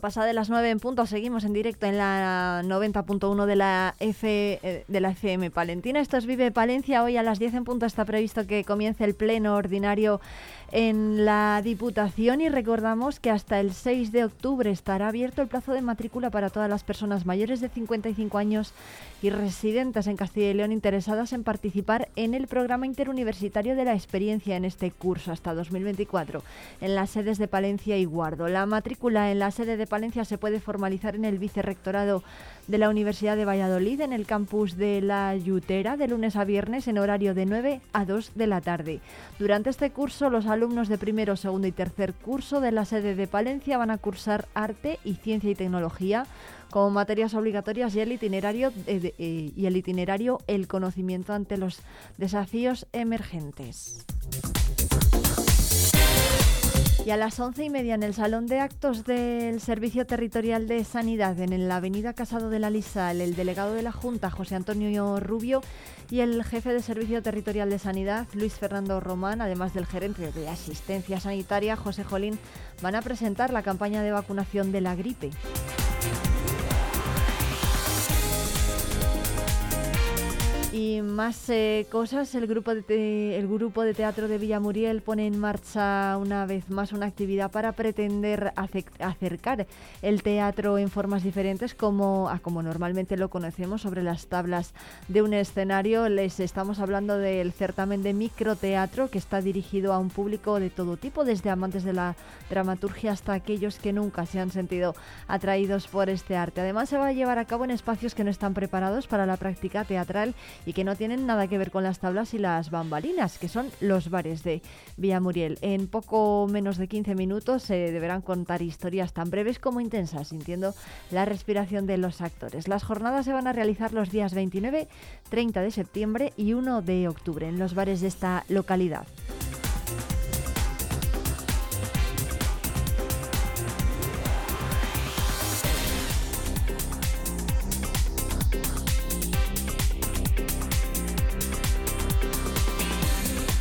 pasa de las 9 en punto, seguimos en directo en la 90.1 de la F eh, de la FM Palentina. Esto es Vive Palencia. Hoy a las 10 en punto está previsto que comience el pleno ordinario en la Diputación y recordamos que hasta el 6 de octubre estará abierto el plazo de matrícula para todas las personas mayores de 55 años y residentes en Castilla y León interesadas en participar en el programa interuniversitario de la experiencia en este curso hasta 2024 en las sedes de Palencia y Guardo. La matrícula en la sede de Palencia se puede formalizar en el vicerrectorado de la Universidad de Valladolid en el campus de La Yutera de lunes a viernes en horario de 9 a 2 de la tarde. Durante este curso, los alumnos de primero, segundo y tercer curso de la sede de Palencia van a cursar arte y ciencia y tecnología como materias obligatorias y el itinerario eh, eh, y el itinerario el conocimiento ante los desafíos emergentes. Y a las once y media en el Salón de Actos del Servicio Territorial de Sanidad, en la Avenida Casado de la Lisal, el delegado de la Junta, José Antonio Rubio, y el jefe de Servicio Territorial de Sanidad, Luis Fernando Román, además del gerente de Asistencia Sanitaria, José Jolín, van a presentar la campaña de vacunación de la gripe. Y más eh, cosas, el grupo, de el grupo de teatro de Villamuriel pone en marcha una vez más una actividad para pretender acercar el teatro en formas diferentes como, a como normalmente lo conocemos sobre las tablas de un escenario. Les estamos hablando del certamen de microteatro que está dirigido a un público de todo tipo, desde amantes de la dramaturgia hasta aquellos que nunca se han sentido atraídos por este arte. Además se va a llevar a cabo en espacios que no están preparados para la práctica teatral y que no tienen nada que ver con las tablas y las bambalinas, que son los bares de Villamuriel. En poco menos de 15 minutos se deberán contar historias tan breves como intensas, sintiendo la respiración de los actores. Las jornadas se van a realizar los días 29, 30 de septiembre y 1 de octubre en los bares de esta localidad.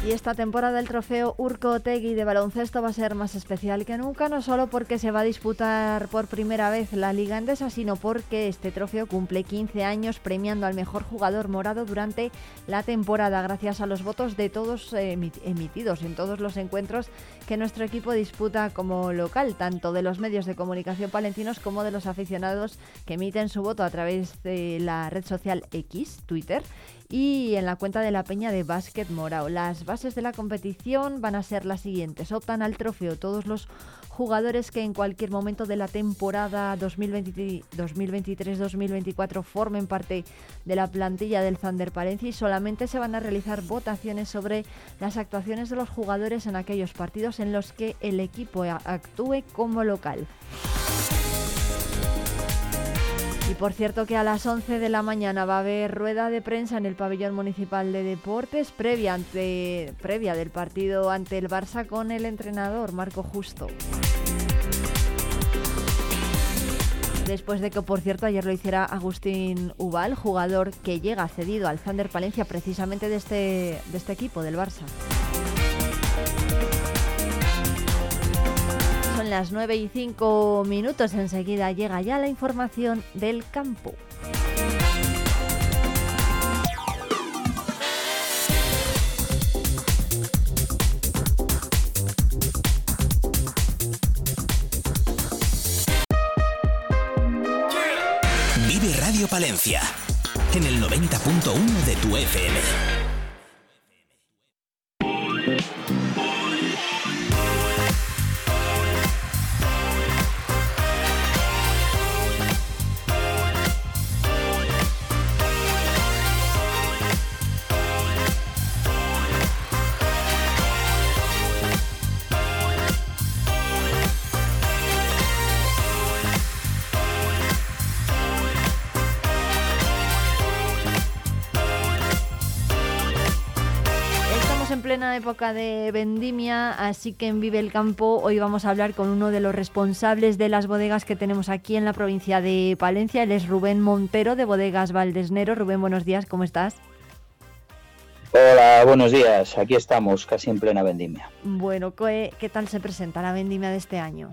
Y esta temporada el trofeo Urco Tegui de baloncesto va a ser más especial que nunca, no solo porque se va a disputar por primera vez la Liga Endesa, sino porque este trofeo cumple 15 años premiando al mejor jugador morado durante la temporada, gracias a los votos de todos eh, emitidos en todos los encuentros que nuestro equipo disputa como local, tanto de los medios de comunicación palentinos como de los aficionados que emiten su voto a través de la red social X, Twitter y en la cuenta de la Peña de Básquet Morao. Las bases de la competición van a ser las siguientes. Optan al trofeo todos los jugadores que en cualquier momento de la temporada 2023-2024 formen parte de la plantilla del Thunder Palencia y solamente se van a realizar votaciones sobre las actuaciones de los jugadores en aquellos partidos en los que el equipo actúe como local. Y por cierto que a las 11 de la mañana va a haber rueda de prensa en el pabellón municipal de deportes previa, del partido ante el Barça con el entrenador Marco Justo. Después de que, por cierto, ayer lo hiciera Agustín Ubal, jugador que llega cedido al Thunder Palencia precisamente este, de este equipo, del Barça. Las 9 y 5 minutos. Enseguida llega ya la información del campo. Vive Radio Palencia en el 90.1 de tu FM. Plena época de vendimia, así que en Vive el Campo hoy vamos a hablar con uno de los responsables de las bodegas que tenemos aquí en la provincia de Palencia. Él es Rubén Montero de Bodegas Valdesnero. Rubén, buenos días, ¿cómo estás? Hola, buenos días. Aquí estamos, casi en plena vendimia. Bueno, ¿qué, qué tal se presenta la vendimia de este año?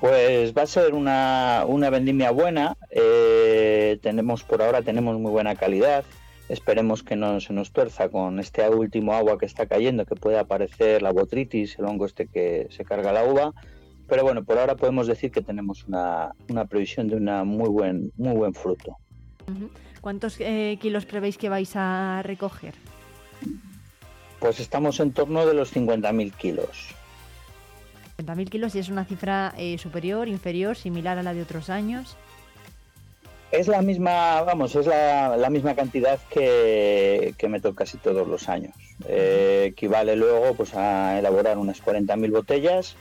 Pues va a ser una, una vendimia buena. Eh, tenemos por ahora tenemos muy buena calidad. Esperemos que no se nos tuerza con este último agua que está cayendo, que puede aparecer la botritis, el hongo este que se carga la uva. Pero bueno, por ahora podemos decir que tenemos una, una previsión de una muy buen, muy buen fruto. ¿Cuántos eh, kilos prevéis que vais a recoger? Pues estamos en torno de los 50.000 kilos. 50.000 kilos y es una cifra eh, superior, inferior, similar a la de otros años. Es la misma, vamos, es la, la misma cantidad que, que, meto casi todos los años. Eh, equivale luego pues a elaborar unas 40.000 botellas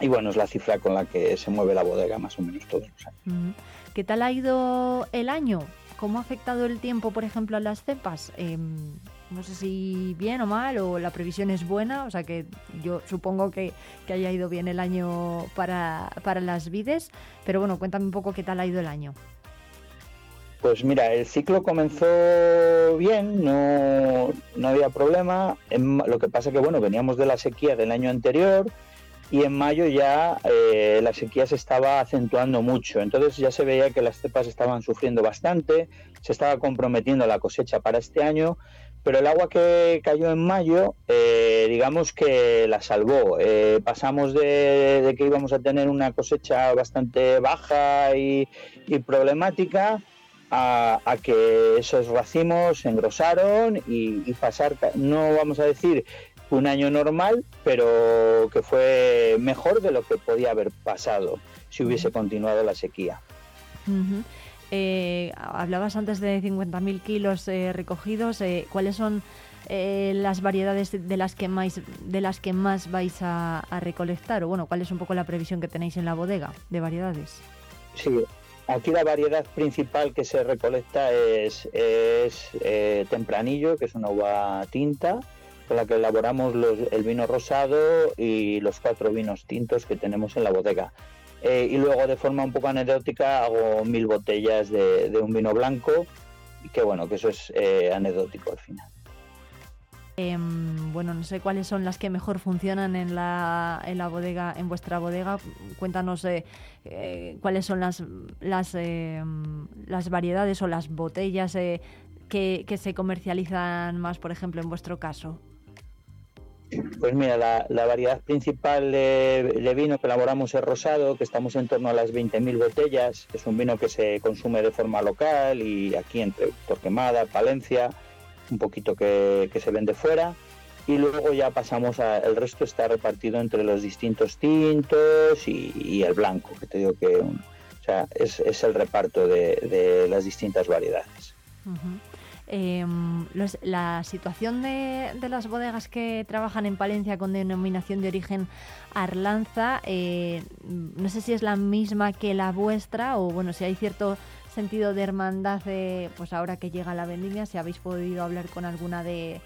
y bueno, es la cifra con la que se mueve la bodega más o menos todos los años. ¿Qué tal ha ido el año? ¿Cómo ha afectado el tiempo, por ejemplo, a las cepas? Eh, no sé si bien o mal o la previsión es buena, o sea que yo supongo que, que haya ido bien el año para, para las vides, pero bueno, cuéntame un poco qué tal ha ido el año. Pues mira, el ciclo comenzó bien, no, había problema. Lo que pasa que bueno, veníamos de la sequía del año anterior y en mayo ya eh, la sequía se estaba acentuando mucho. Entonces ya se veía que las cepas estaban sufriendo bastante, se estaba comprometiendo la cosecha para este año, pero el agua que cayó en mayo, eh, digamos que la salvó. Eh, pasamos de, que íbamos a tener una cosecha bastante baja y problemática a, a, que esos racimos se engrosaron y, y, pasar, no vamos a decir un año normal, pero que fue mejor de lo que podía haber pasado si hubiese continuado la sequía. Uh -huh. eh, hablabas antes de 50.000 kilos eh, recogidos. Eh, ¿Cuáles son eh, las variedades de las que más, de las que más vais a, a, recolectar? O bueno, ¿cuál es un poco la previsión que tenéis en la bodega de variedades? Sí, Aquí la variedad principal que se recolecta es, eh, tempranillo, que es una uva tinta, con la que elaboramos el vino rosado y los cuatro vinos tintos que tenemos en la bodega. Eh, y luego de forma un poco anecdótica hago mil botellas de, un vino blanco, que bueno, que eso es eh, anecdótico al final. Eh, bueno, no sé cuáles son las que mejor funcionan en la, en la bodega, en vuestra bodega. Cuéntanos eh, eh, cuáles son las, las, las, variedades o las botellas que, que, se comercializan más, por ejemplo, en vuestro caso. Pues mira, la, la variedad principal de, de, vino que elaboramos es rosado, que estamos en torno a las 20.000 botellas. Es un vino que se consume de forma local y aquí entre Torquemada, Palencia un poquito que, que, se vende fuera. Y luego ya pasamos a, el resto está repartido entre los distintos tintos y, el blanco que te digo que o sea, es, es, el reparto de, de, las distintas variedades. Los, la situación de, de, las bodegas que trabajan en Palencia con denominación de origen Arlanza eh, no sé si es la misma que la vuestra o bueno si hay cierto sentido de hermandad, eh, pues ahora que llega la vendimia, si habéis podido hablar con alguna de,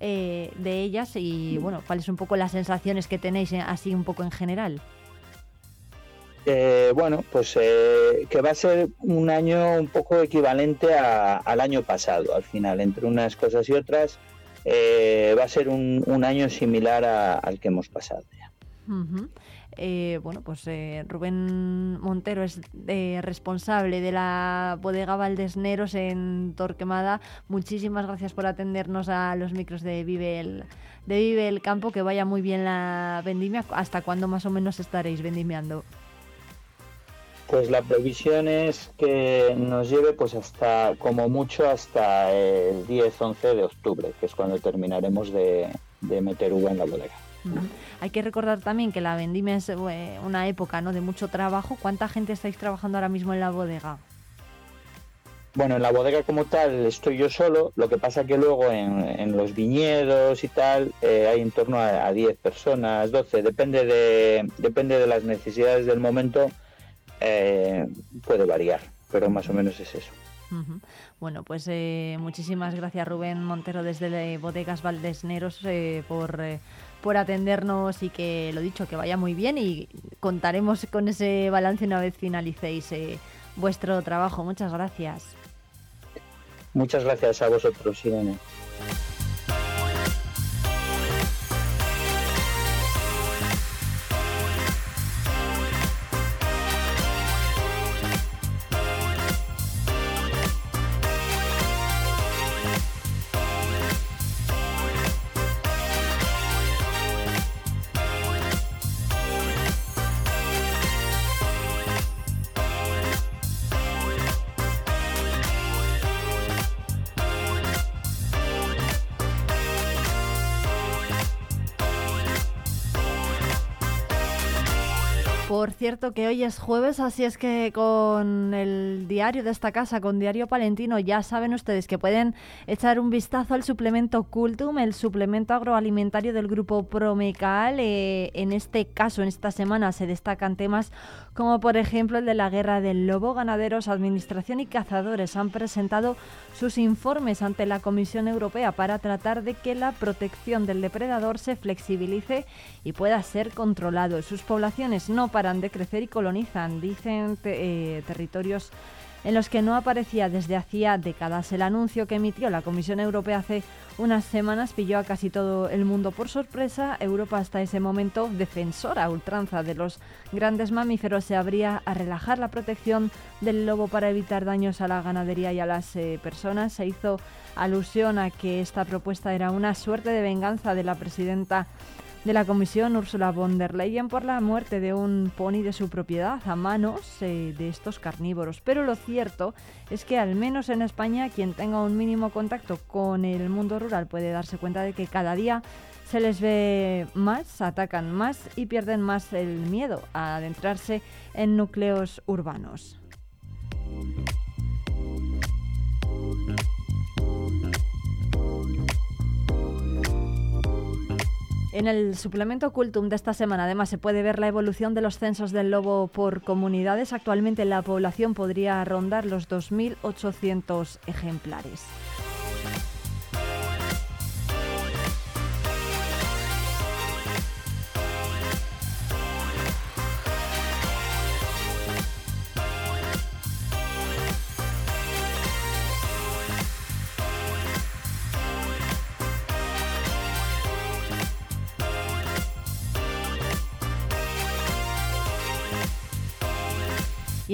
eh, de ellas y bueno, cuáles un poco las sensaciones que tenéis eh, así un poco en general. Eh, bueno, pues eh, que va a ser un año un poco equivalente a, al año pasado, al final, entre unas cosas y otras, va a ser un, un año similar a, al que hemos pasado ya. Uh -huh. Eh, bueno, pues eh, Rubén Montero es eh, responsable de la bodega Valdesneros en Torquemada. Muchísimas gracias por atendernos a los micros de Vive el, de Vive el Campo. Que vaya muy bien la vendimia. ¿Hasta cuándo más o menos estaréis vendimiando? Pues la previsión es que nos lleve pues hasta, como mucho, hasta el 10-11 de octubre, que es cuando terminaremos de, de meter uva en la bodega. Uh -huh. Hay que recordar también que la vendimia es eh, una época ¿no? de mucho trabajo. ¿Cuánta gente estáis trabajando ahora mismo en la bodega? Bueno, en la bodega como tal estoy yo solo, lo que pasa que luego en, en los viñedos y tal eh, hay en torno a, a 10 personas, 12, depende de, depende de las necesidades del momento, eh, puede variar, pero más o menos es eso. Bueno, pues eh, muchísimas gracias Rubén Montero desde Bodegas Valdesneros eh, por, eh, por atendernos y que lo dicho, que vaya muy bien y contaremos con ese balance una vez finalicéis vuestro trabajo. Muchas gracias. Muchas gracias a vosotros, Irene. Cierto que hoy es jueves, así es que con el diario de esta casa, con Diario Palentino, ya saben ustedes que pueden echar un vistazo al suplemento Cultum, el suplemento agroalimentario del grupo Promecal. Eh, en este caso, en esta semana, se destacan temas como por ejemplo el de la guerra del lobo. Ganaderos, Administración y cazadores han presentado sus informes ante la Comisión Europea para tratar de que la protección del depredador se flexibilice y pueda ser controlado. Sus poblaciones no paran de crecer y colonizan, dicen eh, territorios en los que no aparecía desde hacía décadas. El anuncio que emitió la Comisión Europea hace unas semanas pilló a casi todo el mundo por sorpresa. Europa hasta ese momento, defensora a ultranza de los grandes mamíferos, se abría a relajar la protección del lobo para evitar daños a la ganadería y a las eh, personas. Se hizo alusión a que esta propuesta era una suerte de venganza de la presidenta de la Comisión Ursula von der Leyen por la muerte de un pony de su propiedad a manos eh, de estos carnívoros. Pero lo cierto es que al menos en España quien tenga un mínimo contacto con el mundo rural puede darse cuenta de que cada día se les ve más, atacan más y pierden más el miedo a adentrarse en núcleos urbanos. En el suplemento Cultum de esta semana, además, se puede ver la evolución de los censos del lobo por comunidades. Actualmente la población podría rondar los 2.800 ejemplares.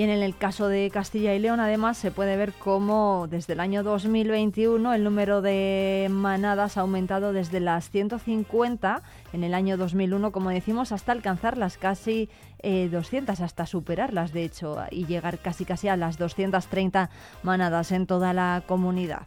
Y en el caso de Castilla y León, además, se puede ver cómo desde el año 2021 el número de manadas ha aumentado desde las 150 en el año 2001, como decimos, hasta alcanzar las casi 200, eh, hasta superarlas, de hecho, y llegar casi casi a las 230 manadas en toda la comunidad.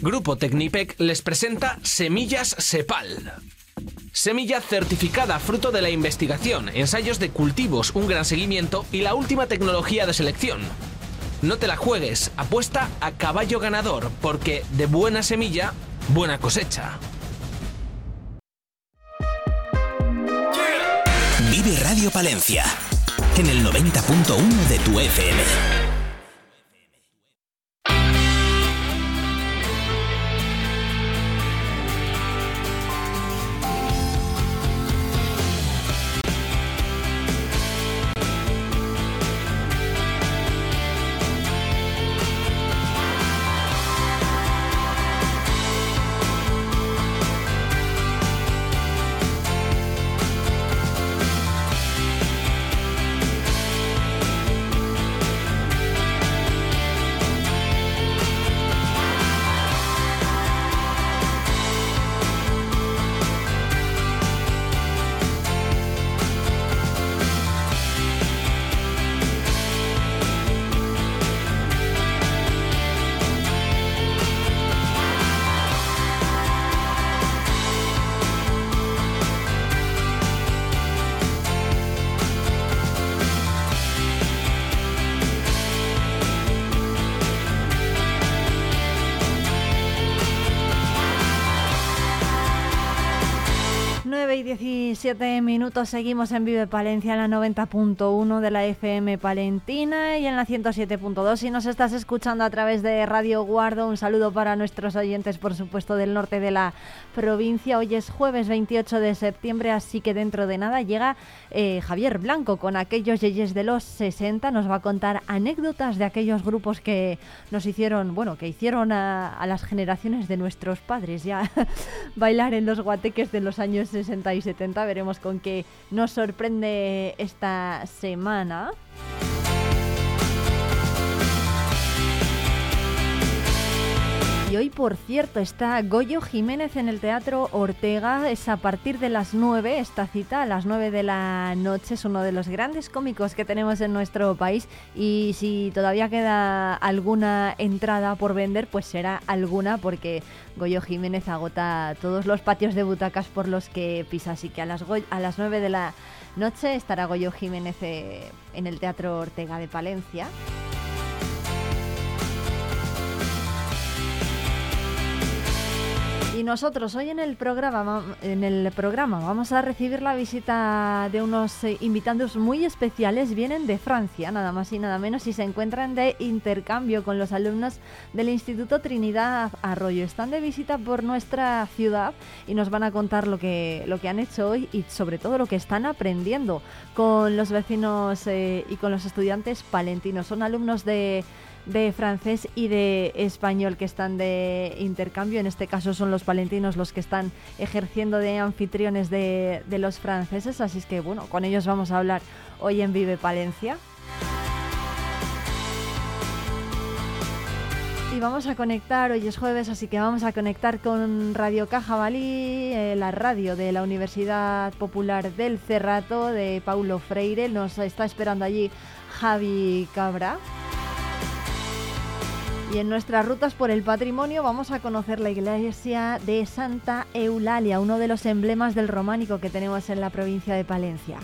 Grupo Tecnipec les presenta Semillas Sepal. Semilla certificada fruto de la investigación, ensayos de cultivos, un gran seguimiento y la última tecnología de selección. No te la juegues, apuesta a caballo ganador, porque de buena semilla, buena cosecha. Vive Radio Palencia en el 90.1 de tu FM. 17 minutos seguimos en Vive Palencia, en la 90.1 de la FM Palentina y en la 107.2. Si nos estás escuchando a través de Radio Guardo, un saludo para nuestros oyentes, por supuesto, del norte de la provincia. Hoy es jueves 28 de septiembre, así que dentro de nada llega eh, Javier Blanco con aquellos yeyes de los 60. Nos va a contar anécdotas de aquellos grupos que nos hicieron, bueno, que hicieron a las generaciones de nuestros padres ya bailar en los guateques de los años 60 y 70. Veremos con qué nos sorprende esta semana. Y hoy, por cierto, está Goyo Jiménez en el Teatro Ortega. Es a partir de las 9, esta cita, a las 9 de la noche. Es uno de los grandes cómicos que tenemos en nuestro país. Y si todavía queda alguna entrada por vender, pues será alguna, porque Goyo Jiménez agota todos los patios de butacas por los que pisa. Así que a las, a las 9 de la noche estará Goyo Jiménez eh, en el Teatro Ortega de Palencia. Nosotros hoy en el programa, en el programa vamos a recibir la visita de unos eh, invitados muy especiales. Vienen de Francia, nada más y nada menos, y se encuentran de intercambio con los alumnos del Instituto Trinidad Arroyo. Están de visita por nuestra ciudad y nos van a contar lo que, lo que han hecho hoy y sobre todo lo que están aprendiendo con los vecinos eh, y con los estudiantes palentinos. Son alumnos de de francés y de español que están de intercambio. En este caso son los palentinos los que están ejerciendo de anfitriones de, de los franceses. Así es que bueno, con ellos vamos a hablar hoy en Vive Palencia. Y vamos a conectar, hoy es jueves, así que vamos a conectar con Radio Cajabalí, eh, la radio de la Universidad Popular del Cerrato, de Paulo Freire. Nos está esperando allí Javi Cabra. Y en nuestras rutas por el patrimonio vamos a conocer la iglesia de Santa Eulalia, uno de los emblemas del románico que tenemos en la provincia de Palencia.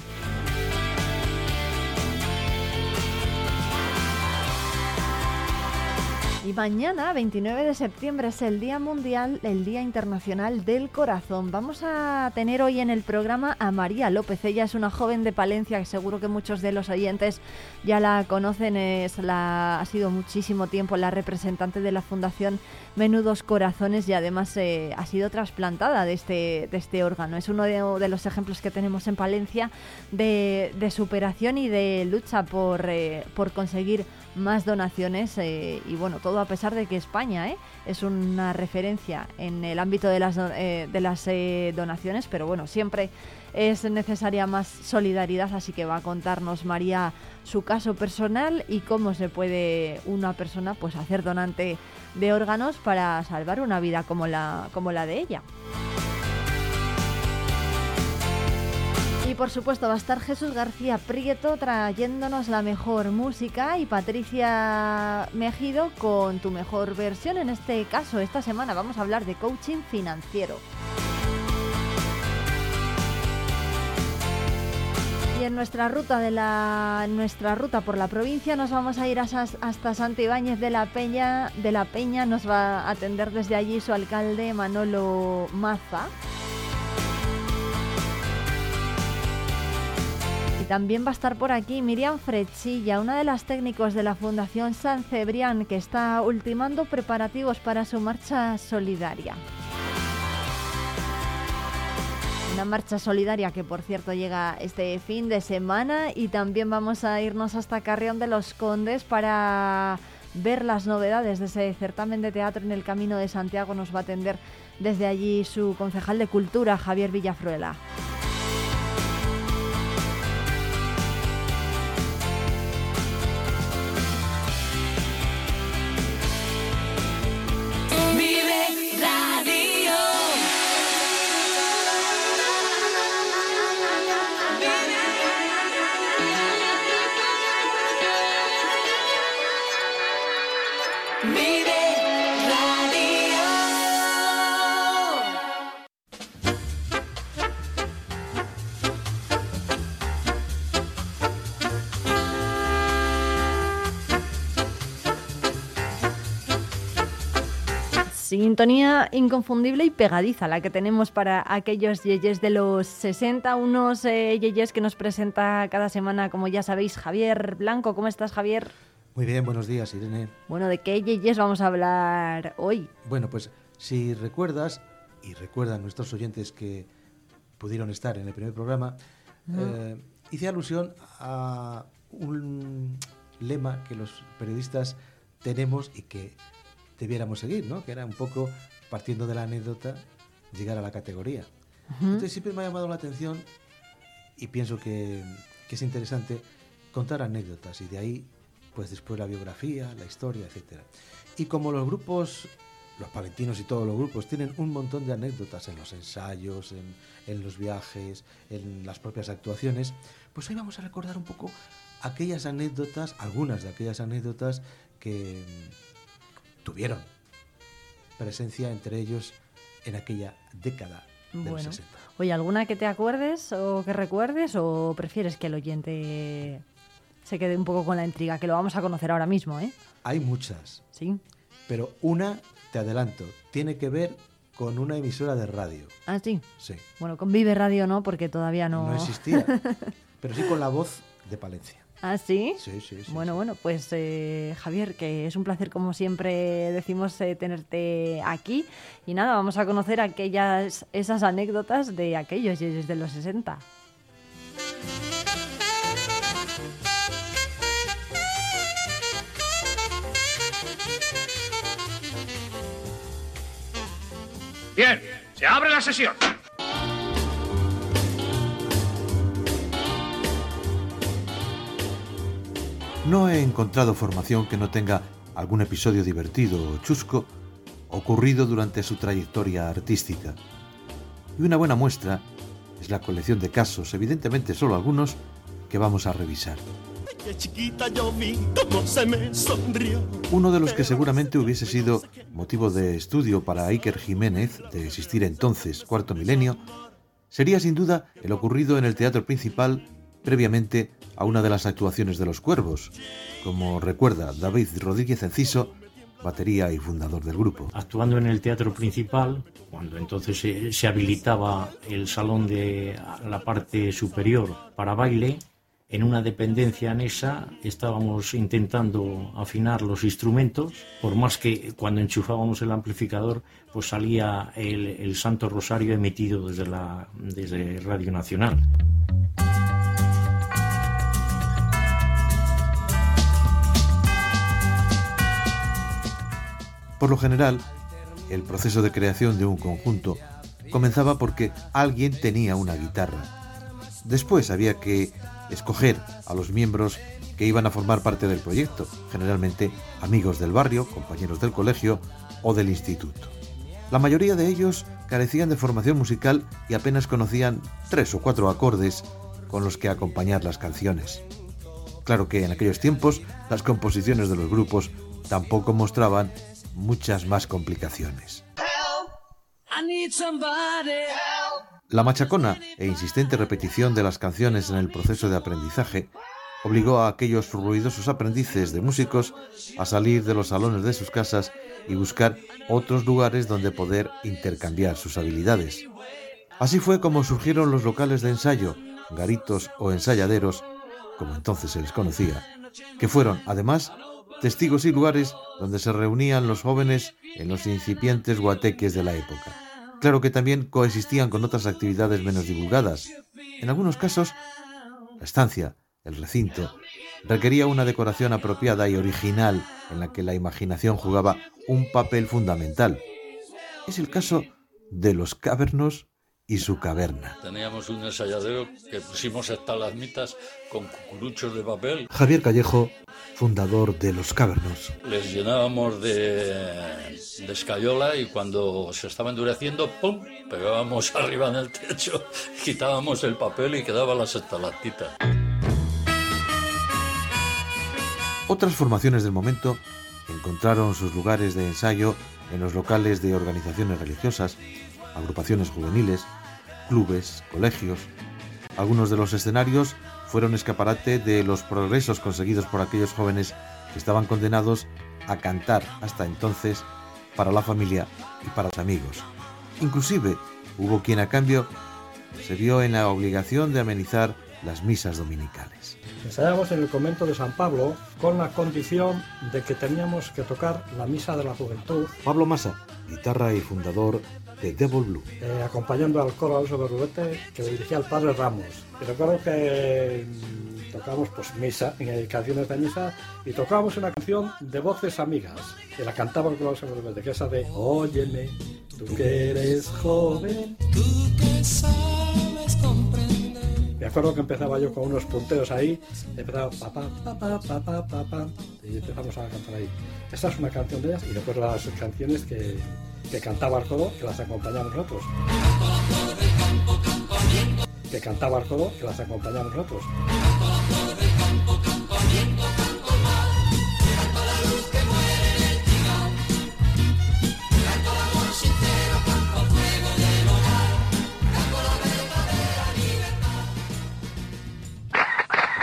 Y mañana, 29 de septiembre, es el Día Mundial, el Día Internacional del Corazón. Vamos a tener hoy en el programa a María López. Ella es una joven de Palencia que seguro que muchos de los oyentes ya la conocen. Es la, ha sido muchísimo tiempo la representante de la Fundación Menudos Corazones y además eh, ha sido trasplantada de este, de este órgano. Es uno de, los ejemplos que tenemos en Palencia de, superación y de lucha por, eh, por conseguir más donaciones eh, y bueno, todo a pesar de que España ¿eh? es una referencia en el ámbito de las, eh, de las donaciones, pero bueno, siempre es necesaria más solidaridad, así que va a contarnos María su caso personal y cómo se puede una persona pues hacer donante de órganos para salvar una vida como la, como la de ella. Y por supuesto va a estar Jesús García Prieto trayéndonos la mejor música y Patricia Mejido con tu mejor versión. En este caso, esta semana vamos a hablar de coaching financiero. Y en nuestra ruta de la nuestra ruta por la provincia nos vamos a ir hasta Santibáñez de la Peña, de la Peña nos va a atender desde allí su alcalde Manolo Maza. También va a estar por aquí Miriam Frechilla, una de las técnicos de la Fundación San Cebrián, que está ultimando preparativos para su marcha solidaria. Una marcha solidaria que por cierto llega este fin de semana y también vamos a irnos hasta Carrión de los Condes para ver las novedades de ese certamen de teatro en el Camino de Santiago. Nos va a atender desde allí su concejal de Cultura, Javier Villafruela. Baby. Sintonía inconfundible y pegadiza la que tenemos para aquellos yeyes de los 60, unos eh, yeyes que nos presenta cada semana, como ya sabéis, Javier Blanco. ¿Cómo estás, Javier? Muy bien, buenos días, Irene. Bueno, ¿de qué yeyes vamos a hablar hoy? Bueno, pues si recuerdas, y recuerdan nuestros oyentes que pudieron estar en el primer programa, eh, hice alusión a un lema que los periodistas tenemos y que debiéramos seguir, ¿no? Que era un poco, partiendo de la anécdota, llegar a la categoría. Entonces siempre me ha llamado la atención y pienso que, que, es interesante contar anécdotas y de ahí, pues después la biografía, la historia, etc. Y como los grupos, los palentinos y todos los grupos, tienen un montón de anécdotas en los ensayos, en, en los viajes, en las propias actuaciones, pues hoy vamos a recordar un poco aquellas anécdotas, algunas de aquellas anécdotas que tuvieron presencia entre ellos en aquella década de los 60. Oye, ¿alguna que te acuerdes o que recuerdes o prefieres que el oyente se quede un poco con la intriga, que lo vamos a conocer ahora mismo, ¿eh? Hay muchas. Sí. Pero una, te adelanto, tiene que ver con una emisora de radio. Ah, sí. Sí. Bueno, con Vive Radio no, porque todavía no... No existía, pero sí con la voz de Palencia. ¿Ah, sí? Sí, sí, sí. Bueno, bueno, pues eh, Javier, que es un placer como siempre decimos eh, tenerte aquí. Y nada, vamos a conocer aquellas, esas anécdotas de aquellos desde los 60. Bien, se abre la sesión. No he encontrado formación que no tenga algún episodio divertido o chusco ocurrido durante su trayectoria artística. Y una buena muestra es la colección de casos, evidentemente solo algunos, que vamos a revisar. Uno de los que seguramente hubiese sido motivo de estudio para Iker Jiménez, de existir entonces, cuarto milenio, sería sin duda el ocurrido en el teatro principal previamente a una de las actuaciones de Los Cuervos, como recuerda David Rodríguez Enciso, batería y fundador del grupo. Actuando en el teatro principal, cuando entonces se, habilitaba el salón de la parte superior para baile, en una dependencia anexa estábamos intentando afinar los instrumentos, por más que cuando enchufábamos el amplificador pues salía el, el Santo Rosario emitido desde, la, desde Radio Nacional. Por lo general, el proceso de creación de un conjunto comenzaba porque alguien tenía una guitarra. Después había que escoger a los miembros que iban a formar parte del proyecto, generalmente amigos del barrio, compañeros del colegio o del instituto. La mayoría de ellos carecían de formación musical y apenas conocían tres o cuatro acordes con los que acompañar las canciones. Claro que en aquellos tiempos las composiciones de los grupos tampoco mostraban muchas más complicaciones. La machacona e insistente repetición de las canciones en el proceso de aprendizaje obligó a aquellos ruidosos aprendices de músicos a salir de los salones de sus casas y buscar otros lugares donde poder intercambiar sus habilidades. Así fue como surgieron los locales de ensayo, garitos o ensayaderos, como entonces se les conocía, que fueron, además, testigos y lugares donde se reunían los jóvenes en los incipientes guateques de la época. Claro que también coexistían con otras actividades menos divulgadas. En algunos casos, la estancia, el recinto, requería una decoración apropiada y original en la que la imaginación jugaba un papel fundamental. Es el caso de los cavernos y su caverna. Teníamos un ensayadero que pusimos estalagmitas con cucuruchos de papel. Javier Callejo, fundador de Los Cavernos. Les llenábamos de, de escayola y cuando se estaba endureciendo, ¡pum!, pegábamos arriba en el techo, quitábamos el papel y quedaban las estalactitas. Otras formaciones del momento encontraron sus lugares de ensayo en los locales de organizaciones religiosas, agrupaciones juveniles, clubes, colegios. Algunos de los escenarios fueron escaparate de los progresos conseguidos por aquellos jóvenes que estaban condenados a cantar hasta entonces para la familia y para los amigos. Inclusive hubo quien a cambio se vio en la obligación de amenizar las misas dominicales. Ensayábamos en el convento de San Pablo con la condición de que teníamos que tocar la misa de la juventud. Pablo Massa, guitarra y fundador de Devil Blue. Eh, acompañando al coro Alonso Berrubete que dirigía el padre Ramos. Y recuerdo que mm, tocábamos pues misa, eh, canciones de misa, y tocábamos una canción de voces amigas, que la cantaba el coro Alonso Berrubete, que es esa de Óyeme, tú que eres joven, tú que sabes comprender. Me acuerdo que empezaba yo con unos punteos ahí, empezaba pa pa pa pa pa pa pa, pa y empezamos a cantar ahí. Esta es una canción de ellas y después las canciones que, que cantaba el coro, que las acompañamos nosotros. Que cantaba el que las acompañamos nosotros.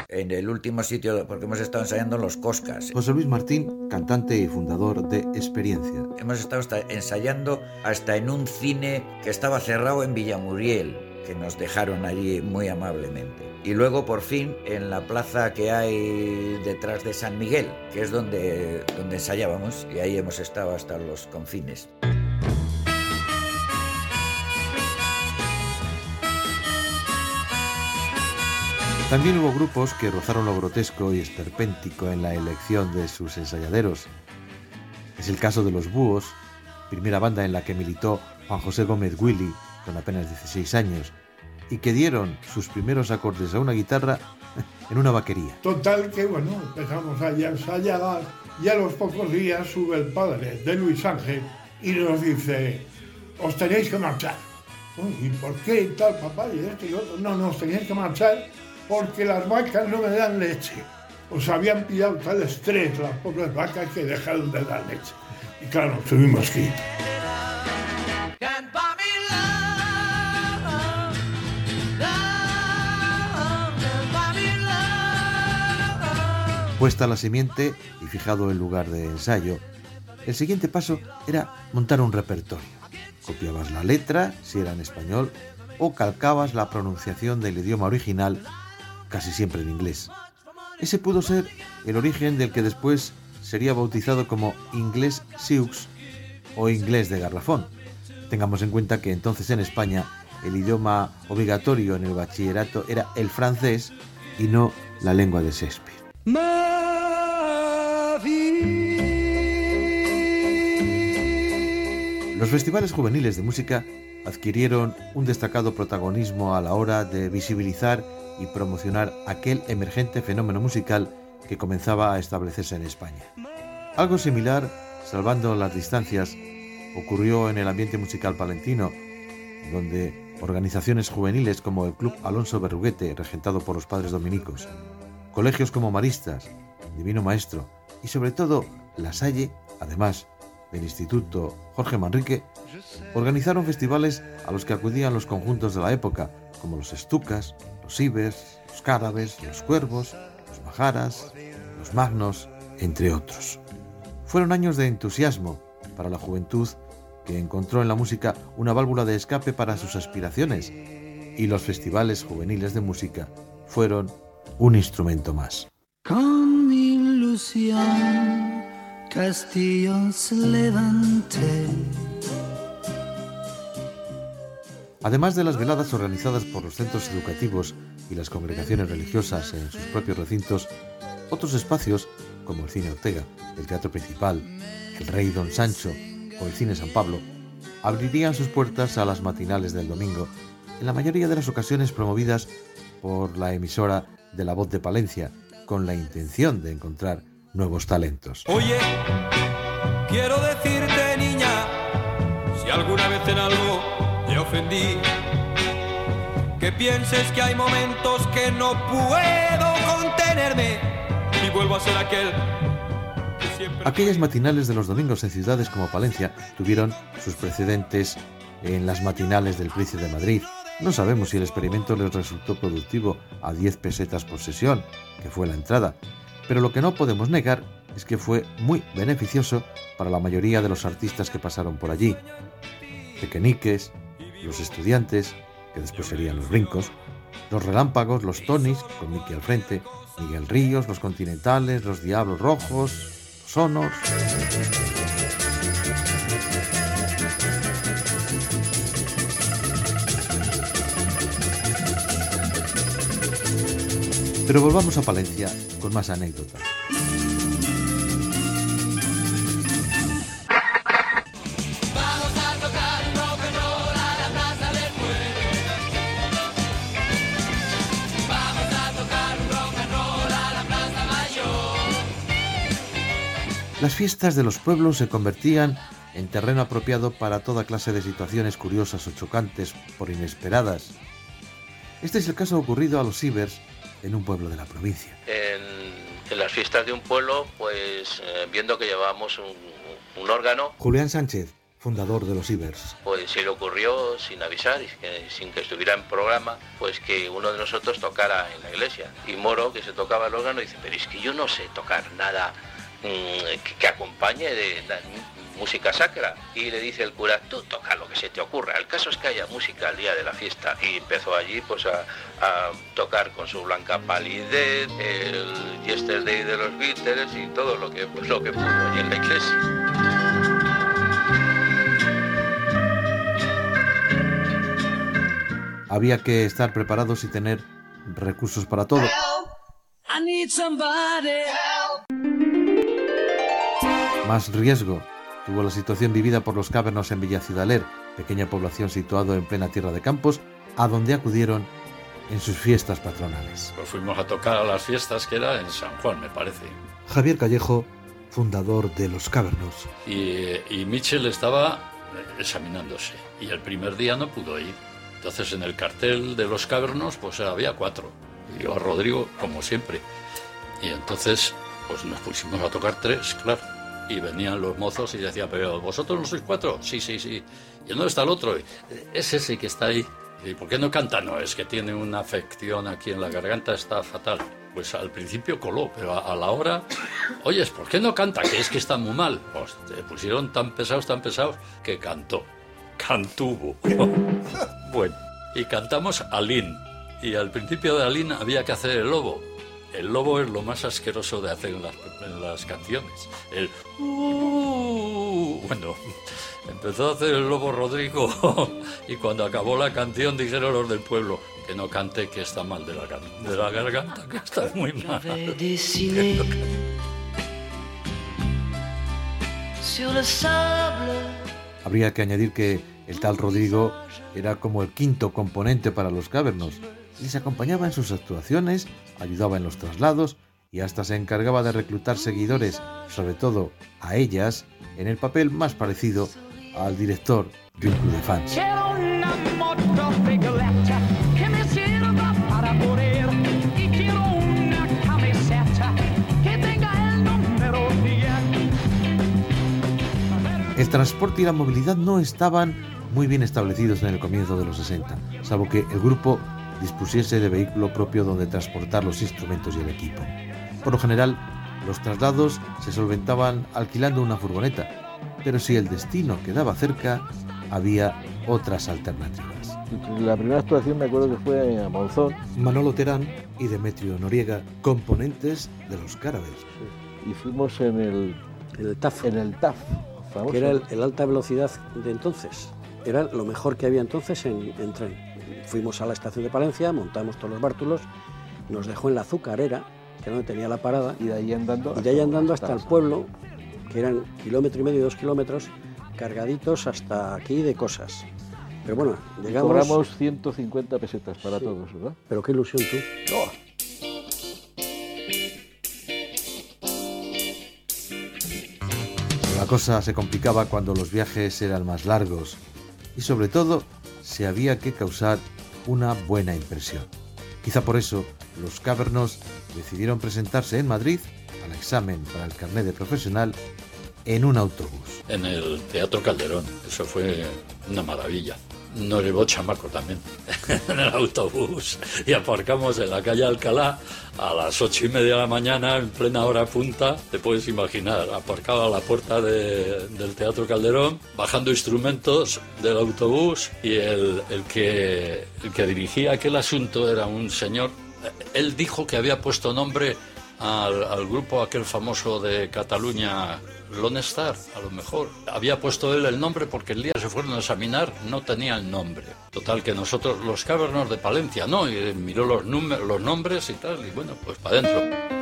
En el último sitio, porque hemos estado ensayando en los Coscas. José Luis Martín, cantante y fundador de Experiencia. Hemos estado ensayando hasta en un cine que estaba cerrado en Villamuriel, que nos dejaron allí muy amablemente. Y luego por fin en la plaza que hay detrás de San Miguel, que es donde, donde ensayábamos, y ahí hemos estado hasta los confines. También hubo grupos que rozaron lo grotesco y esperpéntico en la elección de sus ensayaderos. Es el caso de Los Búhos, primera banda en la que militó Juan José Gómez Willy con apenas 16 años, y que dieron sus primeros acordes a una guitarra en una vaquería. Total que bueno, empezamos a ensayar y a los pocos días sube el padre de Luis Ángel y nos dice, os tenéis que marchar. ¿Y por qué tal papá? Y esto y otro. No, no, os tenéis que marchar porque las vacas no me dan leche. Os habían pillado tal estrés las pobres vacas que dejaron de dar leche. Y claro, tuvimos que ir. Puesta la simiente y fijado el lugar de ensayo, el siguiente paso era montar un repertorio. Copiabas la letra, si era en español, o calcabas la pronunciación del idioma original casi siempre en inglés. Ese pudo ser el origen del que después sería bautizado como inglés Sioux o inglés de garrafón. Tengamos en cuenta que entonces en España el idioma obligatorio en el bachillerato era el francés y no la lengua de Shakespeare. Los festivales juveniles de música adquirieron un destacado protagonismo a la hora de visibilizar y promocionar aquel emergente fenómeno musical que comenzaba a establecerse en España. Algo similar, salvando las distancias, ocurrió en el ambiente musical palentino, donde organizaciones juveniles como el Club Alonso Berruguete, regentado por los padres dominicos, colegios como Maristas, Divino Maestro y sobre todo La Salle, además del Instituto Jorge Manrique, organizaron festivales a los que acudían los conjuntos de la época, como los Estucas, los Ibers, los Cárabes, los Cuervos, los Majaras, los Magnos, entre otros. Fueron años de entusiasmo para la juventud que encontró en la música una válvula de escape para sus aspiraciones y los festivales juveniles de música fueron un instrumento más. Con ilusión. Además de las veladas organizadas por los centros educativos y las congregaciones religiosas en sus propios recintos, otros espacios, como el Cine Ortega, el Teatro Principal, el Rey Don Sancho o el Cine San Pablo, abrirían sus puertas a las matinales del domingo, en la mayoría de las ocasiones promovidas por la emisora de La Voz de Palencia, con la intención de encontrar nuevos talentos. Oye, quiero decirte, niña, si alguna vez en algo te ofendí, que pienses que hay momentos que no puedo contenerme y vuelvo a ser aquel Aquellas matinales de los domingos en ciudades como Palencia tuvieron sus precedentes en las matinales del Príncipe de Madrid. No sabemos si el experimento les resultó productivo a 10 pesetas por sesión, que fue la entrada, pero lo que no podemos negar es que fue muy beneficioso para la mayoría de los artistas que pasaron por allí. Pequeñiques, los estudiantes, que después serían los brincos, los relámpagos, los tonis, con Miki al frente, Miguel Ríos, los continentales, los diablos rojos, sonos. Pero volvamos a Palencia con más anécdotas. Las fiestas de los pueblos se convertían en terreno apropiado para toda clase de situaciones curiosas o chocantes por inesperadas. Este es el caso ocurrido a los Ibers en un pueblo de la provincia. En, las fiestas de un pueblo, pues eh, viendo que llevábamos un, órgano. Julián Sánchez, fundador de los Ibers. Pues se le ocurrió, sin avisar y sin que estuviera en programa, pues que uno de nosotros tocara en la iglesia. Y Moro, que se tocaba el órgano, dice, pero es que yo no sé tocar nada que acompañe de, música sacra. Y le dice el cura, tú toca lo que se te ocurra. El caso es que haya música al día de la fiesta. Y empezó allí pues a, tocar con su blanca palidez, el Yesterday de los Beatles y todo lo que, pues, lo que pudo allí en la iglesia. Había que estar preparados y tener recursos para todo. Más riesgo tuvo la situación vivida por los cavernos en Villacidaler, pequeña población situada en plena tierra de campos, a donde acudieron en sus fiestas patronales. Pues fuimos a tocar a las fiestas que era en San Juan, me parece. Javier Callejo, fundador de Los Cavernos. Y, y Mitchell estaba examinándose y el primer día no pudo ir. Entonces en el cartel de Los Cavernos pues había cuatro. Y yo a Rodrigo, como siempre. Y entonces pues nos pusimos a tocar tres, claro. Y venían los mozos y decían, pero vosotros no sois cuatro. Sí, sí, sí. ¿Y dónde está el otro? Es ese que está ahí. ¿Y por qué no canta? No, es que tiene una afección aquí en la garganta, está fatal. Pues al principio coló, pero a, la hora, oyes, ¿por qué no canta? Que es que está muy mal. Pues te pusieron tan pesados, tan pesados, que cantó. Cantuvo. bueno, y cantamos Alín. Y al principio de Alín había que hacer el lobo. El lobo es lo más asqueroso de hacer en las, canciones. El uh, bueno, empezó a hacer el lobo Rodrigo y cuando acabó la canción dijeron los del pueblo que no cante que está mal de la, de la garganta, que está muy mal. Habría que añadir que el tal Rodrigo era como el quinto componente para los cavernos. Les acompañaba en sus actuaciones, ayudaba en los traslados y hasta se encargaba de reclutar seguidores, sobre todo a ellas, en el papel más parecido al director de un club de fans. El transporte y la movilidad no estaban muy bien establecidos en el comienzo de los 60, salvo que el grupo dispusiese de vehículo propio donde transportar los instrumentos y el equipo. Por lo general, los traslados se solventaban alquilando una furgoneta, pero si el destino quedaba cerca, había otras alternativas. La primera actuación me acuerdo que fue a Monzón. Manolo Terán y Demetrio Noriega, componentes de los Cárabes. Y fuimos en el, el TAF. En el TAF. Famoso. Que era el, el, alta velocidad de entonces. Era lo mejor que había entonces en, en, tren. Fuimos a la estación de Palencia, montamos todos los bártulos, nos dejó en la azucarera, que era donde tenía la parada. Y de ahí andando. Y de ahí andando hasta el pueblo, que eran kilómetro y medio, dos kilómetros, cargaditos hasta aquí de cosas. Pero bueno, llegamos... Cobramos 150 pesetas para sí. todos, ¿verdad? Pero qué ilusión tú. Oh. La cosa se complicaba cuando los viajes eran más largos y sobre todo se había que causar una buena impresión. Quizá por eso los cavernos decidieron presentarse en Madrid al examen para el carnet de profesional en un autobús. En el Teatro Calderón, eso fue una maravilla. Nos llevó chamaco también. En el autobús. Y aparcamos en la calle Alcalá a las ocho y media de la mañana en plena hora punta, te puedes imaginar, aparcado a la puerta de, del Teatro Calderón, bajando instrumentos del autobús y el, el, que, el que dirigía aquel asunto era un señor, él dijo que había puesto nombre al, al grupo aquel famoso de Cataluña Lone Star, a lo mejor. Había puesto él el nombre porque el día se fueron a examinar no tenía el nombre. Total, que nosotros, los cavernos de Palencia, ¿no? Y miró los, los nombres y tal, y bueno, pues para adentro.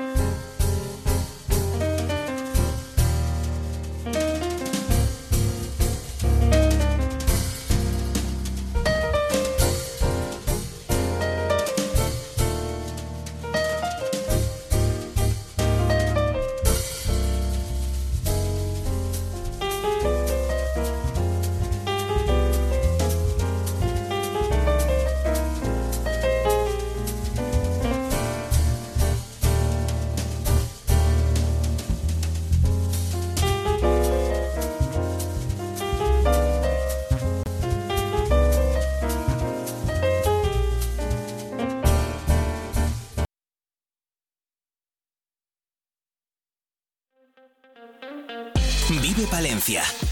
Vive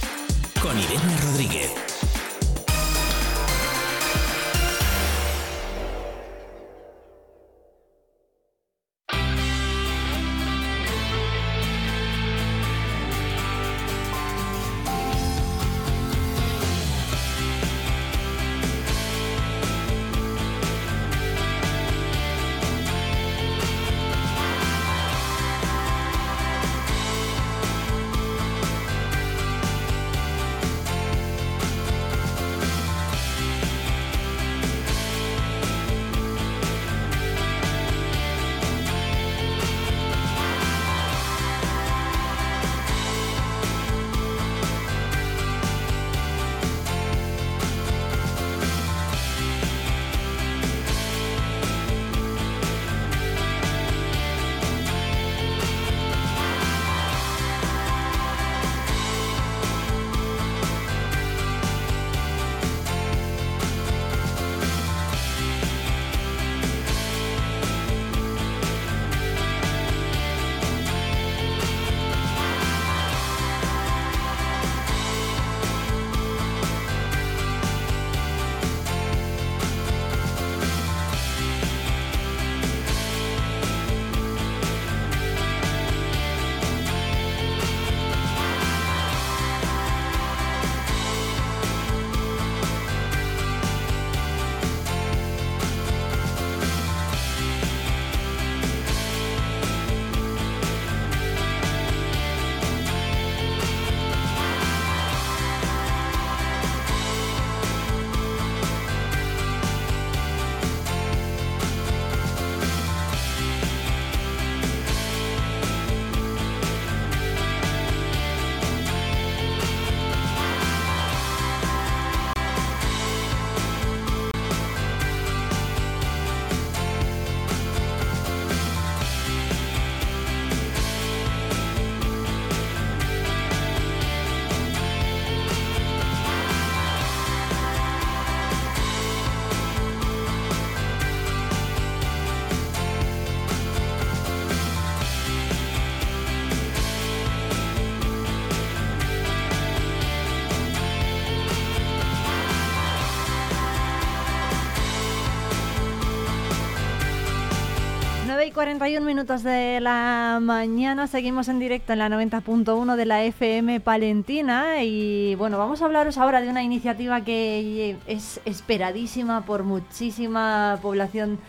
41 minutos de la mañana seguimos en directo en la 90.1 de la FM Palentina y bueno, vamos a hablaros ahora de una iniciativa que es esperadísima por muchísima población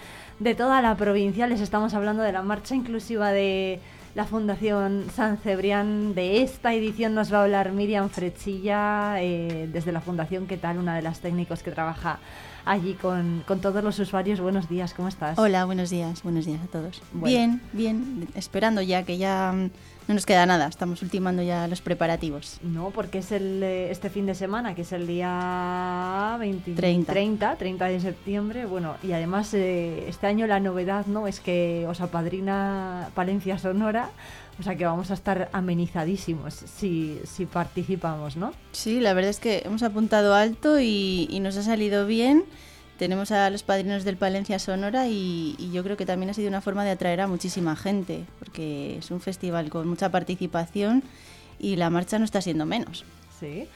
de toda la provincia. Les estamos hablando de la marcha inclusiva de la Fundación San Cebrián. De esta edición nos va a hablar Miriam Frechilla eh, desde la Fundación. ¿Qué tal? Una de las técnicos que trabaja allí con, con, todos los usuarios. Buenos días, ¿cómo estás? Hola, buenos días, buenos días a todos. Bien, bien, esperando ya que ya mm, no nos queda nada, estamos ultimando ya los preparativos. No, porque es el eh, este fin de semana, que es el día 20, 30. 30, 30 de septiembre. Bueno, y además eh, este año la novedad no es que os apadrina Palencia Sonora. O sea que vamos a estar amenizadísimos si, si participamos, ¿no? Sí, la verdad es que hemos apuntado alto y, y nos ha salido bien. Tenemos a los padrinos del Palencia Sonora y, y, yo creo que también ha sido una forma de atraer a muchísima gente, porque es un festival con mucha participación y la marcha no está siendo menos. Sí.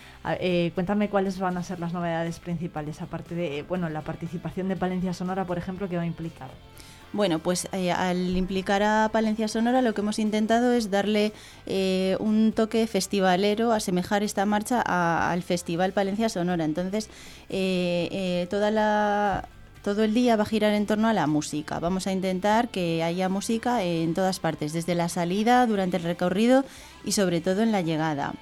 Eh, cuéntame cuáles van a ser las novedades principales, aparte de bueno, la participación de Palencia Sonora, por ejemplo, que va a implicar. Bueno, pues eh, al implicar a Palencia Sonora lo que hemos intentado es darle eh, un toque festivalero, asemejar esta marcha a, al Festival Palencia Sonora. Entonces, eh, toda la, todo el día va a girar en torno a la música. Vamos a intentar que haya música en todas partes, desde la salida, durante el recorrido y sobre todo en la llegada.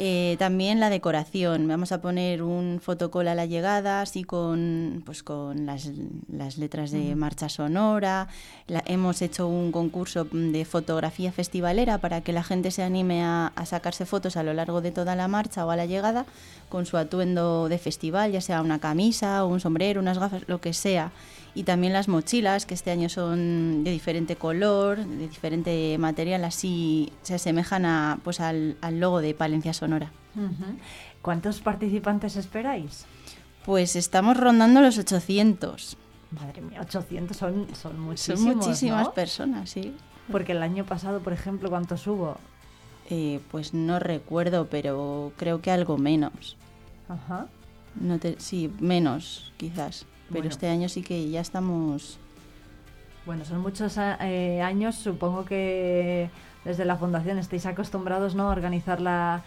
Eh, también la decoración. Vamos a poner un fotocol a la llegada, así con, pues con las, las letras de marcha sonora. La, hemos hecho un concurso de fotografía festivalera para que la gente se anime a, a, sacarse fotos a lo largo de toda la marcha o a la llegada con su atuendo de festival, ya sea una camisa, un sombrero, unas gafas, lo que sea y también las mochilas que este año son de diferente color, de diferente material, así se asemejan a, pues al, al logo de Palencia Sonora. Uh -huh. ¿Cuántos participantes esperáis? Pues estamos rondando los 800. Madre mía, 800 son, son muchísimos. Son muchísimas ¿no? personas, sí. Porque el año pasado, por ejemplo, ¿cuántos hubo? Eh, pues no recuerdo, pero creo que algo menos. Ajá. No te, sí, menos, quizás. Pero Bueno. este año sí que ya estamos. Bueno, son muchos eh, años, supongo que desde la Fundación estáis acostumbrados ¿no? a organizar la,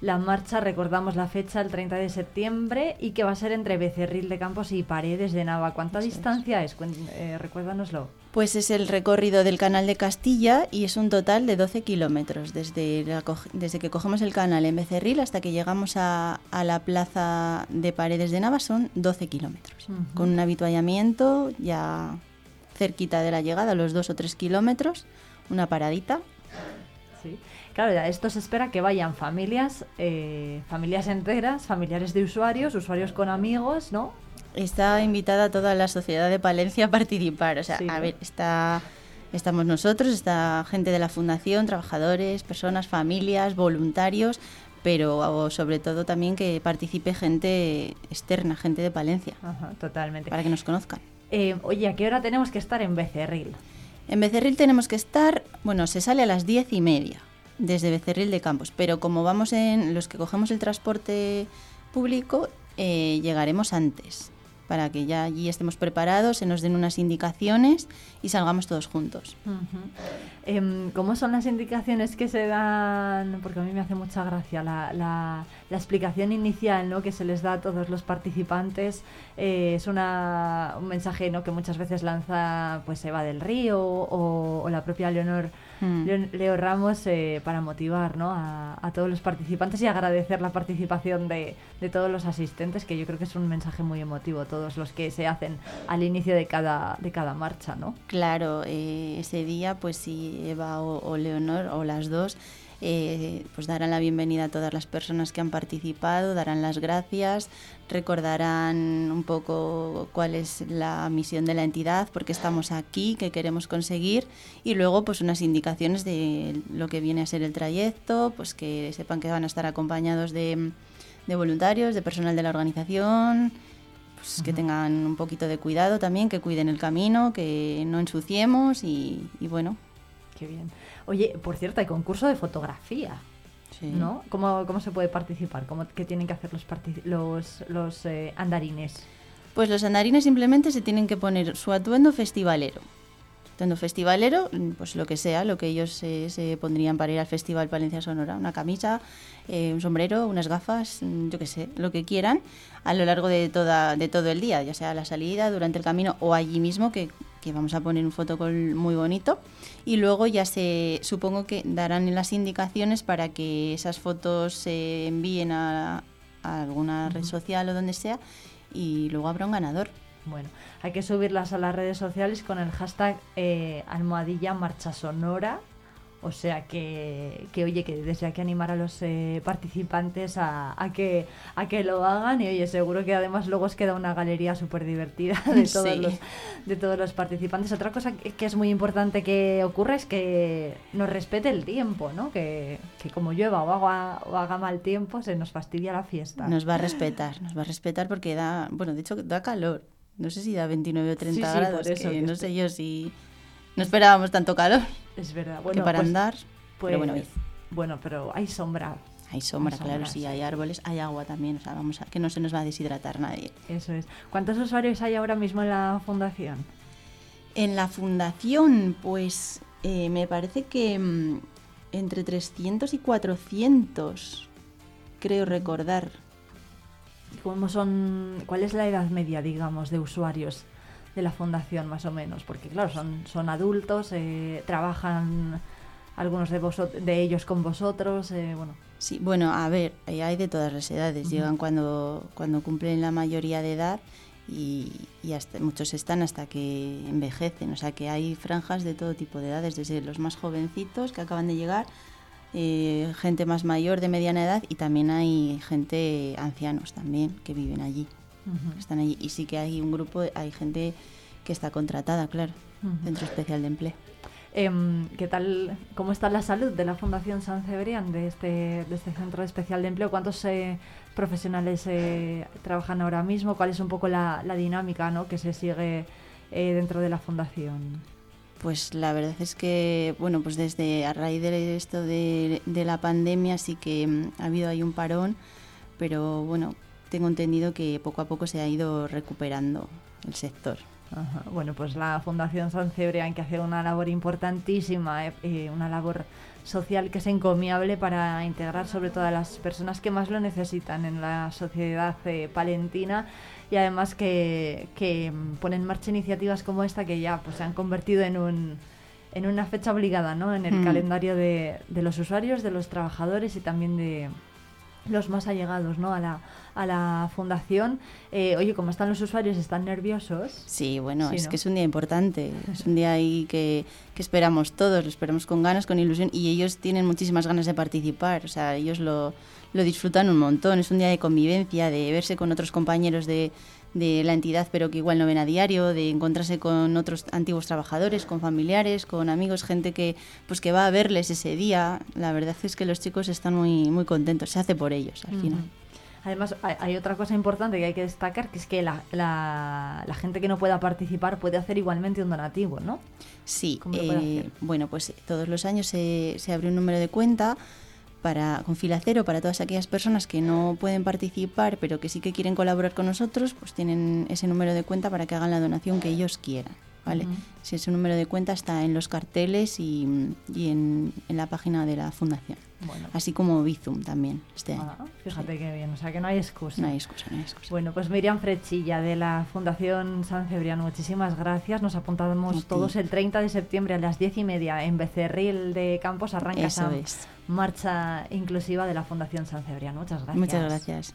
la marcha. Recordamos la fecha, el 30 de septiembre, y que va a ser entre Becerril de Campos y Paredes de Nava. ¿Cuánta distancia es? Eh, recuérdanoslo. Pues es el recorrido del canal de Castilla y es un total de 12 kilómetros, desde, la desde que cogemos el canal en Becerril hasta que llegamos a, a la plaza de Paredes de Nava son 12 kilómetros, con un habituallamiento ya cerquita de la llegada, los 2 o 3 kilómetros, una paradita. Sí. Claro, ya esto se espera que vayan familias, eh, familias enteras, familiares de usuarios, usuarios con amigos, ¿no? Está invitada toda la sociedad de Palencia a participar. O sea, Sí, a ver, está, estamos nosotros, está gente de la fundación, trabajadores, personas, familias, voluntarios, pero sobre todo también que participe gente externa, gente de Palencia, Ajá, totalmente. para que nos conozcan. Eh, oye, ¿a qué hora tenemos que estar en Becerril? En Becerril tenemos que estar, bueno, se sale a las diez y media desde Becerril de Campos, pero como vamos en los que cogemos el transporte público, eh, llegaremos antes para que ya allí estemos preparados, se nos den unas indicaciones y salgamos todos juntos. Em, ¿Cómo son las indicaciones que se dan? Porque a mí me hace mucha gracia la, la- la explicación inicial ¿no? que se les da a todos los participantes. Eh, es una, un mensaje ¿no? que muchas veces lanza pues Eva del Río o, o la propia Leonor Mm. Leo Ramos eh, para motivar ¿no? a, a todos los participantes y agradecer la participación de, de todos los asistentes, que yo creo que es un mensaje muy emotivo, todos los que se hacen al inicio de cada, de cada marcha, ¿no? Claro, eh, ese día, pues si Eva o, o Leonor o las dos, eh, pues darán la bienvenida a todas las personas que han participado, darán las gracias, recordarán un poco cuál es la misión de la entidad, por qué estamos aquí, qué queremos conseguir y luego pues unas indicaciones de lo que viene a ser el trayecto, pues que sepan que van a estar acompañados de, de voluntarios, de personal de la organización, pues que tengan un poquito de cuidado también, que cuiden el camino, que no ensuciemos y, y bueno. Qué bien. Oye, por cierto, hay concurso de fotografía. Sí. ¿No? ¿Cómo, ¿Cómo se puede participar? ¿Cómo, ¿Qué tienen que hacer los, los, los eh, andarines? Pues los andarines simplemente se tienen que poner su atuendo festivalero. Tanto festivalero, pues lo que sea, lo que ellos se pondrían para ir al Festival Palencia Sonora, una camisa, eh, un sombrero, unas gafas, mm, yo qué sé, lo que quieran, a lo largo de, toda, de todo el día, ya sea la salida, durante el camino o allí mismo, que, que vamos a poner un fotocall muy bonito. Y luego ya se, supongo que darán las indicaciones para que esas fotos se envíen a, a alguna red social o donde sea y luego habrá un ganador. Bueno, hay que subirlas a las redes sociales con el hashtag eh, almohadilla marcha sonora. O sea que, que, oye, que desde aquí animar a los eh, participantes a, a, que, a que lo hagan y oye, seguro que además luego os queda una galería súper divertida de todos, Sí. los, de todos los participantes. Otra cosa que, que es muy importante que ocurra es que nos respete el tiempo, ¿no? Que, que como llueva o haga, o haga mal tiempo se nos fastidia la fiesta. Nos va a respetar, nos va a respetar porque da, bueno, de hecho da calor. No sé si da 29 o 30 Sí, sí, grados, por eso, que no sé yo si no esperábamos tanto calor. Es verdad. que Bueno, para pues- andar, pero bueno, pues, bueno, pero hay sombra. hay sombra, hay claro, sí, sí. hay árboles, hay agua también, o sea, vamos a que no se nos va a deshidratar nadie. Eso es. ¿Cuántos usuarios hay ahora mismo en la fundación? En la fundación, pues eh, me parece que mm, entre 300 y 400, creo recordar. ¿Cómo son, ¿Cuál es la edad media, digamos, de usuarios de la fundación, más o menos? Porque, claro, son, son adultos, eh, trabajan algunos de, de ellos con vosotros, eh, bueno. Sí, bueno, a ver, eh, hay de todas las edades. Llegan cuando, cuando cumplen la mayoría de edad y, y hasta, muchos están hasta que envejecen. O sea que hay franjas de todo tipo de edades, desde los más jovencitos que acaban de llegar, eh, gente más mayor de mediana edad y también hay gente ancianos también que viven allí. Ujú. Están allí. Y sí que hay un grupo, hay gente que está contratada, claro, Ujú. Centro Especial de Empleo. Em, ¿Qué tal, cómo está la salud de la Fundación San Cebrián, de este, de este Centro Especial de Empleo? ¿Cuántos eh, profesionales eh, trabajan ahora mismo? ¿Cuál es un poco la, la dinámica ¿no? que se sigue eh, dentro de la Fundación? Pues la verdad es que, bueno, pues desde a raíz de esto de, de la pandemia sí que mm, ha habido ahí un parón, pero bueno, tengo entendido que poco a poco se ha ido recuperando el sector. Ajá. Bueno, pues la Fundación San Cebrián que hace una labor importantísima, eh, eh, una labor social que es encomiable para integrar sobre todo a las personas que más lo necesitan en la sociedad eh, palentina y además que, que mm, pone en marcha iniciativas como esta que ya pues se han convertido en un en una fecha obligada ¿no? en el Mm. calendario de, de los usuarios, de los trabajadores y también de los más allegados ¿no? a, la, a la fundación. Eh, oye, ¿cómo están los usuarios? ¿Están nerviosos? Sí, bueno, Sí, es ¿no? que es un día importante, es un día ahí que, que esperamos todos, lo esperamos con ganas, con ilusión y ellos tienen muchísimas ganas de participar, o sea, ellos lo, lo disfrutan un montón, es un día de convivencia, de verse con otros compañeros de, de la entidad pero que igual no ven a diario, de encontrarse con otros antiguos trabajadores, con familiares, con amigos, gente que pues que va a verles ese día. La verdad es que los chicos están muy muy contentos, se hace por ellos al final. Además, hay, hay otra cosa importante que hay que destacar, que es que la, la, la gente que no pueda participar puede hacer igualmente un donativo, ¿no? Sí, ¿Cómo lo puede eh, hacer? bueno, pues todos los años se, se abre un número de cuenta para, con Filacero para todas aquellas personas que no pueden participar pero que sí que quieren colaborar con nosotros, pues tienen ese número de cuenta para que hagan la donación que ellos quieran. ¿Vale? Si ese número de cuenta está en los carteles y, y en, en la página de la fundación. Bueno. Así como Bizum también este año. Ah, fíjate qué bien, o sea que no hay excusa. No hay excusa, no hay excusa. Bueno, pues Miriam Frechilla de la Fundación San Cebrián, muchísimas gracias. Nos apuntamos todos el 30 de septiembre a las 10 y media en Becerril de Campos. Arranca Eso esa es. marcha inclusiva de la Fundación San Cebrián. Muchas gracias. Muchas gracias.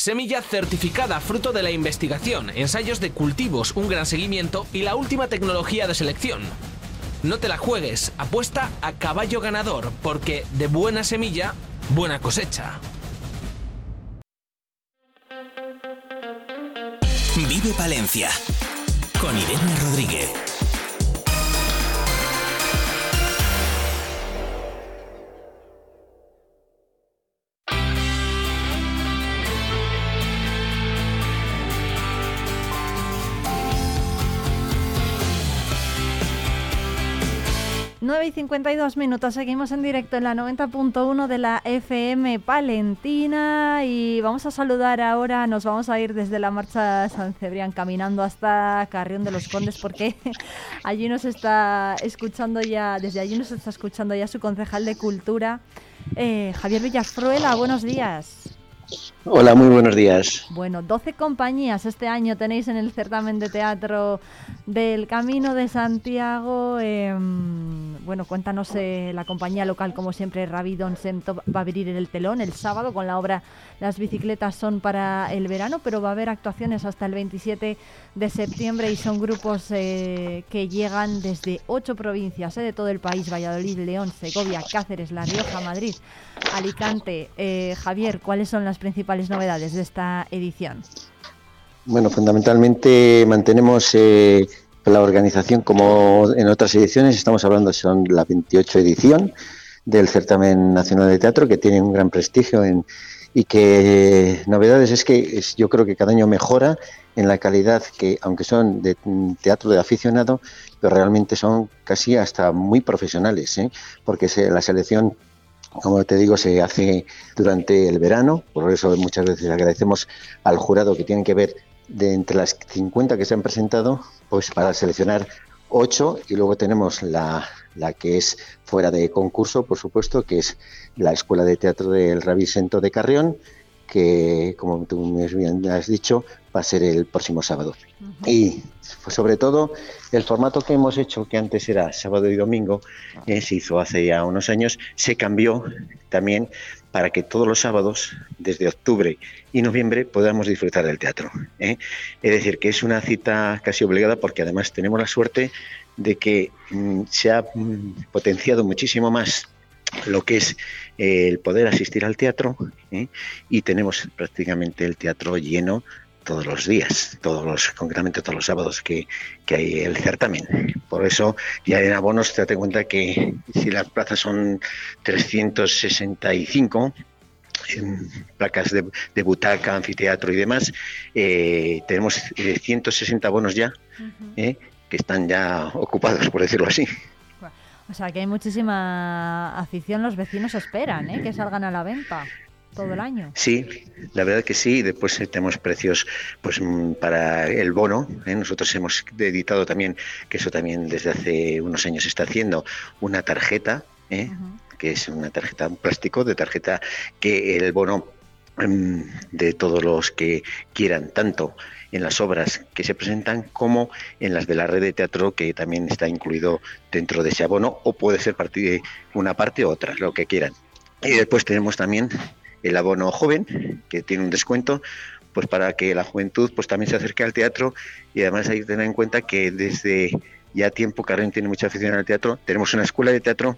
Semilla certificada fruto de la investigación, ensayos de cultivos, un gran seguimiento y la última tecnología de selección. No te la juegues, apuesta a caballo ganador, porque de buena semilla, buena cosecha. Vive Palencia con Irene Rodríguez. Nueve y 52 minutos, seguimos en directo en la 90.1 de la FM Palentina y vamos a saludar ahora, nos vamos a ir desde la marcha San Cebrián caminando hasta Carrión de los Condes porque allí nos está escuchando ya, desde allí nos está escuchando ya su concejal de Cultura, eh, Javier Villafruela, buenos días. Hola, muy buenos días. Bueno, 12 compañías este año tenéis en el certamen de teatro del Camino de Santiago. Eh, bueno, cuéntanos eh, la compañía local, como siempre, Rabidon Sento va a abrir el telón el sábado con la obra Las bicicletas son para el verano, pero va a haber actuaciones hasta el 27 de septiembre y son grupos eh, que llegan desde ocho provincias de todo el país, Valladolid, León, Segovia, Cáceres, La Rioja, Madrid, Alicante. Javier, ¿cuáles son las principales novedades de esta edición? Bueno, fundamentalmente mantenemos eh, la organización como en otras ediciones. Estamos hablando, son la 28 edición del Certamen Nacional de Teatro, que tiene un gran prestigio en, y que novedades es que yo creo que cada año mejora en la calidad que, aunque son de teatro de aficionado, pero realmente son casi hasta muy profesionales, ¿eh? porque se, la selección como te digo, se hace durante el verano, por eso muchas veces agradecemos al jurado que tienen que ver de entre las 50 que se han presentado, pues para seleccionar 8 y luego tenemos la, la que es fuera de concurso, por supuesto, que es la Escuela de Teatro del Rabisento de Carrión, que como tú bien has dicho, va a ser el próximo sábado. Y pues, sobre todo el formato que hemos hecho, que antes era sábado y domingo, eh, se hizo hace ya unos años, se cambió también para que todos los sábados, desde octubre y noviembre, podamos disfrutar del teatro. ¿eh? Es decir, que es una cita casi obligada porque además tenemos la suerte de que mm, se ha mm, potenciado muchísimo más lo que es eh, el poder asistir al teatro y tenemos prácticamente el teatro lleno todos los días, todos los, concretamente todos los sábados que, hay el certamen. Por eso, ya en abonos, te das cuenta que si las plazas son 365, placas de, butaca, anfiteatro y demás, eh, tenemos 160 eh, abonos ya, eh, que están ya ocupados, por decirlo así. O sea que hay muchísima afición, los vecinos esperan que salgan a la venta todo el año. Sí, la verdad que sí. Después tenemos precios pues mm, para el bono. ¿eh? Nosotros hemos editado también, que eso también desde hace unos años se está haciendo, una tarjeta, ¿eh? que es una tarjeta, un plástico de tarjeta que el bono mm, de todos los que quieran, tanto en las obras que se presentan como en las de la red de teatro que también está incluido dentro de ese abono o puede ser una parte u otra, lo que quieran. Y después tenemos también el abono joven, que tiene un descuento, pues para que la juventud pues también se acerque al teatro y además hay que tener en cuenta que desde ya tiempo Carmen tiene mucha afición al teatro, tenemos una escuela de teatro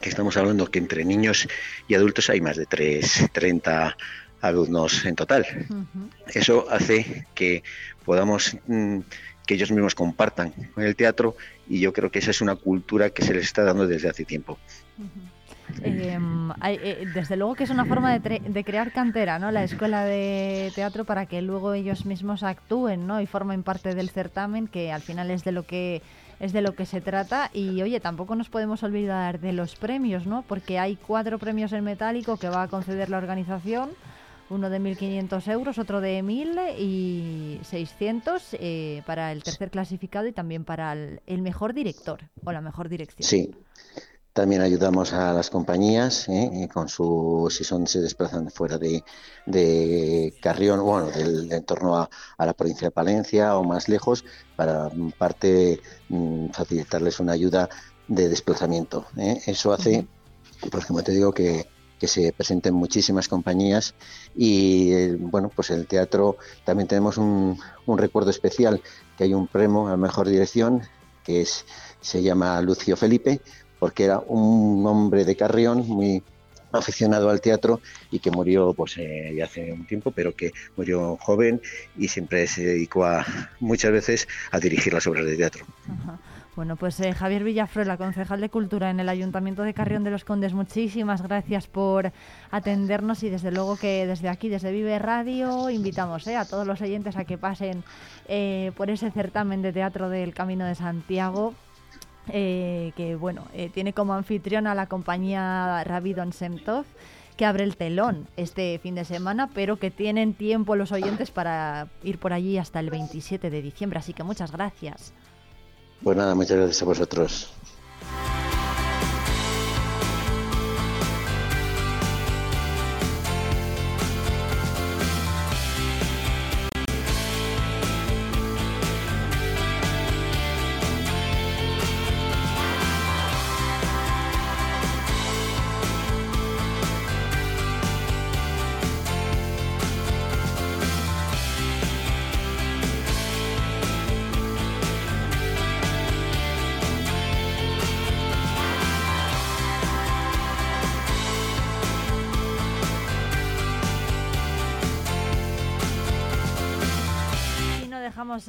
que estamos hablando que entre niños y adultos hay más de 3, 30 alumnos en total. Eso hace que podamos mm, que ellos mismos compartan con el teatro y yo creo que esa es una cultura que se les está dando desde hace tiempo. Em, eh, desde luego que es una forma de, crear cantera, ¿no? La escuela de teatro para que luego ellos mismos actúen, ¿no? Y formen parte del certamen, que al final es de lo que es de lo que se trata. Y oye, tampoco nos podemos olvidar de los premios, ¿no? Porque hay cuatro premios en metálico que va a conceder la organización uno de 1.500 euros, otro de 1.000 y 600 eh, para el tercer clasificado y también para el, el mejor director o la mejor dirección. Sí. También ayudamos a las compañías ¿eh? Con su si son se desplazan fuera de, de Carrión, bueno, del entorno a, a la provincia de Palencia o más lejos, para parte mm, facilitarles una ayuda de desplazamiento. ¿eh? Eso hace, pues como te digo, que, que se presenten muchísimas compañías y eh, bueno, pues en el teatro también tenemos un, un recuerdo especial, que hay un premio a mejor dirección que es se llama Lucio Felipe, porque era un hombre de Carrión muy aficionado al teatro y que murió pues eh, ya hace un tiempo, pero que murió joven y siempre se dedicó a muchas veces a dirigir las obras de teatro. Bueno, pues eh, Javier Villafruela, concejal de Cultura en el Ayuntamiento de Carrión de los Condes, muchísimas gracias por atendernos y desde luego que desde aquí, desde Vive Radio, invitamos eh, a todos los oyentes a que pasen eh, por ese certamen de teatro del Camino de Santiago. Eh, que bueno, eh, tiene como anfitrión a la compañía Rabidon Semtov que abre el telón este fin de semana, pero que tienen tiempo los oyentes para ir por allí hasta el 27 de diciembre. Así que muchas gracias. Pues nada, muchas gracias a vosotros.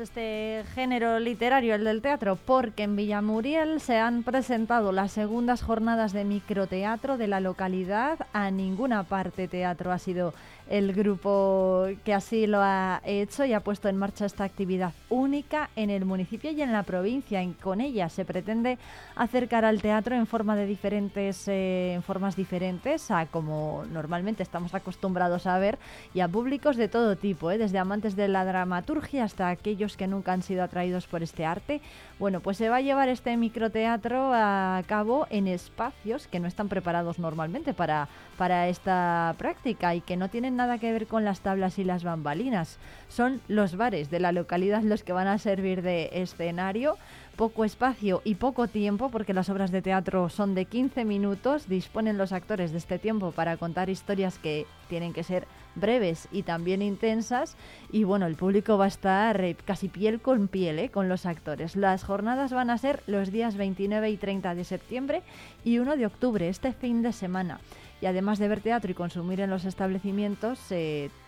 No género literario, el del teatro, porque en Villamuriel se han presentado las segundas jornadas de microteatro de la localidad. A ninguna parte teatro ha sido el grupo que así lo ha hecho y ha puesto en marcha esta actividad única en el municipio y en la provincia. En- con ella se pretende acercar al teatro en forma de diferentes, eh, en formas diferentes a como normalmente estamos acostumbrados a ver y a públicos de todo tipo, ¿eh? desde amantes de la dramaturgia hasta aquellos que nunca han sido atraídos por este arte. Bueno, pues se va a llevar este microteatro a cabo en espacios que no están preparados normalmente para, para esta práctica y que no tienen nada que ver con las tablas y las bambalinas. Son los bares de la localidad los que van a servir de escenario poco espacio y poco tiempo, porque las obras de teatro son de 15 minutos, disponen los actores de este tiempo para contar historias que tienen que ser breves y también intensas, y bueno, el público va a estar eh, casi piel con piel eh, con los actores. Las jornadas van a ser los días 29 y 30 de septiembre y 1 de octubre, este fin de semana. Y además de ver teatro y consumir en los establecimientos,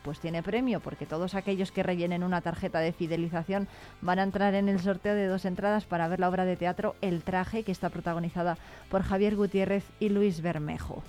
pues tiene premio, porque todos aquellos que rellenen una tarjeta de fidelización van a entrar en el sorteo de dos entradas para ver la obra de teatro El Traje, que está protagonizada por Javier Gutiérrez y Luis Bermejo.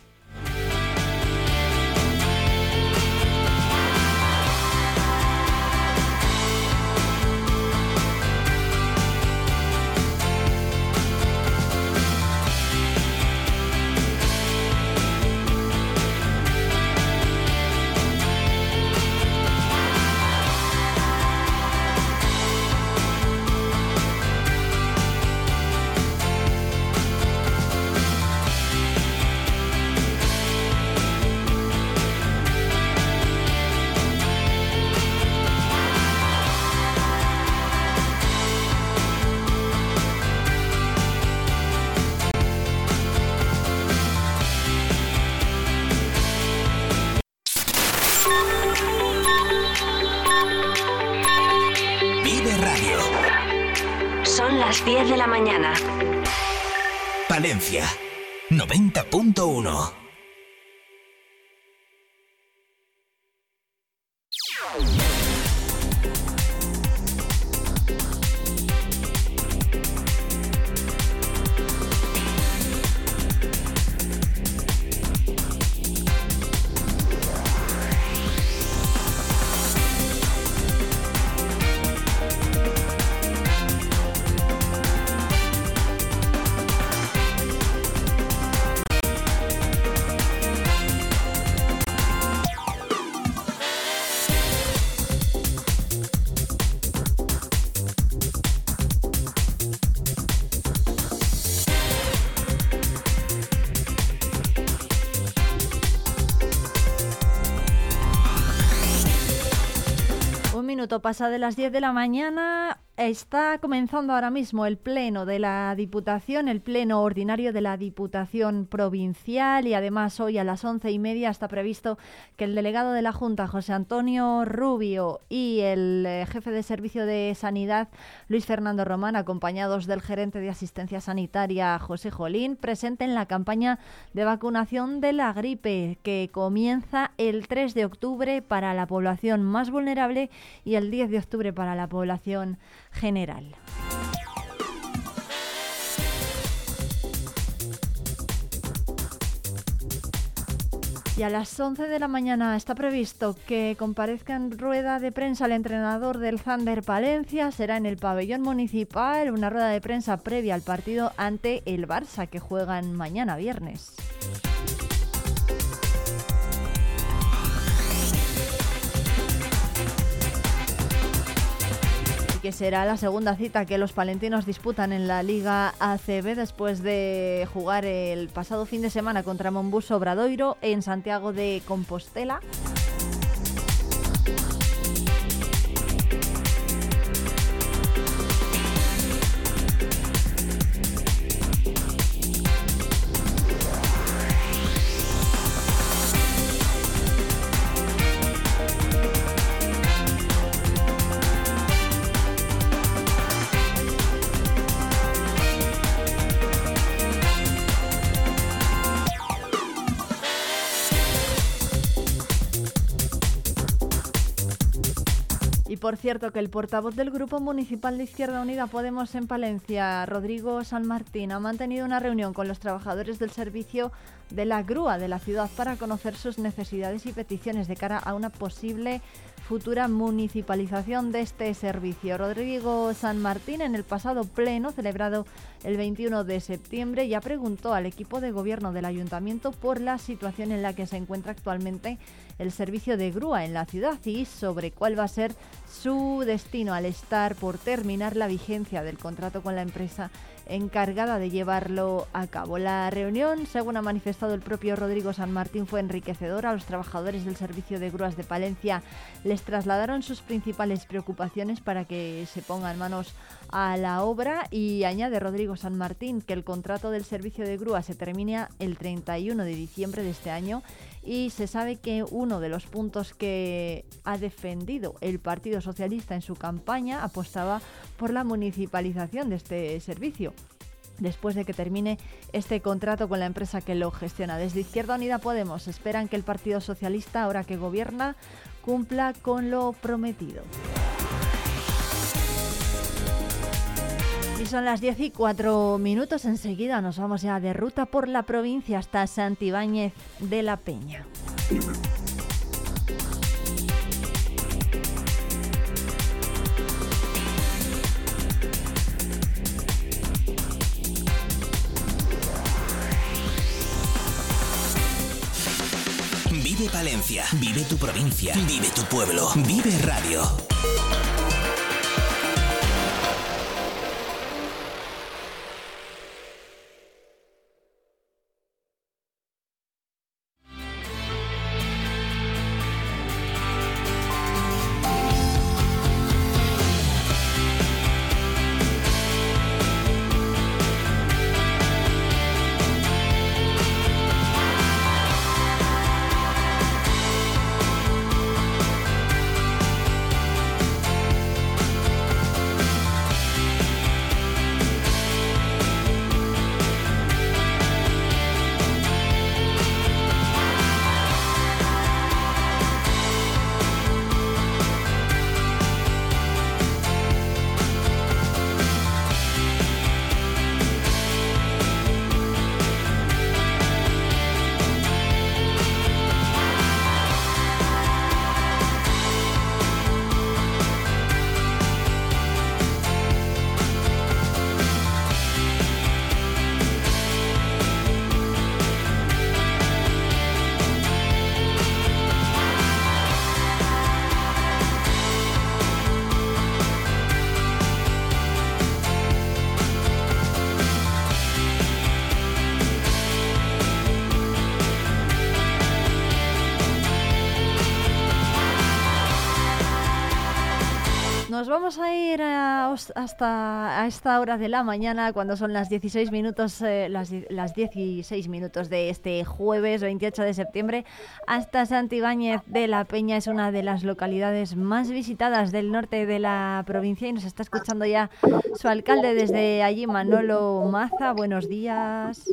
Palencia pasa de las 10 de la mañana. Está comenzando ahora mismo el pleno de la Diputación, el pleno ordinario de la Diputación Provincial y además hoy a las once y media está previsto que el delegado de la Junta, José Antonio Rubio, y el eh, jefe de Servicio de Sanidad, Luis Fernando Román, acompañados del gerente de Asistencia Sanitaria, José Jolín, presenten la campaña de vacunación de la gripe que comienza el 3 de octubre para la población más vulnerable y el 10 de octubre para la población general. Y a las 11 de la mañana está previsto que comparezca en rueda de prensa el entrenador del Thunder Palencia. Será en el pabellón municipal, una rueda de prensa previa al partido ante el Barça que juegan mañana viernes. Que será la segunda cita que los palentinos disputan en la Liga ACB después de jugar el pasado fin de semana contra Monbus Obradoiro en Santiago de Compostela. Por cierto, que el portavoz del Grupo Municipal de Izquierda Unida Podemos en Palencia, Rodrigo San Martín, ha mantenido una reunión con los trabajadores del servicio de la grúa de la ciudad para conocer sus necesidades y peticiones de cara a una posible futura municipalización de este servicio. Rodrigo San Martín en el pasado pleno celebrado el 21 de septiembre ya preguntó al equipo de gobierno del ayuntamiento por la situación en la que se encuentra actualmente el servicio de grúa en la ciudad y sobre cuál va a ser su destino al estar por terminar la vigencia del contrato con la empresa encargada de llevarlo a cabo. La reunión, según ha manifestado el propio Rodrigo San Martín, fue enriquecedora. Los trabajadores del servicio de grúas de Palencia les trasladaron sus principales preocupaciones para que se pongan manos a la obra y añade Rodrigo San Martín que el contrato del servicio de grúa se termina el 31 de diciembre de este año y se sabe que uno de los puntos que ha defendido el Partido Socialista en su campaña apostaba por la municipalización de este servicio después de que termine este contrato con la empresa que lo gestiona. Desde Izquierda Unida Podemos esperan que el Partido Socialista, ahora que gobierna, cumpla con lo prometido. Son las 10 y 4 minutos. Enseguida nos vamos ya de ruta por la provincia hasta Santibáñez de la Peña. Vive Palencia, vive tu provincia, vive tu pueblo, vive radio. Vamos a ir hasta a esta hora de la mañana, cuando son las 16 minutos, eh, las, las 16 minutos de este jueves 28 de septiembre, hasta Santibáñez de la Peña. Es una de las localidades más visitadas del norte de la provincia y nos está escuchando ya su alcalde desde allí, Manolo Maza. Buenos días.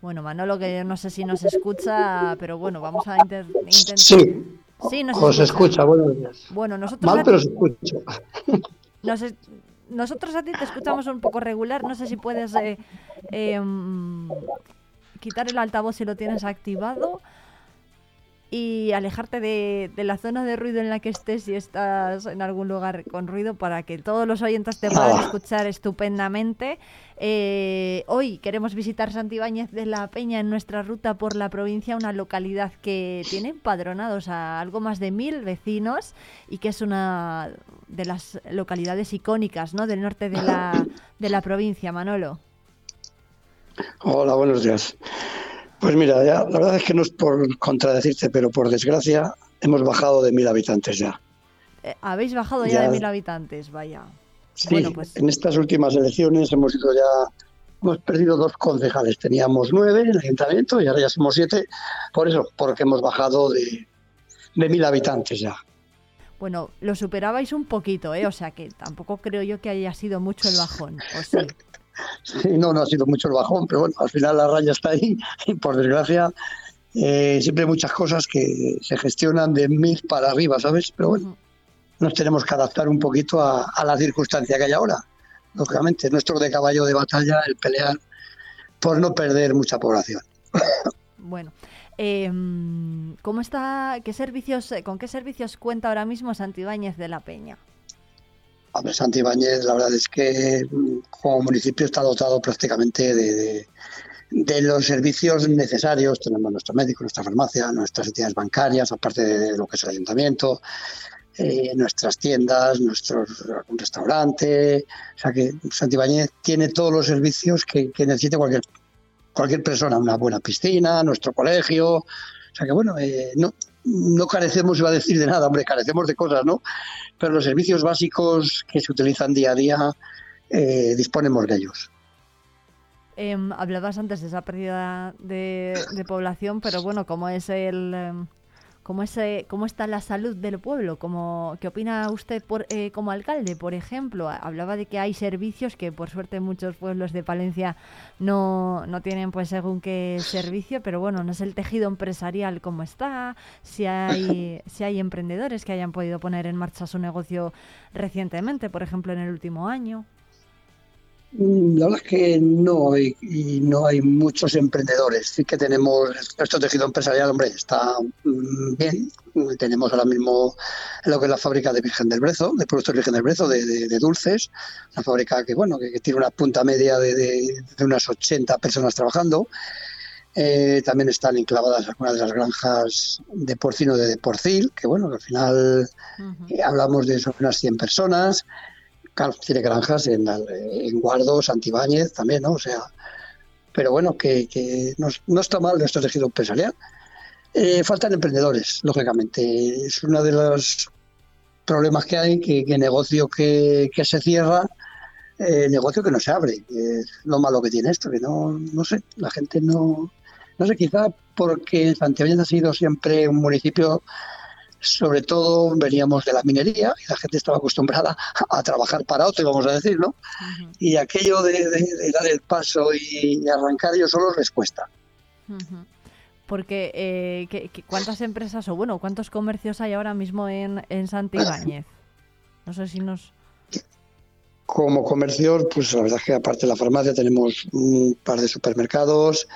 Bueno, Manolo, que no sé si nos escucha, pero bueno, vamos a intentar. Sí. Sí, nos Os escucha, buenos días. Bueno, nosotros Mal, pero nos es- nosotros a ti te escuchamos un poco regular. No sé si puedes eh, em, quitar el altavoz si lo tienes activado y alejarte de, de la zona de ruido en la que estés si estás en algún lugar con ruido para que todos los oyentes te puedan Ah. escuchar estupendamente. Eh, hoy queremos visitar Santibáñez de la Peña en nuestra ruta por la provincia, una localidad que tiene empadronados a algo más de mil vecinos y que es una de las localidades icónicas ¿no? del norte de la, de la provincia, Manolo. Hola, buenos días. Pues mira, ya, la verdad es que no es por contradecirte, pero por desgracia hemos bajado de mil habitantes ya. Eh, Habéis bajado ya, Ya. de mil habitantes, vaya. Sí, Bueno, pues en estas últimas elecciones hemos ido ya, hemos perdido dos concejales. Teníamos nueve en el ayuntamiento y ahora ya somos siete. Por eso, porque hemos bajado de, de mil habitantes ya. Bueno, lo superabais un poquito, ¿eh? O sea que tampoco creo yo que haya sido mucho el bajón. ¿o sí? Sí, no, no ha sido mucho el bajón, pero bueno, al final la raya está ahí y por desgracia eh, siempre hay muchas cosas que se gestionan de mil para arriba, ¿sabes? Pero bueno, nos tenemos que adaptar un poquito a, a la circunstancia que hay ahora. Lógicamente, es nuestro de caballo de batalla el pelear por no perder mucha población. Bueno, em, ¿cómo está? ¿Qué servicios, eh, con qué servicios cuenta ahora mismo Santibáñez de la Peña? Hombre, Santibáñez, la verdad es que mm, como municipio está dotado prácticamente de, de- de los servicios necesarios. Tenemos nuestro médico, nuestra farmacia, nuestras entidades bancarias, aparte de lo que es el ayuntamiento, eh, nuestras tiendas, nuestro restaurante. O sea que Santibáñez tiene todos los servicios que, que necesite cualquier, cualquier persona. Una buena piscina, nuestro colegio. O sea que bueno, eh, no, no carecemos, iba a decir de nada, hombre, carecemos de cosas, ¿no? Pero los servicios básicos que se utilizan día a día eh, disponemos de ellos. Em, hablabas antes de esa pérdida de, de población, pero bueno, ¿cómo es el em, cómo es, eh, cómo está la salud del pueblo? ¿Cómo, ¿Qué opina usted por, eh, como alcalde, por ejemplo? Hablaba de que hay servicios que por suerte muchos pueblos de Palencia no, no tienen pues según qué servicio, pero bueno, no es el tejido empresarial como está, si hay, si hay emprendedores que hayan podido poner en marcha su negocio recientemente, por ejemplo en el último año. Mm, La verdad es que no hay, y no hay muchos emprendedores. Sí que tenemos nuestro tejido empresarial, hombre, está mm, bien. Tenemos ahora mismo lo que es la fábrica de Virgen del Brezo, de productos Virgen del Brezo, de, de- de dulces. Una fábrica que, bueno, que, que tiene una punta media de, de- unas 80 personas trabajando. Eh, también están enclavadas algunas de las granjas de porcino de Porcil, que bueno, que al final eh, hablamos de unas 100 personas. Claro, tiene granjas en, en Guardo, Santibáñez también, ¿no? O sea, pero bueno, que, que no, está mal nuestro tejido empresarial. Eh, faltan emprendedores, lógicamente. Es uno de los problemas que hay, que, negocio que, que se cierra, eh, negocio que no se abre. Es lo malo que tiene esto, que no, no sé, la gente no, no sé, quizá porque Santibáñez ha sido siempre un municipio sobre todo veníamos de la minería y la gente estaba acostumbrada a trabajar para otro, vamos a decir, ¿no? Y aquello de, de- de dar el paso y arrancar ellos solos les cuesta. Porque, eh, ¿qué- qué- ¿cuántas empresas o, bueno, cuántos comercios hay ahora mismo en, en Santibáñez? No sé si nos... Como comercios, pues la verdad es que aparte de la farmacia tenemos un par de supermercados,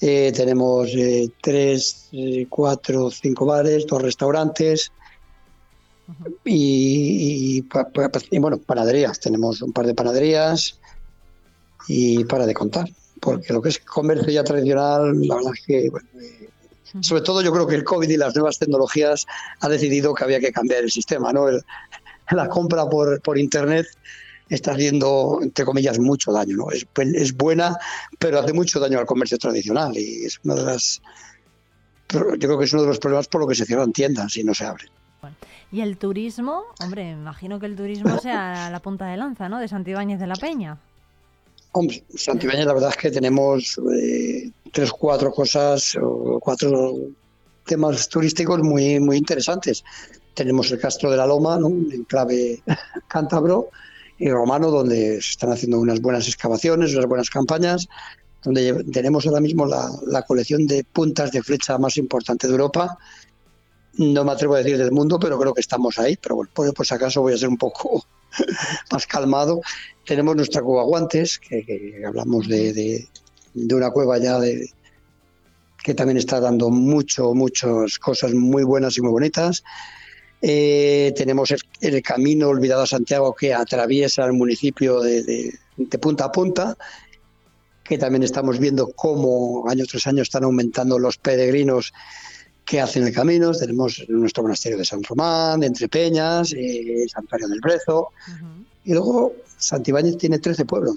eh, tenemos eh, tres, eh, cuatro, cinco bares, dos restaurantes y, y pa- pa- y, bueno, panaderías. Tenemos un par de panaderías y para de contar, porque lo que es comercio ya tradicional, la verdad es que, bueno, eh, sobre todo yo creo que el COVID y las nuevas tecnologías ha decidido que había que cambiar el sistema, ¿no? El- la compra por, por internet está haciendo, entre comillas, mucho daño, ¿no? Es, es buena, pero hace mucho daño al comercio tradicional y es una de las yo creo que es uno de los problemas por lo que se cierran tiendas y no se abren. Y el turismo, hombre, imagino que el turismo sea la punta de lanza, ¿no? De Santibáñez de la Peña. Hombre, Santibáñez la verdad es que tenemos eh, tres, cuatro cosas, o cuatro temas turísticos muy, muy interesantes. Tenemos el Castro de la Loma, ¿no? un enclave cántabro y romano, donde se están haciendo unas buenas excavaciones, unas buenas campañas, donde tenemos ahora mismo la, la colección de puntas de flecha más importante de Europa. No me atrevo a decir del mundo, pero creo que estamos ahí. Pero bueno, por, por si acaso voy a ser un poco más calmado. Tenemos nuestra cueva Guantes, que, hablamos de, de- de una cueva ya de, que también está dando mucho, muchas cosas muy buenas y muy bonitas. Eh, tenemos el, el camino olvidado a Santiago que atraviesa el municipio de, de- de punta a punta, que también estamos viendo cómo año tras año están aumentando los peregrinos que hacen el camino. Tenemos nuestro monasterio de San Román, de Entre Peñas, eh, Santuario del Brezo. Y luego Santibáñez tiene 13 pueblos.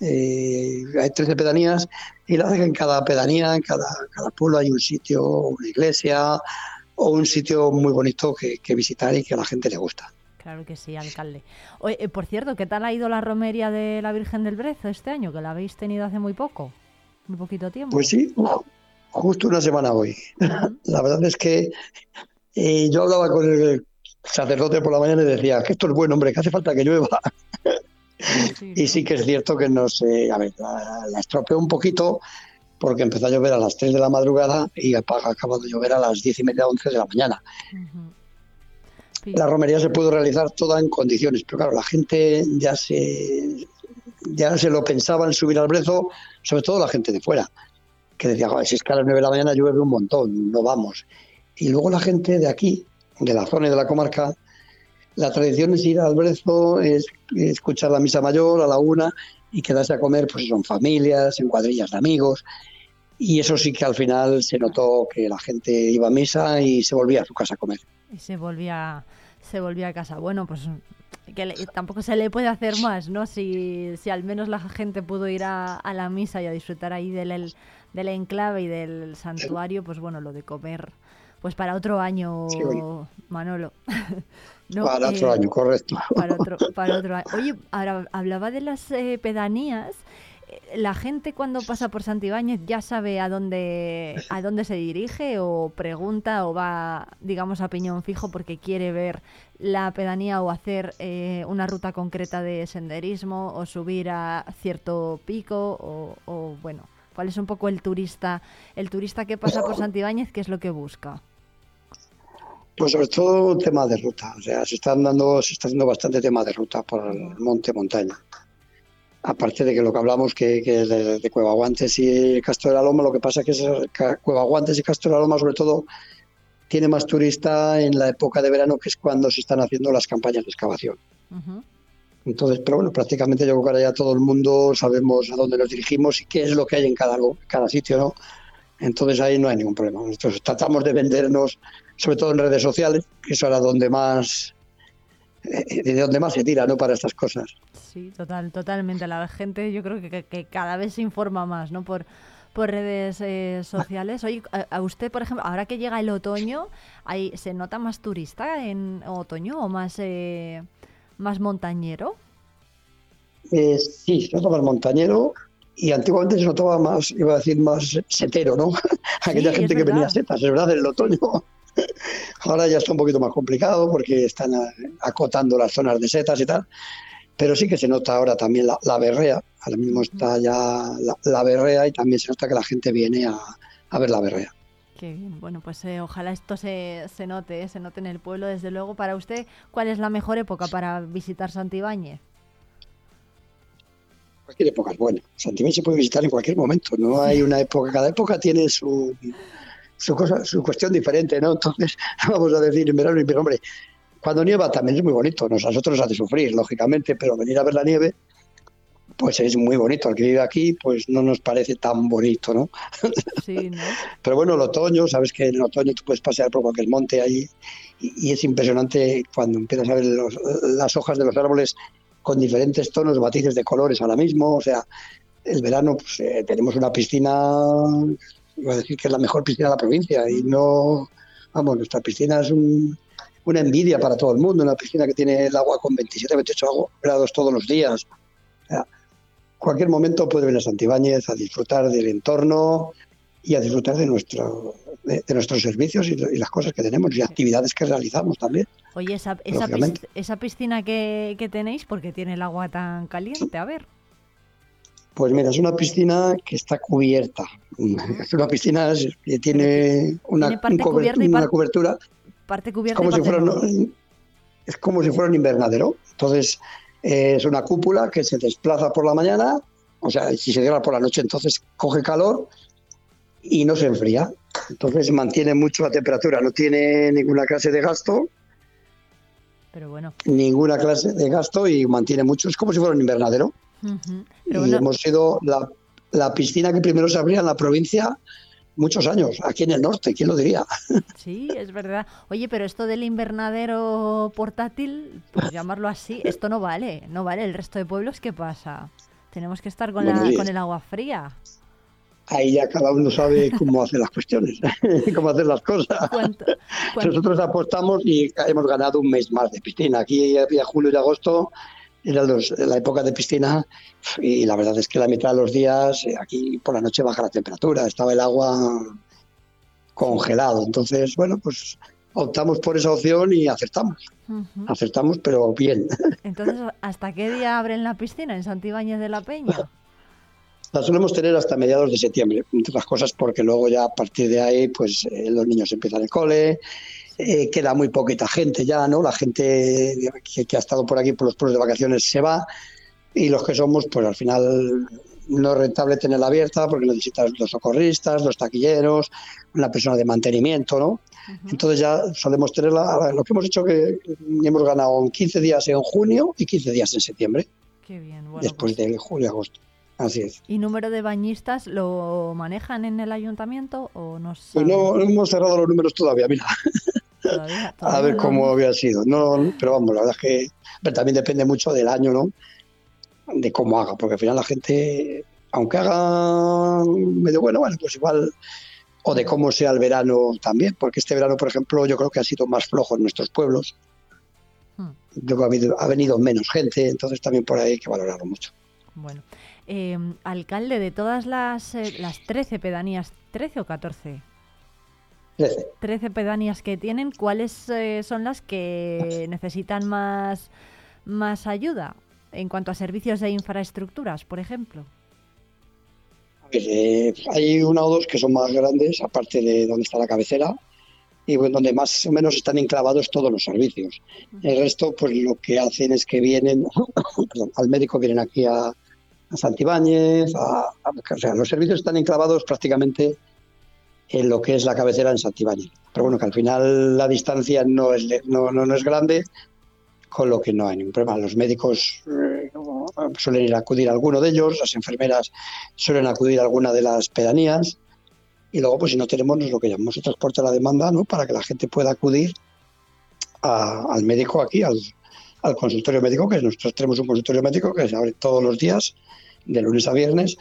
Eh, hay 13 pedanías y la verdad que en cada pedanía, en cada, cada pueblo hay un sitio, una iglesia o un sitio muy bonito que, que visitar y que a la gente le gusta. Claro que sí, alcalde. Oye, eh, por cierto, ¿qué tal ha ido la romería de la Virgen del Brezo este año? Que la habéis tenido hace muy poco, muy poquito tiempo. Pues sí, justo una semana hoy. La verdad es que eh, yo hablaba con el sacerdote por la mañana y decía que esto es bueno, hombre, que hace falta que llueva. y sí que es cierto que nos, eh, a ver, la, la estropeó un poquito porque empezó a llover a las 3 de la madrugada y ha acabado de llover a las 10 y media, 11 de la mañana. La romería se pudo realizar toda en condiciones, pero claro, la gente ya se, ya se lo pensaba en subir al brezo, sobre todo la gente de fuera, que decía, "Joder, si es que a las 9 de la mañana llueve un montón, no vamos. Y luego la gente de aquí, de la zona y de la comarca, la tradición es ir al brezo, es escuchar la misa mayor a la una y quedarse a comer, pues son familias, en cuadrillas de amigos. Y eso sí que al final se notó que la gente iba a misa y se volvía a su casa a comer. Y se volvía, se volvía a casa. Bueno, pues que le- tampoco se le puede hacer más, ¿no? Si, si al menos la gente pudo ir a, a la misa y a disfrutar ahí del, el- del enclave y del santuario, pues bueno, lo de comer, pues para otro año, Sí. Manolo. No, Para otro eh, año, correcto. Para otro, para otro año. Oye, ahora hablaba de las eh, pedanías. La gente cuando pasa por Santibáñez ya sabe a dónde a dónde se dirige o pregunta o va, digamos, a piñón fijo porque quiere ver la pedanía o hacer eh, una ruta concreta de senderismo o subir a cierto pico o, o, bueno, cuál es un poco el turista el turista que pasa por Santibáñez, qué es lo que busca. Pues sobre todo tema de ruta, o sea, se están dando, se está haciendo bastante tema de ruta por el monte montaña. Aparte de que lo que hablamos que, que es de, de Cueva Guantes y Castro de la Loma, lo que pasa es que es- Cueva Guantes y Castro de la Loma sobre todo tiene más turista en la época de verano que es cuando se están haciendo las campañas de excavación. Entonces, pero bueno, prácticamente yo creo que ahora ya todo el mundo sabemos a dónde nos dirigimos y qué es lo que hay en cada, cada sitio, ¿no? Entonces ahí no hay ningún problema. Nosotros tratamos de vendernos, sobre todo en redes sociales, que es ahora donde más, eh, de donde más se tira, ¿no? Para estas cosas. Sí, total, totalmente. La gente yo creo que, cada vez se informa más, ¿no? Por, por redes eh, sociales. Oye, a, a usted, por ejemplo, ahora que llega el otoño, ahí ¿se nota más turista en otoño o más, eh, más montañero? Eh, sí, se notaba el montañero y antiguamente se notaba más, iba a decir, más setero, ¿no? Aquella gente que venía a setas, es verdad, en el otoño. Ahora ya está un poquito más complicado porque están acotando las zonas de setas y tal. Pero sí que se nota ahora también la, la berrea. Ahora mismo está ya la, la berrea y también se nota que la gente viene a, a ver la berrea. Qué bien. Bueno, pues eh, ojalá esto se, se note, eh, se note en el pueblo. Desde luego, para usted, ¿cuál es la mejor época para visitar Santibáñez? Cualquier época es buena. Santibáñez se puede visitar en cualquier momento. No hay una época. Cada época tiene su, su cosa, su cuestión diferente, ¿no? Entonces, vamos a decir en verano, pero hombre, cuando nieva también es muy bonito. Nos, a nosotros nos hace sufrir, lógicamente, pero venir a ver la nieve, pues es muy bonito. Al que vive aquí, pues no nos parece tan bonito, ¿no? Sí, ¿no? Pero bueno, el otoño, sabes que en el otoño tú puedes pasear por cualquier monte ahí y, y es impresionante cuando empiezas a ver los- las hojas de los árboles con diferentes tonos, matices de colores ahora mismo. O sea, el verano pues, eh, tenemos una piscina iba a decir que es la mejor piscina de la provincia y no, vamos, nuestra piscina es un- una envidia para todo el mundo, una piscina que tiene el agua con 27, 28 agu- grados todos los días. O sea, cualquier momento puede venir a Santibáñez a disfrutar del entorno y a disfrutar de, nuestro, de, de nuestros servicios y, y las cosas que tenemos y actividades que realizamos también. Oye, esa, esa, Lógicamente. pis- esa piscina que, que tenéis, porque tiene el agua tan caliente? A ver. Pues mira, es una piscina que está cubierta. Es una piscina que tiene una, Tiene un cubierta una par- Parte es cubierta como, y si parte fuera, no. un- es como si fuera un invernadero. Entonces, eh, es una cúpula que se desplaza por la mañana, o sea, si se cierra por la noche, entonces coge calor y no se enfría. Entonces mantiene mucho la temperatura, no tiene ninguna clase de gasto, Pero bueno. ninguna clase de gasto y mantiene mucho. Es como si fuera un invernadero. Y Pero bueno, hemos sido la, la piscina que primero se abría en la provincia muchos años, aquí en el norte, ¿quién lo diría? Sí, es verdad. Oye, pero esto del invernadero portátil, por llamarlo así, esto no vale. No vale. ¿El resto de pueblos qué pasa? Tenemos que estar con, Bueno, la, con el agua fría. Ahí ya cada uno sabe cómo hacer las cuestiones, cómo hacer las cosas. cuánto? Nosotros apostamos y hemos ganado un mes más de piscina. Aquí había julio y agosto, era los- la época de piscina y la verdad es que la mitad de los días eh, aquí por la noche baja la temperatura, estaba el agua congelado. Entonces, bueno, pues optamos por esa opción y acertamos. Acertamos, pero bien. Entonces, ¿hasta qué día abren la piscina en Santibáñez de la Peña? La solemos tener hasta mediados de septiembre, entre otras cosas porque luego ya a partir de ahí pues eh, los niños empiezan el cole, eh, queda muy poquita gente ya, ¿no? La gente que, que ha estado por aquí por los pueblos de vacaciones se va y los que somos pues al final no es rentable tenerla abierta porque necesitas los socorristas, los taquilleros, una persona de mantenimiento, ¿no? Entonces ya solemos tenerla, lo que hemos hecho que hemos ganado 15 días en junio y 15 días en septiembre, Qué bien. Bueno, después pues- de julio y agosto. Así es. ¿Y número de bañistas lo manejan en el ayuntamiento o no Pues saben? no, no hemos cerrado los números todavía, mira, Todavía- a ver cómo había sido. No, pero vamos, la verdad es que pero también depende mucho del año, ¿no? De cómo haga, porque al final la gente, aunque haga medio bueno, bueno, pues igual, o de cómo sea el verano también, porque este verano, por ejemplo, yo creo que ha sido más flojo en nuestros pueblos. Hmm. Yo creo que ha venido menos gente, entonces también por ahí hay que valorarlo mucho. Bueno, eh, alcalde de todas las, eh, las 13 pedanías, ¿13 o 14? 13. 13 pedanías que tienen, ¿cuáles eh, son las que necesitan más, más ayuda en cuanto a servicios de infraestructuras, por ejemplo? Eh, hay una o dos que son más grandes, aparte de donde está la cabecera, y bueno, donde más o menos están enclavados todos los servicios. El resto, pues lo que hacen es que vienen, al médico vienen aquí a, a Santibáñez, a- o sea, los servicios están enclavados prácticamente en lo que es la cabecera en Santibáñez. Pero bueno, que al final la distancia no es, no, no, no es grande, con lo que no hay ningún problema. Los médicos eh, suelen ir a acudir a alguno de ellos, las enfermeras suelen acudir a alguna de las pedanías y luego pues si no tenemos es lo que llamamos el transporte a la demanda, ¿no? Para que la gente pueda acudir al médico aquí, al, al consultorio médico, que nosotros tenemos un consultorio médico que se abre todos los días, de lunes a viernes,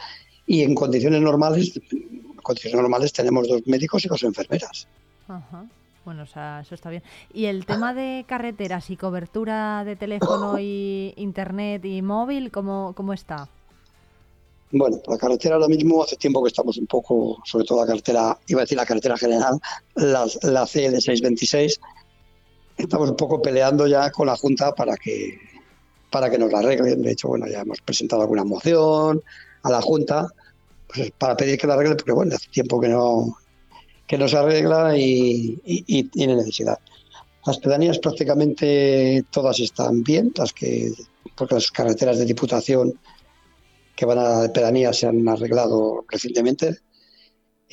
y en condiciones normales, en condiciones normales tenemos dos médicos y dos enfermeras. Ajá. Bueno, o sea, eso está bien. ¿Y el tema de carreteras y cobertura de teléfono y internet y móvil, cómo, cómo está? Bueno, la carretera ahora mismo hace tiempo que estamos un poco, sobre todo la carretera, iba a decir la carretera general, la, la C de 626, estamos un poco peleando ya con la Junta para que para que nos la arreglen. De hecho, bueno, ya hemos presentado alguna moción a la Junta pues, para pedir que la arreglen, porque bueno, hace tiempo que no que no se arregla y, tiene necesidad. Las pedanías prácticamente todas están bien, las que porque las carreteras de diputación que van a pedanías se han arreglado recientemente.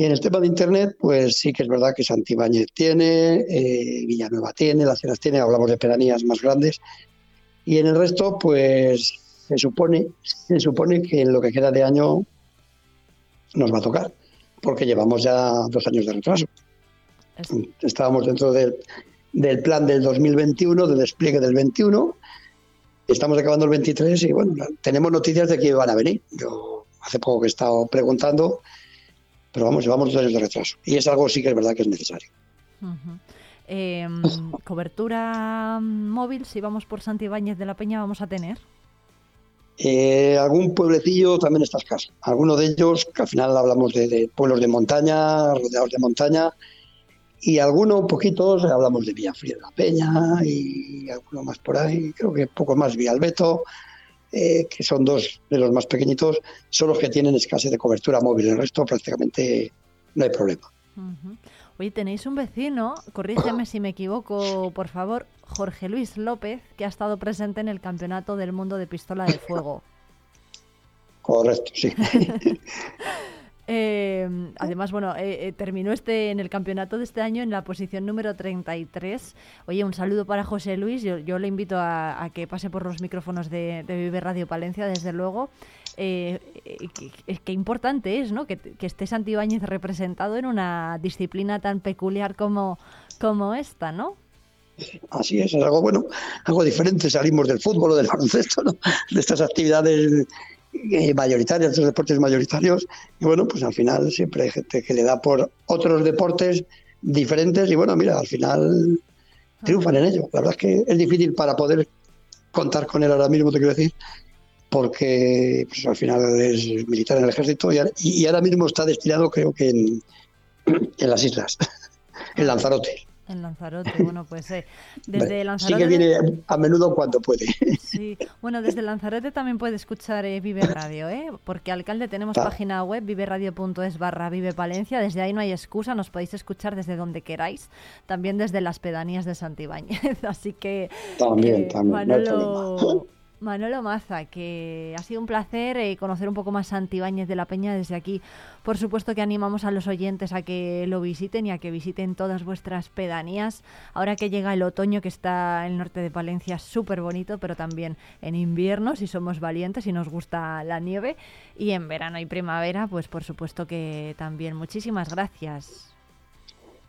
Y en el tema de Internet, pues sí que es verdad que Santibáñez tiene, eh, Villanueva tiene, Las Heras tiene, hablamos de pedanías más grandes. Y en el resto, pues se supone, se supone que en lo que queda de año nos va a tocar, porque llevamos ya dos años de retraso. Estábamos dentro del, del plan del 2021, del despliegue del 21, estamos acabando el 23 y bueno, tenemos noticias de que van a venir. Yo hace poco que he estado preguntando pero vamos, llevamos dos años de retraso. Y es algo sí que es verdad que es necesario. Eh, cobertura móvil, si vamos por Santibáñez de la Peña, vamos a tener. Eh, algún pueblecillo también está escaso. Algunos de ellos, que al final hablamos de, de pueblos de montaña, rodeados de montaña, y algunos poquitos hablamos de Villafría de la Peña y alguno más por ahí, creo que poco más Villalbeto, eh, que son dos de los más pequeñitos, son los que tienen escasez de cobertura móvil. El resto prácticamente no hay problema. Ujú. Oye, tenéis un vecino, corrígeme si me equivoco, por favor, Jorge Luis López, que ha estado presente en el Campeonato del Mundo de Pistola de Fuego. Correcto, sí. Eh, además, bueno, eh, eh, terminó este en el campeonato de este año en la posición número 33. Oye, un saludo para José Luis. Yo, le invito a, que pase por los micrófonos de, de Vive Radio Palencia, desde luego. Eh, eh, que- que- Qué importante es, ¿no? Que, esté Santibáñez representado en una disciplina tan peculiar como, como esta, ¿no? Así es, es algo bueno, algo diferente. Salimos del fútbol o del baloncesto, ¿no? de estas actividades mayoritarias, estos deportes mayoritarios. Y bueno, pues al final siempre hay gente que le da por otros deportes diferentes y bueno, mira, al final triunfan en ello. La verdad es que es difícil para poder contar con él ahora mismo, te quiero decir, porque pues, al final es militar en el ejército y, ahora- y ahora mismo está destinado creo que en, en las islas, en Lanzarote. En Lanzarote, bueno, pues eh, desde Vale. Sí Lanzarote... que viene a menudo cuando puede. Sí, bueno, desde Lanzarote también puede escuchar eh, Vive Radio, ¿eh? porque alcalde tenemos Ah. página web viveradio.es barra Vive Palencia, desde ahí no hay excusa, nos podéis escuchar desde donde queráis, también desde las pedanías de Santibáñez, así que eh, También, también, no Manolo, Maza, que ha sido un placer eh, conocer un poco más Santibáñez de la Peña desde aquí. Por supuesto que animamos a los oyentes a que lo visiten y a que visiten todas vuestras pedanías. Ahora que llega el otoño, que está el norte de Palencia, súper bonito, pero también en invierno, si somos valientes y nos gusta la nieve. Y en verano y primavera, pues por supuesto que también. Muchísimas gracias.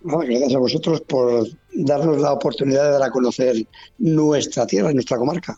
Gracias a vosotros por darnos la oportunidad de dar a conocer nuestra tierra y nuestra comarca.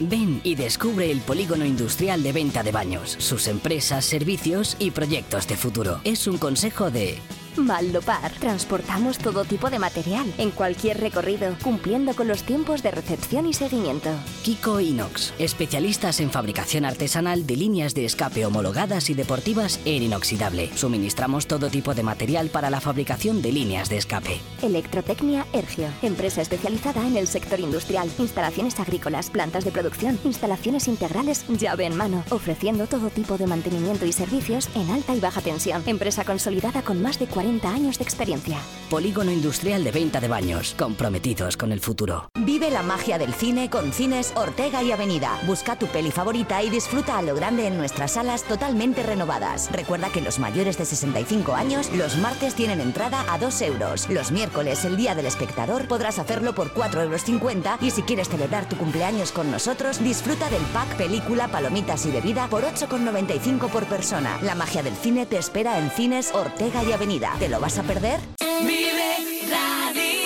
Ven y descubre el polígono industrial de venta de baños, sus empresas, servicios y proyectos de futuro. Es un consejo de Maldopar. Transportamos todo tipo de material en cualquier recorrido, cumpliendo con los tiempos de recepción y seguimiento. Kiko Inox, especialistas en fabricación artesanal de líneas de escape homologadas y deportivas en inoxidable. Suministramos todo tipo de material para la fabricación de líneas de escape. Electrotecnia Ergio, empresa especializada en el sector industrial, instalaciones agrícolas, plantas de producción, instalaciones integrales, llave en mano, ofreciendo todo tipo de mantenimiento y servicios en alta y baja tensión. Empresa consolidada con más de 40 años de experiencia. Polígono industrial de venta de baños, comprometidos con el futuro. Vive la magia del cine con Cines Ortega y Avenida. Busca tu peli favorita y disfruta a lo grande en nuestras salas totalmente renovadas. Recuerda que los mayores de 65 años los martes tienen entrada a 2 euros. Los miércoles, el día del espectador, podrás hacerlo por 4,50 euros y si quieres celebrar tu cumpleaños con nosotros, disfruta del pack película, palomitas y bebida por 8,95 por persona. La magia del cine te espera en Cines Ortega y Avenida. ¿Te lo vas a perder? Vive Radio.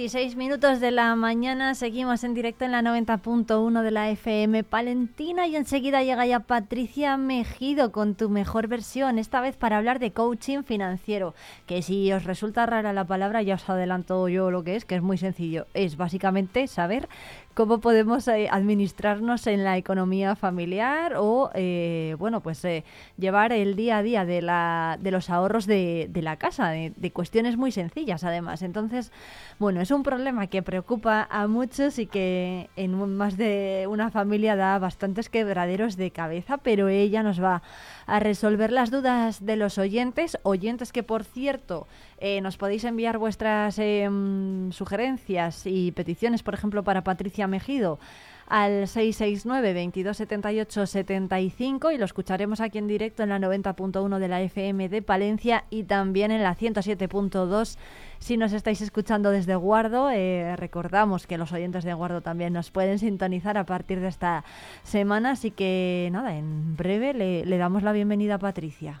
26 minutos de la mañana. Seguimos en directo en la 90.1 de la FM Palentina y enseguida llega ya Patricia Mejido con tu mejor versión, esta vez para hablar de coaching financiero, que si os resulta rara la palabra ya os adelanto yo lo que es, que es muy sencillo, es básicamente saber cómo podemos eh, administrarnos en la economía familiar o, eh, bueno, pues eh, llevar el día a día de, la, de los ahorros de, la casa, de, de cuestiones muy sencillas además. Entonces, bueno, es un problema que preocupa a muchos y que en más de una familia da bastantes quebraderos de cabeza, pero ella nos va a resolver las dudas de los oyentes, oyentes que por cierto eh, nos podéis enviar vuestras em, sugerencias y peticiones, por ejemplo, para Patricia Mejido al 669 2278 75 y lo escucharemos aquí en directo en la 90.1 de la FM de Palencia y también en la 107.2 si nos estáis escuchando desde Guardo. eh, recordamos que los oyentes de Guardo también nos pueden sintonizar a partir de esta semana, así que nada, en breve le, le damos la bienvenida a Patricia.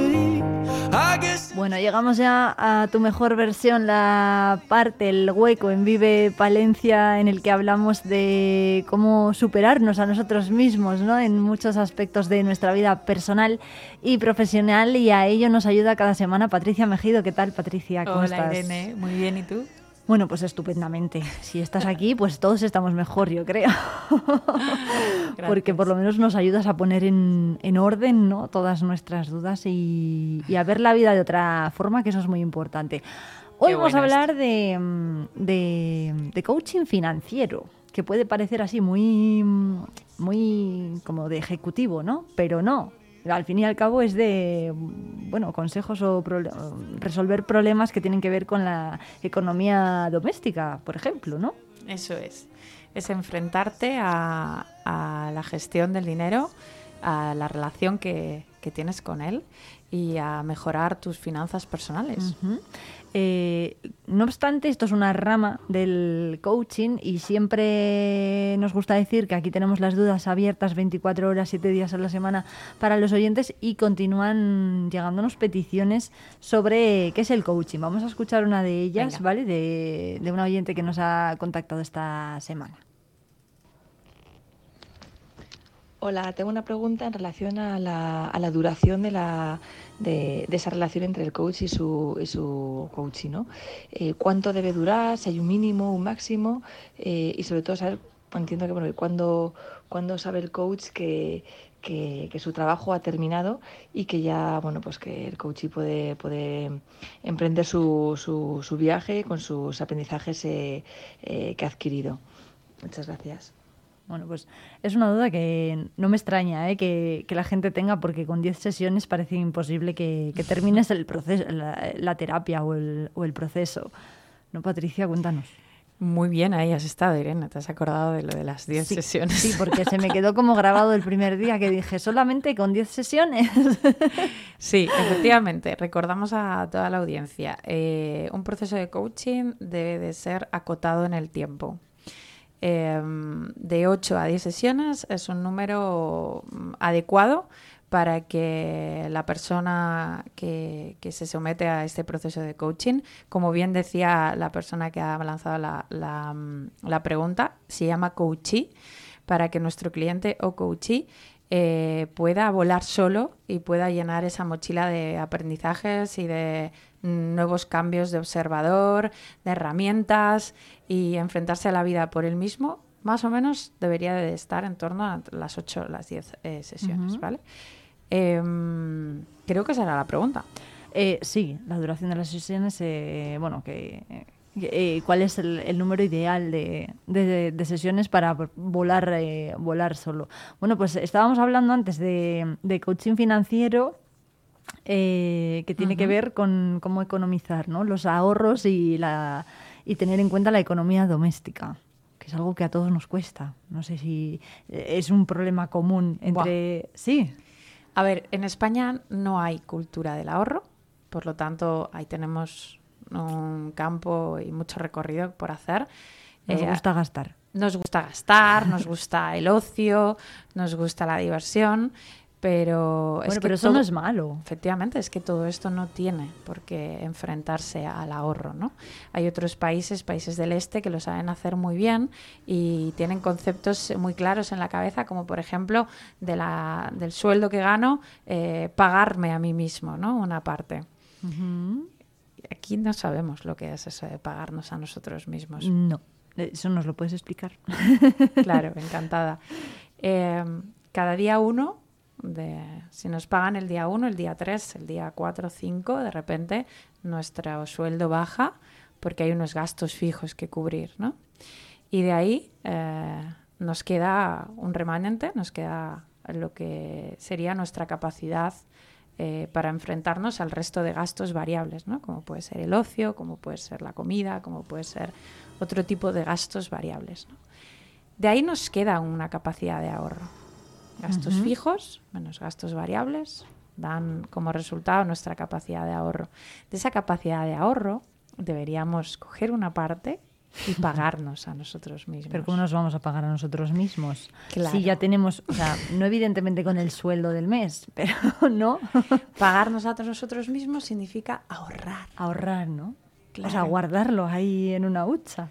Bueno, llegamos ya a tu mejor versión, la parte, el hueco en Vive Palencia, en el que hablamos de cómo superarnos a nosotros mismos, ¿no? En muchos aspectos de nuestra vida personal y profesional, y a ello nos ayuda cada semana Patricia Mejido. ¿Qué tal, Patricia? ¿Cómo Hola estás? Irene, muy bien, ¿y tú? Bueno, pues estupendamente. Si estás aquí, pues todos estamos mejor, yo creo. Porque por lo menos nos ayudas a poner en, en orden ¿no? todas nuestras dudas y, y a ver la vida de otra forma, que eso es muy importante. Hoy Qué vamos a hablar de, de, de coaching financiero, que puede parecer así muy, muy como de ejecutivo, ¿no? Pero no. Al fin y al cabo es de, bueno, consejos o resolver problemas que tienen que ver con la economía doméstica, por ejemplo, ¿no? Eso es. Es enfrentarte a, a la gestión del dinero, a la relación que, que tienes con él y a mejorar tus finanzas personales. Eh, no obstante, esto es una rama del coaching y siempre nos gusta decir que aquí tenemos las dudas abiertas 24 horas, 7 días a la semana para los oyentes y continúan llegándonos peticiones sobre qué es el coaching. Vamos a escuchar una de ellas, Venga. ¿vale? De, de una oyente que nos ha contactado esta semana. Hola, tengo una pregunta en relación a la, a la duración de, la, de, esa relación entre el coach y su, y su ¿no? Eh, ¿Cuánto debe durar? Si hay un mínimo, un máximo, eh, y sobre todo saber, entiendo que, bueno, cuándo, cuándo sabe el coach que, que, su trabajo ha terminado y que ya, bueno, pues que el coach puede, puede emprender su, su, su viaje con sus aprendizajes eh, que ha adquirido. Muchas gracias. Bueno, pues es una duda que no me extraña ¿eh? que, que la gente tenga, porque con 10 sesiones parece imposible que, que termines el proceso, la, la terapia o el, o el proceso. ¿No, Patricia? Cuéntanos. Muy bien, ahí has estado, Irene. Te has acordado de lo de las 10 Sí, sesiones. Sí, porque se me quedó como grabado el primer día que dije, solamente con 10 sesiones. Sí, efectivamente. Recordamos a toda la audiencia. eh, un proceso de coaching debe de ser acotado en el tiempo. Eh, de 8 a 10 sesiones es un número mm, adecuado para que la persona que, que se somete a este proceso de coaching, como bien decía la persona que ha lanzado la, la, mm, la pregunta, se llama coachee, para que nuestro cliente o coachee eh, pueda volar solo y pueda llenar esa mochila de aprendizajes y de nuevos cambios de observador, de herramientas y enfrentarse a la vida por él mismo, más o menos debería de estar en torno a las 8 o las 10 eh, sesiones. ¿vale? Em, creo que esa era la pregunta. Eh, sí, la duración de las sesiones, eh, bueno, que, eh, ¿cuál es el, el número ideal de, de- de sesiones para volar, eh, volar solo? Bueno, pues estábamos hablando antes de, de coaching financiero. eh, que tiene que Ujú. ver con cómo economizar ¿no? los ahorros y, la, y tener en cuenta la economía doméstica, que es algo que a todos nos cuesta. No sé si eh, es un problema común entre... Sí. A ver, en España no hay cultura del ahorro, por lo tanto ahí tenemos un campo y mucho recorrido por hacer. Nos Eh, gusta gastar. Nos gusta gastar, nos gusta el ocio, nos gusta la diversión, pero Bueno, que pero eso no es malo. Efectivamente, es que todo esto no tiene por qué enfrentarse al ahorro, ¿no? Hay otros países, países del este, que lo saben hacer muy bien y tienen conceptos muy claros en la cabeza, como por ejemplo de la, del sueldo que gano, eh, pagarme a mí mismo, ¿no? Una parte. Aquí no sabemos lo que es eso de pagarnos a nosotros mismos. No, eso nos lo puedes explicar. Claro, encantada. Eh, cada día uno, de, si nos pagan el día uno, el día tres, el día cuatro, cinco, de repente nuestro sueldo baja porque hay unos gastos fijos que cubrir, ¿no? Y de ahí eh, nos queda un remanente, nos queda lo que sería nuestra capacidad eh, para enfrentarnos al resto de gastos variables, ¿no? Como puede ser el ocio, como puede ser la comida, como puede ser otro tipo de gastos variables, ¿no? De ahí nos queda una capacidad de ahorro. Gastos fijos menos gastos variables dan como resultado nuestra capacidad de ahorro. De esa capacidad de ahorro deberíamos coger una parte y pagarnos a nosotros mismos. Pero ¿cómo nos vamos a pagar a nosotros mismos? Claro. Si ya tenemos, o sea, no evidentemente con el sueldo del mes, pero no. Pagarnos a nosotros mismos significa ahorrar. Ahorrar, ¿no? O sea, Claro. guardarlo ahí en una hucha.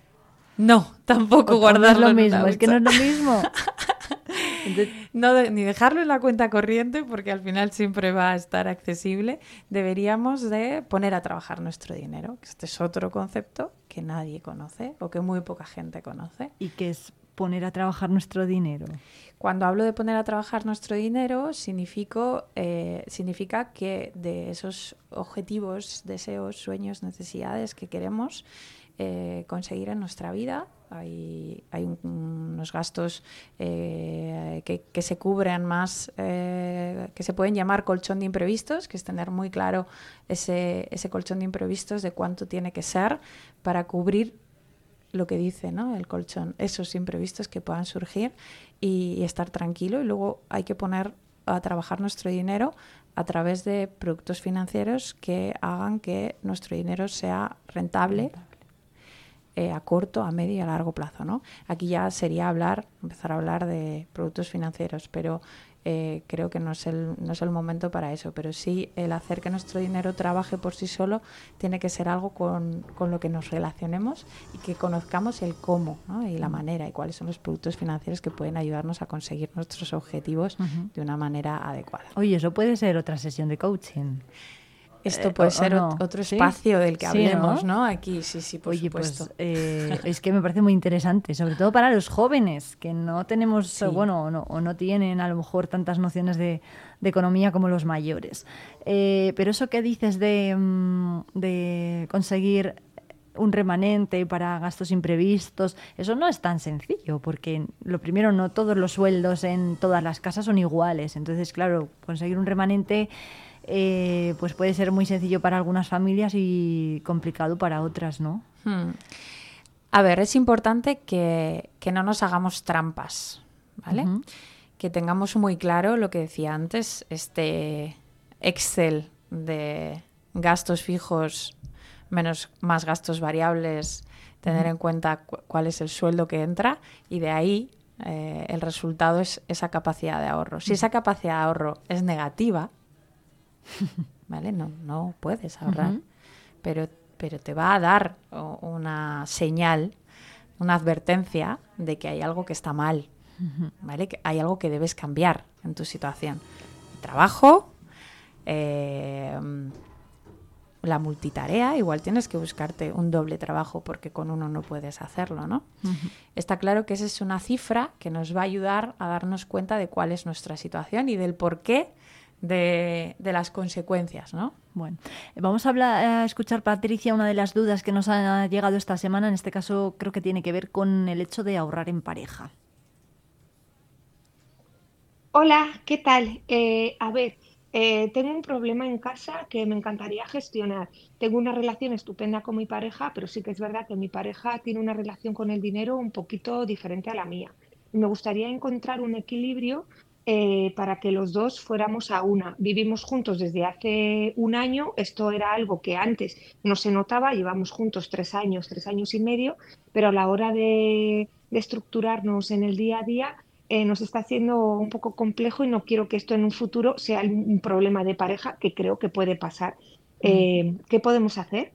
No, tampoco O- guardarlo No es en lo una mismo, es que no es lo mismo. No de- ni dejarlo en la cuenta corriente porque al final siempre va a estar accesible. Deberíamos de poner a trabajar nuestro dinero. que Este es otro concepto que nadie conoce o que muy poca gente conoce. ¿Y qué es poner a trabajar nuestro dinero? Cuando hablo de poner a trabajar nuestro dinero, significo, eh, significa que de esos objetivos, deseos, sueños, necesidades que queremos eh, conseguir en nuestra vida, hay, hay un- unos gastos eh, que, que se cubren más, eh, que se pueden llamar colchón de imprevistos, que es tener muy claro ese, ese colchón de imprevistos de cuánto tiene que ser para cubrir lo que dice ¿no? el colchón, esos imprevistos que puedan surgir y estar tranquilo. Y luego hay que poner a trabajar nuestro dinero a través de productos financieros que hagan que nuestro dinero sea rentable eh, a corto, a medio y a largo plazo. ¿no? Aquí ya sería hablar, empezar a hablar de productos financieros, pero eh, creo que no es, el, no es el momento para eso. Pero sí el hacer que nuestro dinero trabaje por sí solo tiene que ser algo con, con lo que nos relacionemos y que conozcamos el cómo ¿no? y la Mm. manera y cuáles son los productos financieros que pueden ayudarnos a conseguir nuestros objetivos de una manera adecuada. Oye, eso puede ser otra sesión de coaching. Esto Eh, puede o- o ser no. otro ¿Sí? espacio del que Sí, hablemos, ¿no? Aquí, sí, sí, por Oye, supuesto. pues eh, es que me parece muy interesante, sobre todo para los jóvenes, que no tenemos, eh, bueno, o no, o no tienen a lo mejor tantas nociones de, de economía como los mayores. Eh, pero eso que dices de, mm, de conseguir un remanente para gastos imprevistos, eso no es tan sencillo, porque lo primero, no todos los sueldos en todas las casas son iguales. Entonces, claro, conseguir un remanente eh, pues puede ser muy sencillo para algunas familias y complicado para otras, ¿no? Hmm. A ver, es importante que, que no nos hagamos trampas, ¿vale? Que tengamos muy claro lo que decía antes, este Excel de gastos fijos menos más gastos variables, tener en cuenta cu- cuál es el sueldo que entra y de ahí eh, el resultado es esa capacidad de ahorro. Si esa capacidad de ahorro es negativa, ¿vale? No, no puedes ahorrar, pero, pero te va a dar una señal, una advertencia de que hay algo que está mal. ¿vale? Que hay algo que debes cambiar en tu situación. Trabajo, eh, la multitarea, igual tienes que buscarte un doble trabajo porque con uno no puedes hacerlo, ¿no? Está claro que esa es una cifra que nos va a ayudar a darnos cuenta de cuál es nuestra situación y del porqué de, de las consecuencias, ¿no? Bueno, vamos a, hablar, a escuchar, Patricia, una de las dudas que nos ha llegado esta semana. En este caso, creo que tiene que ver con el hecho de ahorrar en pareja. Hola, ¿qué tal? Eh, a ver, eh, tengo un problema en casa que me encantaría gestionar. Tengo una relación estupenda con mi pareja, pero sí que es verdad que mi pareja tiene una relación con el dinero un poquito diferente a la mía. Y me gustaría encontrar un equilibrio eh, para que los dos fuéramos a una. Vivimos juntos desde hace un año, esto era algo que antes no se notaba, llevamos juntos tres años, tres años y medio, pero a la hora de, de estructurarnos en el día a día, eh, nos está haciendo un poco complejo y no quiero que esto en un futuro sea un problema de pareja que creo que puede pasar. Eh, ¿Qué podemos hacer?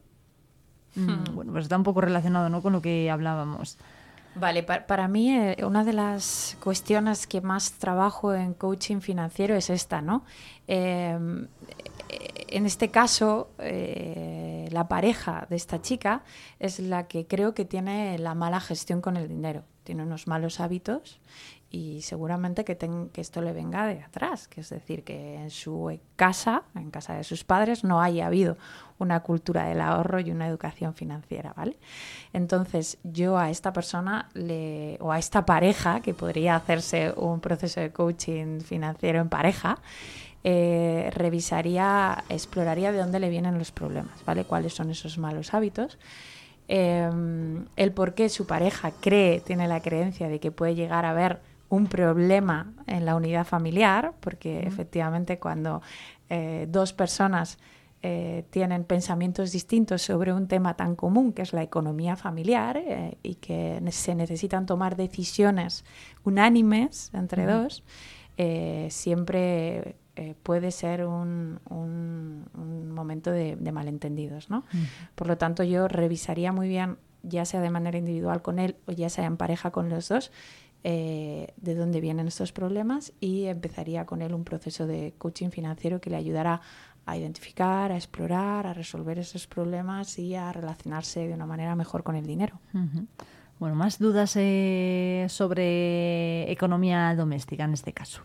Mm, Bueno, pues está un poco relacionado ¿no? con lo que hablábamos. Vale, pa- para mí eh, una de las cuestiones que más trabajo en coaching financiero es esta, ¿no? Eh, en este caso, eh, la pareja de esta chica es la que creo que tiene la mala gestión con el dinero. Tiene unos malos hábitos y seguramente que, ten- que esto le venga de atrás, que es decir, que en su casa, en casa de sus padres, no haya habido una cultura del ahorro y una educación financiera, ¿vale? Entonces, yo a esta persona le, o a esta pareja, que podría hacerse un proceso de coaching financiero en pareja, eh, revisaría, exploraría de dónde le vienen los problemas, ¿vale? Cuáles son esos malos hábitos. Eh, el por qué su pareja cree, tiene la creencia de que puede llegar a haber un problema en la unidad familiar, porque efectivamente cuando eh, dos personas eh, tienen pensamientos distintos sobre un tema tan común que es la economía familiar eh, y que se necesitan tomar decisiones unánimes entre dos, siempre puede ser un, un- un momento de, de malentendidos, ¿no? Por lo tanto, yo revisaría muy bien, ya sea de manera individual con él o ya sea en pareja con los dos, eh, de dónde vienen estos problemas y empezaría con él un proceso de coaching financiero que le ayudará a identificar, a explorar, a resolver esos problemas y a relacionarse de una manera mejor con el dinero. Ujú. Bueno, más dudas eh, sobre economía doméstica en este caso.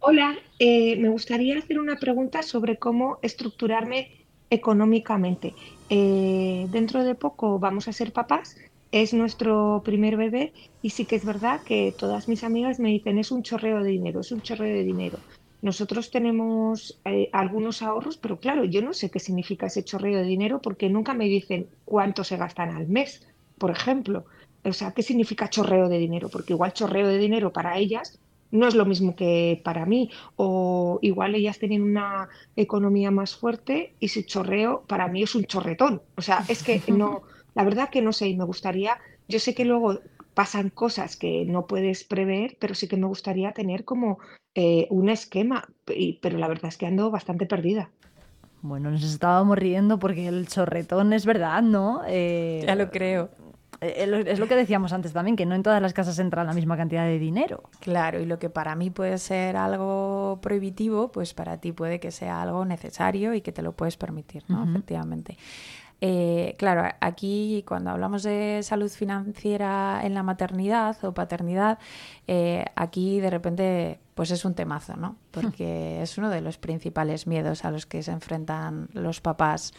Hola, eh, me gustaría hacer una pregunta sobre cómo estructurarme económicamente. Eh, dentro de poco vamos a ser papás, es nuestro primer bebé y sí que es verdad que todas mis amigas me dicen es un chorreo de dinero, es un chorreo de dinero. Nosotros tenemos eh, algunos ahorros, pero claro, yo no sé qué significa ese chorreo de dinero porque nunca me dicen cuánto se gastan al mes, por ejemplo. O sea, ¿qué significa chorreo de dinero? Porque igual chorreo de dinero para ellas no es lo mismo que para mí. O igual ellas tienen una economía más fuerte y ese chorreo para mí es un chorretón. O sea, es que no, la verdad que no sé y me gustaría, yo sé que luego pasan cosas que no puedes prever, pero sí que me gustaría tener como eh, un esquema, y- pero la verdad es que ando bastante perdida. Bueno, nos estábamos riendo porque el chorretón es verdad, ¿no? Eh, Ya lo creo. eh, es lo que decíamos antes también, que no en todas las casas entra la misma cantidad de dinero. Claro, y lo que para mí puede ser algo prohibitivo, pues para ti puede que sea algo necesario y que te lo puedes permitir, ¿no? Efectivamente. Eh, claro, aquí cuando hablamos de salud financiera en la maternidad o paternidad, eh, aquí de repente pues es un temazo, ¿no? Porque es uno de los principales miedos a los que se enfrentan los papás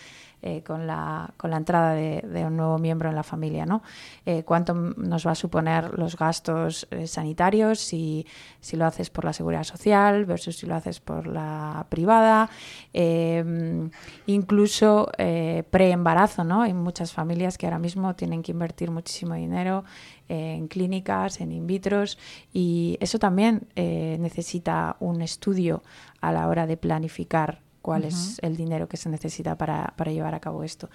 eh, con, la, con la entrada de, un nuevo miembro en la familia, ¿no? Eh, ¿Cuánto nos va a suponer los gastos eh, sanitarios si, si lo haces por la seguridad social versus si lo haces por la privada? Eh, incluso pre-embarazo, ¿no? Hay muchas familias que ahora mismo tienen que invertir muchísimo dinero en clínicas, en in vitros, y eso también necesita un estudio a la hora de planificar cuál es el dinero que se necesita para, para llevar a cabo esto.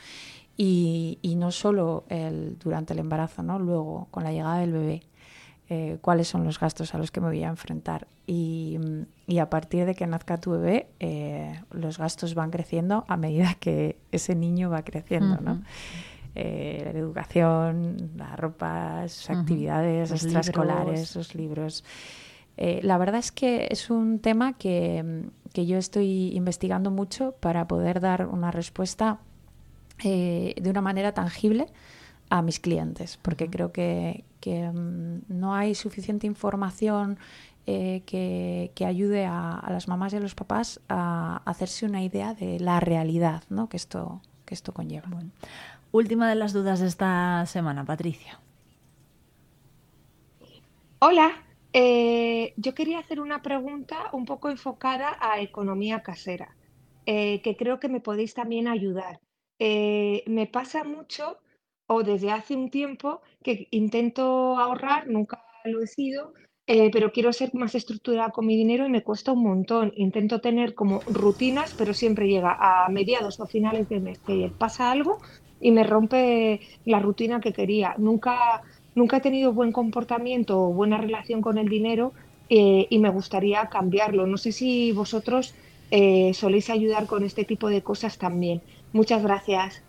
Y, y no solo el, durante el embarazo, ¿no? luego con la llegada del bebé, eh, cuáles son los gastos a los que me voy a enfrentar. Y, y a partir de que nazca tu bebé, eh, los gastos van creciendo a medida que ese niño va creciendo. ¿no? Ujú. eh, la educación, la ropa, sus Ujú. actividades Los extraescolares, libros. los libros. Eh, la verdad es que es un tema que, que yo estoy investigando mucho para poder dar una respuesta eh, de una manera tangible a mis clientes, porque creo que, que, mm, no hay suficiente información eh, que, que ayude a, a las mamás y a los papás a hacerse una idea de la realidad ¿no? que, esto, que esto conlleva. Última de las dudas de esta semana, Patricia. Hola, eh, yo quería hacer una pregunta un poco enfocada a economía casera, eh, que creo que me podéis también ayudar. Eh, me pasa mucho, o desde hace un tiempo, que intento ahorrar, nunca lo he sido, eh, pero quiero ser más estructurada con mi dinero y me cuesta un montón. Intento tener como rutinas, pero siempre llega a mediados o finales de mes que pasa algo y me rompe la rutina que quería. Nunca, nunca he tenido buen comportamiento o buena relación con el dinero eh, y me gustaría cambiarlo. No sé si vosotros eh, soléis ayudar con este tipo de cosas también. Muchas gracias.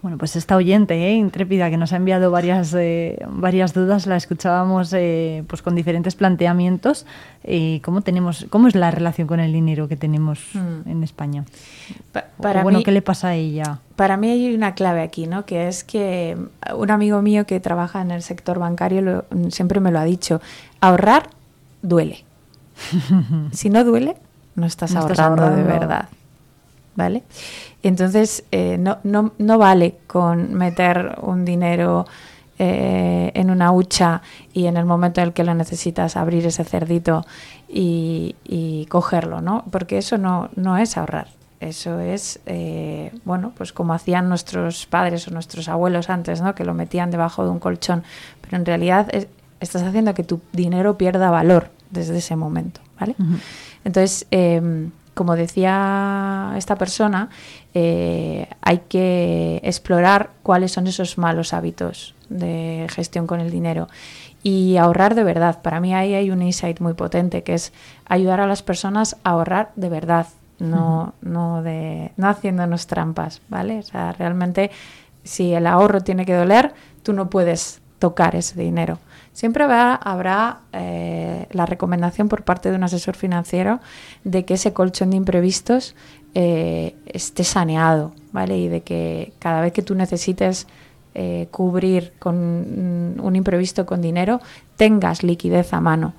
Bueno, pues esta oyente, ¿eh? intrépida, que nos ha enviado varias, eh, varias dudas, la escuchábamos eh, pues con diferentes planteamientos. Eh, ¿cómo, tenemos, ¿Cómo es la relación con el dinero que tenemos Mm. en España? O, para bueno, mí- ¿qué le pasa a ella? Para mí hay una clave aquí, ¿no? Que es que un amigo mío que trabaja en el sector bancario lo- siempre me lo ha dicho. Ahorrar duele. si no duele, no estás No estás ahorrando de ahorrando. verdad. ¿Vale? Entonces, eh, no, no, no vale con meter un dinero eh, en una hucha y en el momento en el que lo necesitas abrir ese cerdito y, y cogerlo, ¿no? Porque eso no, no es ahorrar. Eso es, eh, bueno, pues como hacían nuestros padres o nuestros abuelos antes, ¿no? Que lo metían debajo de un colchón. Pero en realidad es- estás haciendo que tu dinero pierda valor desde ese momento, ¿vale? Entonces, eh, como decía esta persona, eh, hay que explorar cuáles son esos malos hábitos de gestión con el dinero y ahorrar de verdad. Para mí ahí hay un insight muy potente que es ayudar a las personas a ahorrar de verdad, no, no, de, no haciéndonos trampas, ¿vale? O sea, realmente si el ahorro tiene que doler, tú no puedes tocar ese dinero. Siempre habrá, eh, la recomendación por parte de un asesor financiero de que ese colchón de imprevistos eh, esté saneado, ¿vale? Y de que cada vez que tú necesites eh, cubrir con un imprevisto con dinero, tengas liquidez a mano.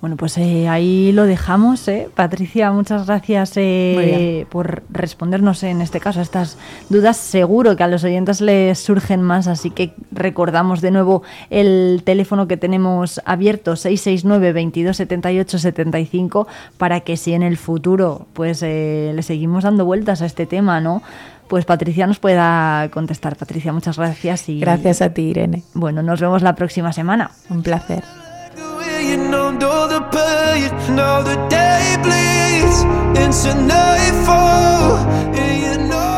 Bueno, pues eh, ahí lo dejamos. ¿eh? Patricia, muchas gracias eh, por respondernos en este caso a estas dudas. Seguro que a los oyentes les surgen más, así que recordamos de nuevo el teléfono que tenemos abierto, 669 22 78 75, para que si en el futuro pues eh, le seguimos dando vueltas a este tema, ¿no? Pues Patricia nos pueda contestar. Patricia, muchas gracias. Y, Gracias a ti, Irene. Bueno, nos vemos la próxima semana. Un placer. You know, know the pain, now the day bleeds into nightfall, and you're not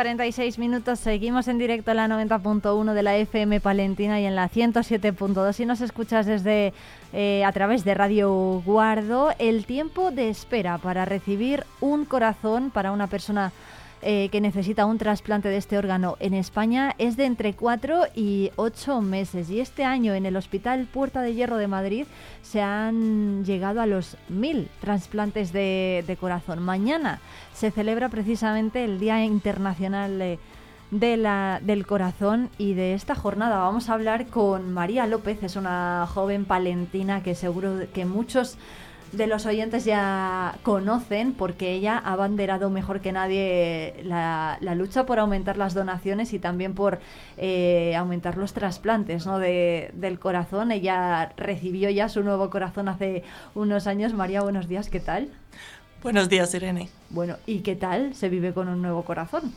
46 minutos, seguimos en directo en la 90.1 de la FM Palentina y en la 107.2. Si nos escuchas desde eh, a través de Radio Guardo, el tiempo de espera para recibir un corazón para una persona eh, que necesita un trasplante de este órgano en España es de entre 4 y 8 meses. Y este año en el Hospital Puerta de Hierro de Madrid se han llegado a los 1.000 trasplantes de, corazón. Mañana se celebra precisamente el Día Internacional de la, del Corazón y de esta jornada vamos a hablar con María López, es una joven palentina que seguro que muchos de los oyentes ya conocen porque ella ha abanderado mejor que nadie la, la lucha por aumentar las donaciones y también por eh, aumentar los trasplantes ¿no? de, del corazón. Ella recibió ya su nuevo corazón hace unos años. María, buenos días, ¿qué tal? Buenos días, Irene. Bueno, ¿y qué tal se vive con un nuevo corazón?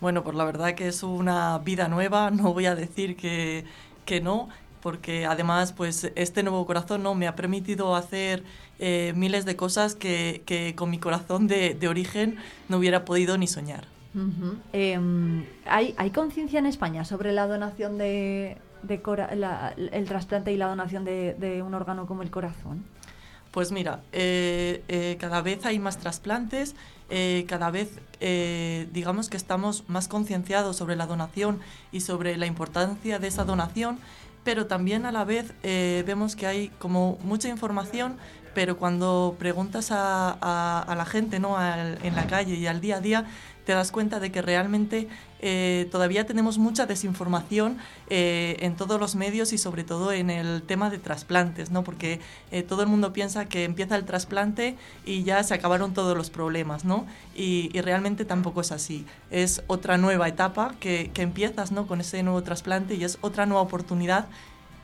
Bueno, pues la verdad que es una vida nueva, no voy a decir que, que no, porque además pues este nuevo corazón no me ha permitido hacer eh, miles de cosas que, que con mi corazón de, de, origen no hubiera podido ni soñar. Uh -huh. eh, ¿Hay, hay conciencia en España sobre la donación de, de la, el trasplante y la donación de, de, un órgano como el corazón? Pues mira, eh, cada vez hay más trasplantes, cada vez digamos que estamos más concienciados sobre la donación y sobre la importancia de esa donación pero también a la vez eh, vemos que hay como mucha información, pero cuando preguntas a, a, a la gente ¿no? Al, en la calle y al día a día, te das cuenta de que realmente eh, todavía tenemos mucha desinformación eh, en todos los medios y sobre todo en el tema de trasplantes, ¿no? porque eh, todo el mundo piensa que empieza el trasplante y ya se acabaron todos los problemas, ¿no? y, y realmente tampoco es así. Es otra nueva etapa que, que empiezas ¿no? con ese nuevo trasplante y es otra nueva oportunidad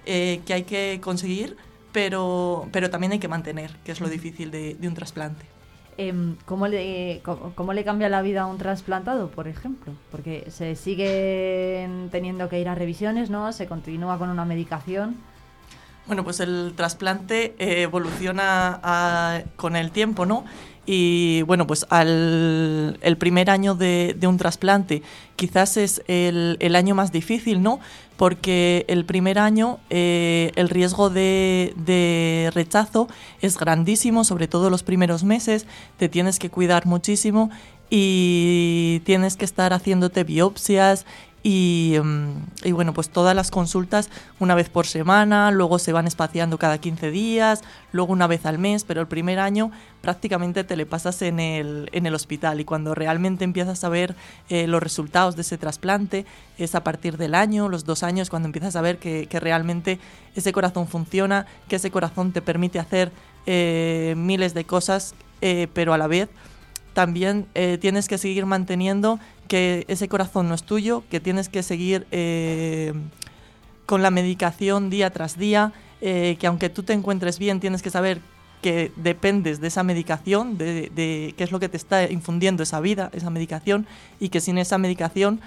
que hay que conseguir, pero, pero también hay que mantener, que es lo difícil de, de un trasplante. ¿Cómo le, cómo, le cambia la vida a un trasplantado, por ejemplo? Porque se siguen teniendo que ir a revisiones, ¿no? Se continúa con una medicación. Bueno, pues el trasplante eh, evoluciona con el tiempo, ¿no? Y bueno, pues al el primer año de, un trasplante quizás es el, año más difícil, ¿no? Porque el primer año eh, el riesgo de, de, rechazo es grandísimo, sobre todo los primeros meses, te tienes que cuidar muchísimo y tienes que estar haciéndote biopsias y, y, bueno, pues todas las consultas una vez por semana, luego se van espaciando cada 15 días, luego una vez al mes, pero el primer año prácticamente te le pasas en el, en el hospital y cuando realmente empiezas a ver eh, los resultados de ese trasplante es a partir del año, los dos años, cuando empiezas a ver que, que realmente ese corazón funciona, que ese corazón te permite hacer eh, miles de cosas, eh, pero a la vez también eh, tienes que seguir manteniendo que ese corazón no es tuyo, que tienes que seguir eh, con la medicación día tras día, eh, que aunque tú te encuentres bien, tienes que saber que dependes de esa medicación, de, de qué es lo que te está infundiendo esa vida, esa medicación, y que sin esa medicación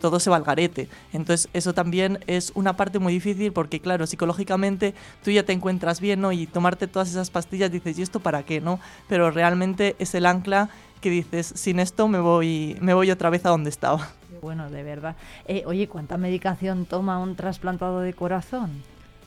todo se va al garete. Entonces eso también es una parte muy difícil porque, claro, psicológicamente tú ya te encuentras bien, ¿no? Y tomarte todas esas pastillas dices, ¿y esto para qué, no? Pero realmente es el ancla que dices, sin esto me voy, me voy otra vez a donde estaba. Bueno, de verdad. Eh, oye, ¿cuánta medicación toma un trasplantado de corazón?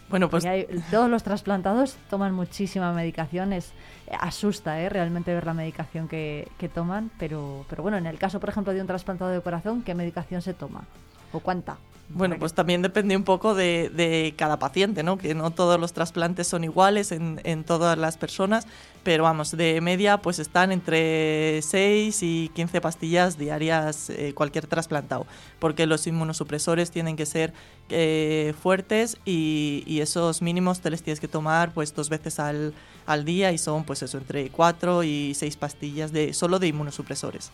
Bueno, pues hay, todos los trasplantados toman muchísima medicación. Es, asusta ¿eh? realmente ver la medicación que, que, toman, pero, pero bueno, en el caso, por ejemplo, de un trasplantado de corazón, ¿qué medicación se toma? ¿O cuánta? Bueno, pues también depende un poco de, de, cada paciente, ¿no? Que no todos los trasplantes son iguales en, en, todas las personas, pero vamos, de media pues están entre 6 y 15 pastillas diarias eh, cualquier trasplantado, porque los inmunosupresores tienen que ser eh, fuertes y, y, esos mínimos te les tienes que tomar pues dos veces al, al día y son pues eso, entre 4 y 6 pastillas de, solo de inmunosupresores.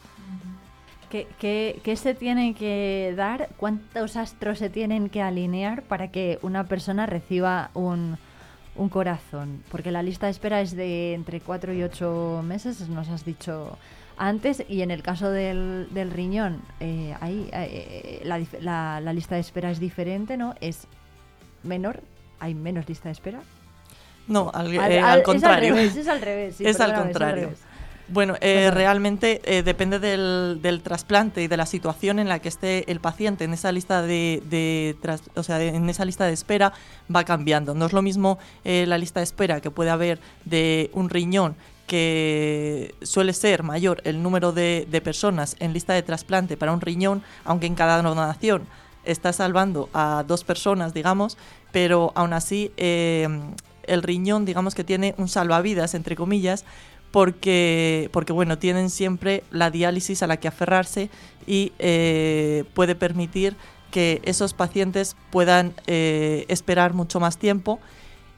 ¿Qué, qué, ¿Qué, se tiene que dar? ¿Cuántos astros se tienen que alinear para que una persona reciba un, un corazón? Porque la lista de espera es de entre 4 y 8 meses, nos has dicho antes, y en el caso del, del riñón, eh, ahí, eh, la, la, la, lista de espera es diferente, ¿no? Es menor, hay menos lista de espera. No, al, al, eh, al contrario. Es al revés, es al revés. Sí, es al contrario. Es al revés. Bueno, eh, realmente eh, depende del, del trasplante y de la situación en la que esté el paciente en esa lista de, de tras- o sea, en esa lista de espera va cambiando. No es lo mismo eh, la lista de espera que puede haber de un riñón que suele ser mayor el número de, de personas en lista de trasplante para un riñón, aunque en cada donación está salvando a dos personas, digamos, pero aún así eh, el riñón, digamos que tiene un salvavidas, entre comillas, porque, porque bueno, tienen siempre la diálisis a la que aferrarse y eh, puede permitir que esos pacientes puedan eh, esperar mucho más tiempo.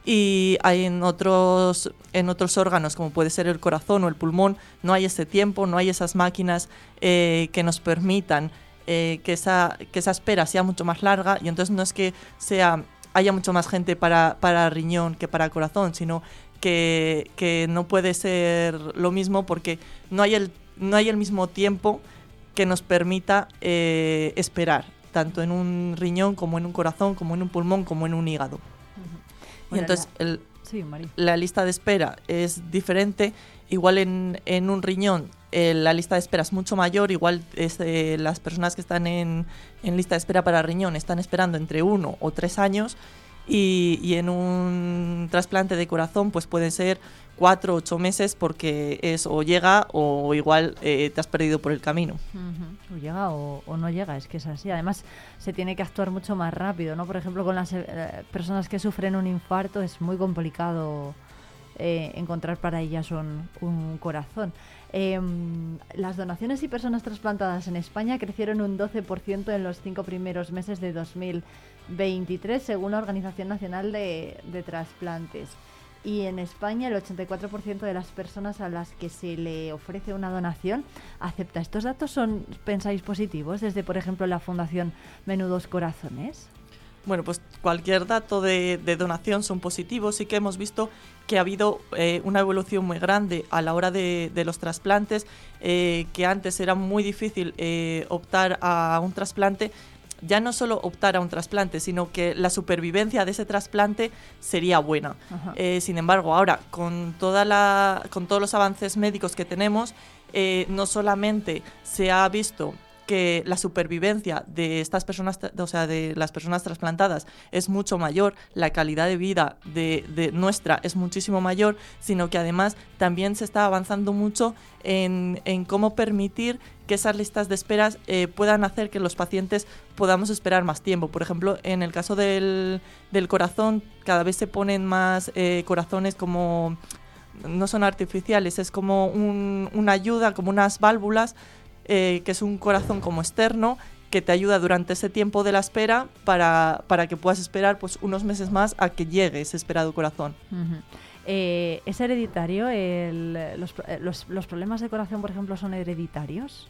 Y hay en otros en otros órganos como puede ser el corazón o el pulmón no hay ese tiempo no hay esas máquinas eh, que nos permitan que esa que esa espera sea mucho más larga. Y entonces no es que sea haya mucho más gente para, para riñón que para corazón sino que, que no puede ser lo mismo porque no hay el no hay el mismo tiempo que nos permita eh, esperar tanto en un riñón como en un corazón como en un pulmón como en un hígado y entonces la- el, Sí, la lista de espera es diferente. Igual en, en un riñón eh, la lista de espera es mucho mayor. Igual es, eh, las personas que están en, en lista de espera para riñón están esperando entre uno o tres años. Y, y en un trasplante de corazón pues pueden ser cuatro o ocho meses porque es o llega o igual eh, te has perdido por el camino. O llega o, o no llega, es que es así. Además, se tiene que actuar mucho más rápido, ¿no? Por ejemplo, con las eh, personas que sufren un infarto es muy complicado eh, encontrar para ellas un, corazón. Em, las donaciones y personas trasplantadas en España crecieron un 12% en los cinco primeros meses de 2023, según la Organización Nacional de, de Trasplantes. Y en España el 84% de las personas a las que se le ofrece una donación acepta. ¿Estos datos son, pensáis, positivos desde, por ejemplo, la Fundación Menudos Corazones? Bueno, pues cualquier dato de, de donación son positivos. Sí que hemos visto que ha habido eh, una evolución muy grande a la hora de, de los trasplantes, eh, que antes era muy difícil eh, optar a un trasplante. Ya no solo optar a un trasplante, sino que la supervivencia de ese trasplante sería buena. Sin embargo, ahora con, toda la, con todos los avances médicos que tenemos, no solamente se ha visto que la supervivencia de estas personas, o sea, de las personas trasplantadas es mucho mayor, la calidad de vida de, de nuestra es muchísimo mayor, sino que además también se está avanzando mucho en, en cómo permitir que esas listas de esperas eh, puedan hacer que los pacientes podamos esperar más tiempo. Por ejemplo, en el caso del, del corazón, cada vez se ponen más eh, corazones como no son artificiales, es como un- una ayuda, como unas válvulas, eh, que es un corazón como externo que te ayuda durante ese tiempo de la espera para, para que puedas esperar pues unos meses más a que llegue ese esperado corazón. Eh, ¿Es hereditario? el- los, pro- eh, los- los problemas de corazón, por ejemplo, son hereditarios?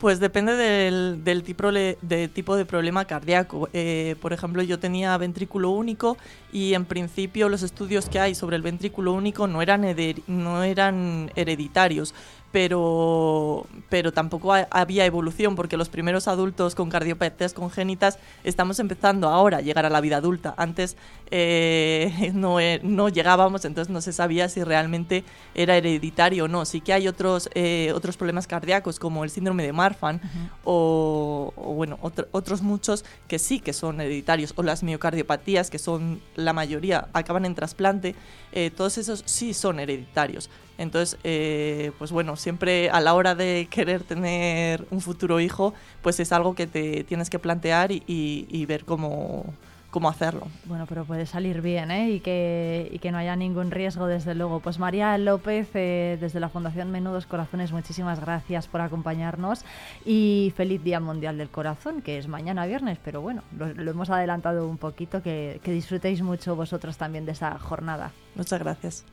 Pues depende del, del tipo, de tipo de problema cardíaco. Eh, por ejemplo, yo tenía ventrículo único y en principio los estudios que hay sobre el ventrículo único no eran, no eran hereditarios, pero, pero tampoco ha- había evolución porque los primeros adultos con cardiopatías congénitas estamos empezando ahora a llegar a la vida adulta. Antes eh, no, eh, no llegábamos, entonces no se sabía si realmente era hereditario o no. Sí que hay otros, eh, otros problemas cardíacos como el síndrome de Marfan o, o, bueno, otro- otros muchos que sí que son hereditarios o las miocardiopatías que son la mayoría acaban en trasplante, eh, todos esos sí son hereditarios. Entonces, eh, pues bueno, siempre a la hora de querer tener un futuro hijo, pues es algo que te tienes que plantear y, y- y ver cómo, cómo hacerlo. Bueno, pero puede salir bien, ¿eh? Y que, y que no haya ningún riesgo, desde luego. Pues María López, eh, desde la Fundación Menudos Corazones, muchísimas gracias por acompañarnos y feliz Día Mundial del Corazón, que es mañana viernes, pero bueno, lo, lo hemos adelantado un poquito, que, que disfrutéis mucho vosotros también de esa jornada. Muchas gracias.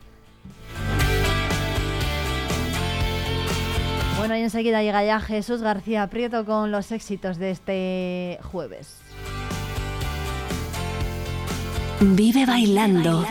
Bueno, y enseguida llega ya Jesús García Prieto con los éxitos de este jueves. Vive bailando.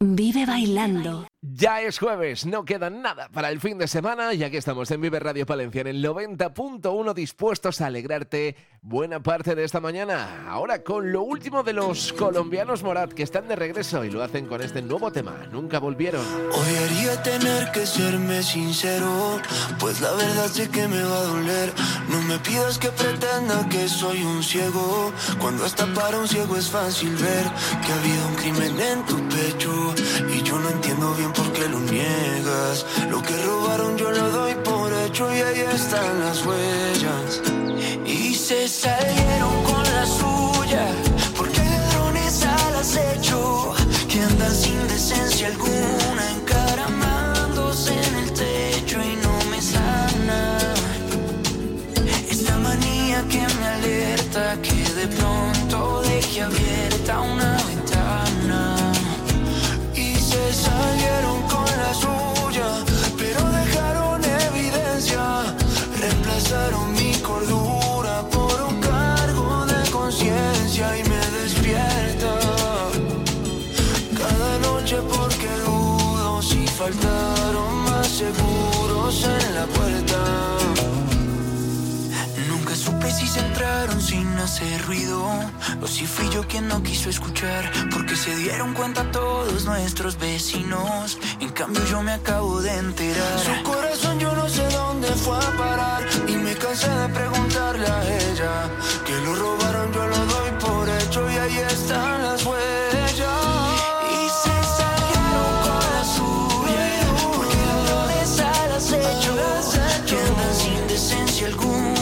Vive bailando. Ya es jueves, no queda nada para el fin de semana, ya que estamos en Vive Radio Palencia en el 90.1 dispuestos a alegrarte buena parte de esta mañana. Ahora con lo último de los colombianos Morat que están de regreso y lo hacen con este nuevo tema, Nunca volvieron. Odiaría tener que serme sincero, pues la verdad sé que me va a doler. No me pidas que pretenda que soy un ciego, cuando hasta para un ciego es fácil ver que ha habido un crimen en tu pecho y yo no entiendo bien por qué lo niegas. Lo que robaron yo lo doy por hecho y ahí están las huellas. Y se salieron con la suya, porque ladrones al acecho que andan sin decencia alguna, encaramándose en el techo y no me sana. Esta manía que me alerta, que de pronto deje abierta una ventana. Y se con suya, pero dejaron evidencia. Reemplazaron mi cordura hacer ruido o si fui yo quien no quiso escuchar porque se dieron cuenta todos nuestros vecinos. En cambio yo me acabo de enterar. Su corazón yo no sé dónde fue a parar y me cansé de preguntarle a ella que lo robaron yo lo doy por hecho y ahí están las huellas. Y se salieron con la suya porque ladrones al acecho que andan sin decencia alguna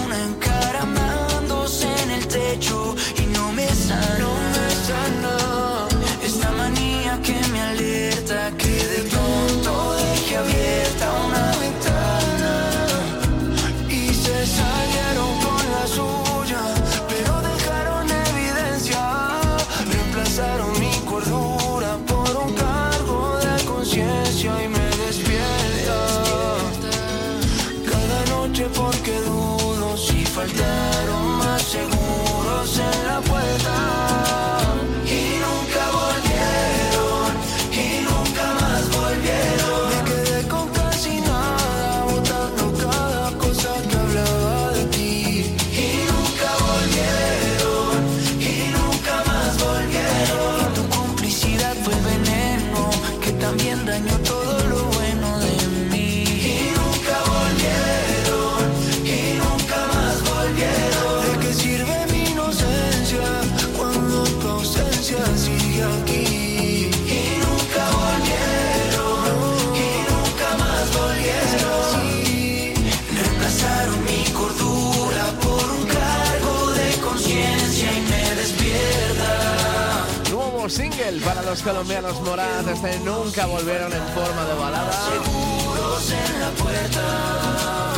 los colombianos Morat, este Nunca volvieron en forma de balada. Seguros en la puerta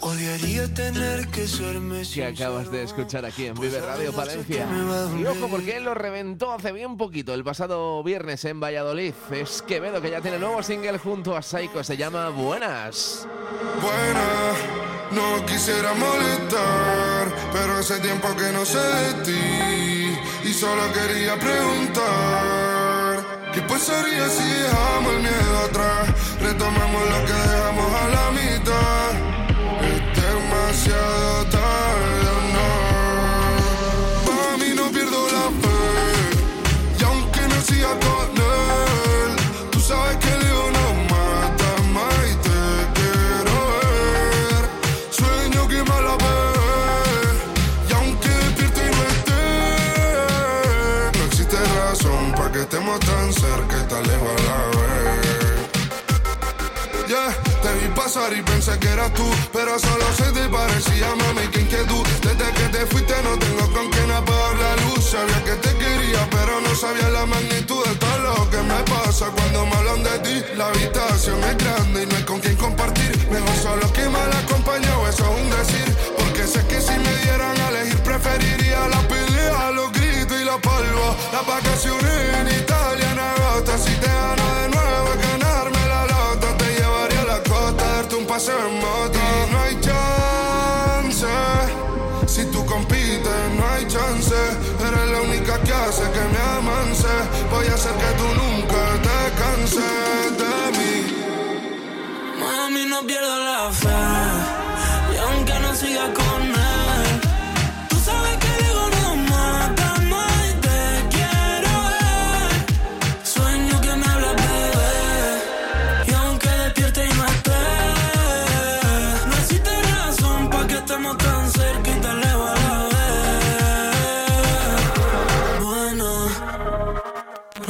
Odiaría tener que serme que acabas de escuchar aquí en Vive Radio Palencia. Y ojo porque él lo reventó hace bien poquito, el pasado viernes en Valladolid. Es Quevedo que ya tiene nuevo single junto a Saiko, se llama Buenas. Buena, no quisiera molestar, pero hace tiempo que no sé de ti solo quería preguntar qué pasaría si dejamos el miedo atrás, retomamos lo que dejamos a la mitad. Es demasiado tarde, y pensé que eras tú, pero solo se te parecía mami que inquietud. Desde que te fuiste no tengo con quién apagar la luz. Sabía que te quería, pero no sabía la magnitud de todo lo que me pasa cuando me hablan de ti. La habitación es grande y no hay con quién compartir. Mejor solo que mal acompañado, eso es un decir. Porque sé que si me dieran a elegir, preferiría la pelea, los gritos y la polvo. Las vacaciones voy a hacer que tú nunca te canses de mí. Mami, no pierdas la fe.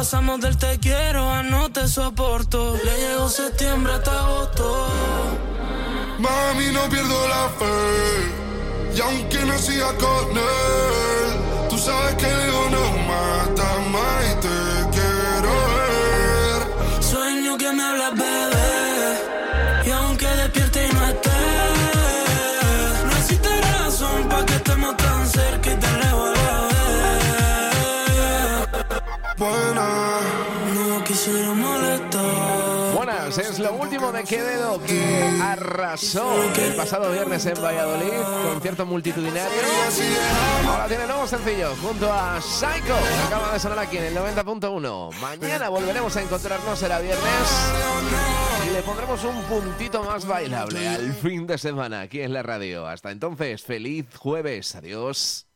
Pasamos del te quiero a no te soporto. Le llegó septiembre hasta agosto. Mami, no pierdo la fe. Y aunque no siga con él, tú sabes que el ego no mata más y te quiero ver. Sueño que me hablas, bebé. Vez. Buena. No quisiera molestar. Buenas, es lo último de Quevedo que arrasó el pasado viernes en Valladolid, concierto multitudinario. Ahora tiene nuevo sencillo junto a Psycho, que acaba de sonar aquí en el 90.1. Mañana volveremos a encontrarnos, será viernes, y le pondremos un puntito más bailable al fin de semana aquí en la radio. Hasta entonces, feliz jueves, adiós.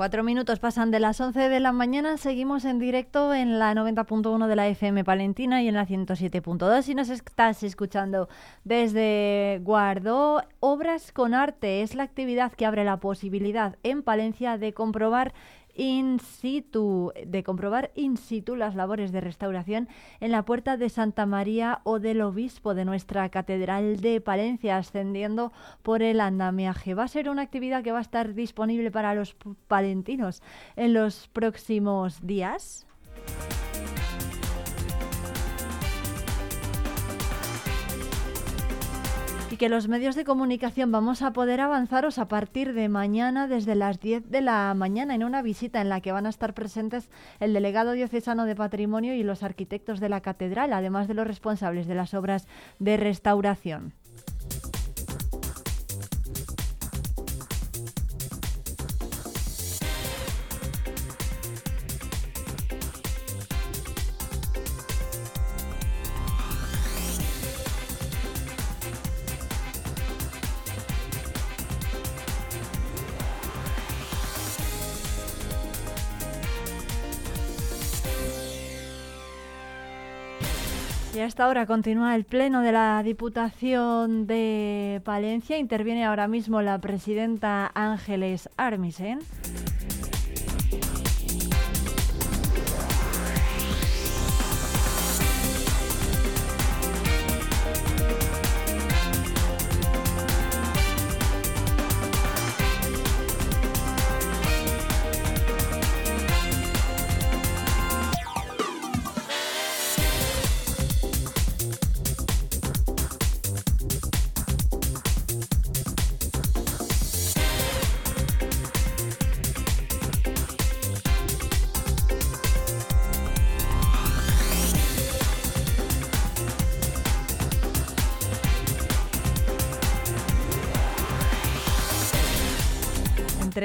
Cuatro minutos pasan de las 11 de la mañana. Seguimos en directo en la 90.1 de la FM Palentina y en la 107.2. Si nos estás escuchando desde Guardó, Obras con Arte es la actividad que abre la posibilidad en Palencia de comprobar in situ, de comprobar in situ las labores de restauración en la puerta de Santa María o del Obispo de nuestra Catedral de Palencia, ascendiendo por el andamiaje. Va a ser una actividad que va a estar disponible para los palentinos en los próximos días. Que los medios de comunicación vamos a poder avanzaros a partir de mañana desde las 10 de la mañana en una visita en la que van a estar presentes el delegado diocesano de patrimonio y los arquitectos de la catedral, además de los responsables de las obras de restauración. Esta hora continúa el pleno de la Diputación de Palencia. Interviene ahora mismo la presidenta Ángeles Armisen.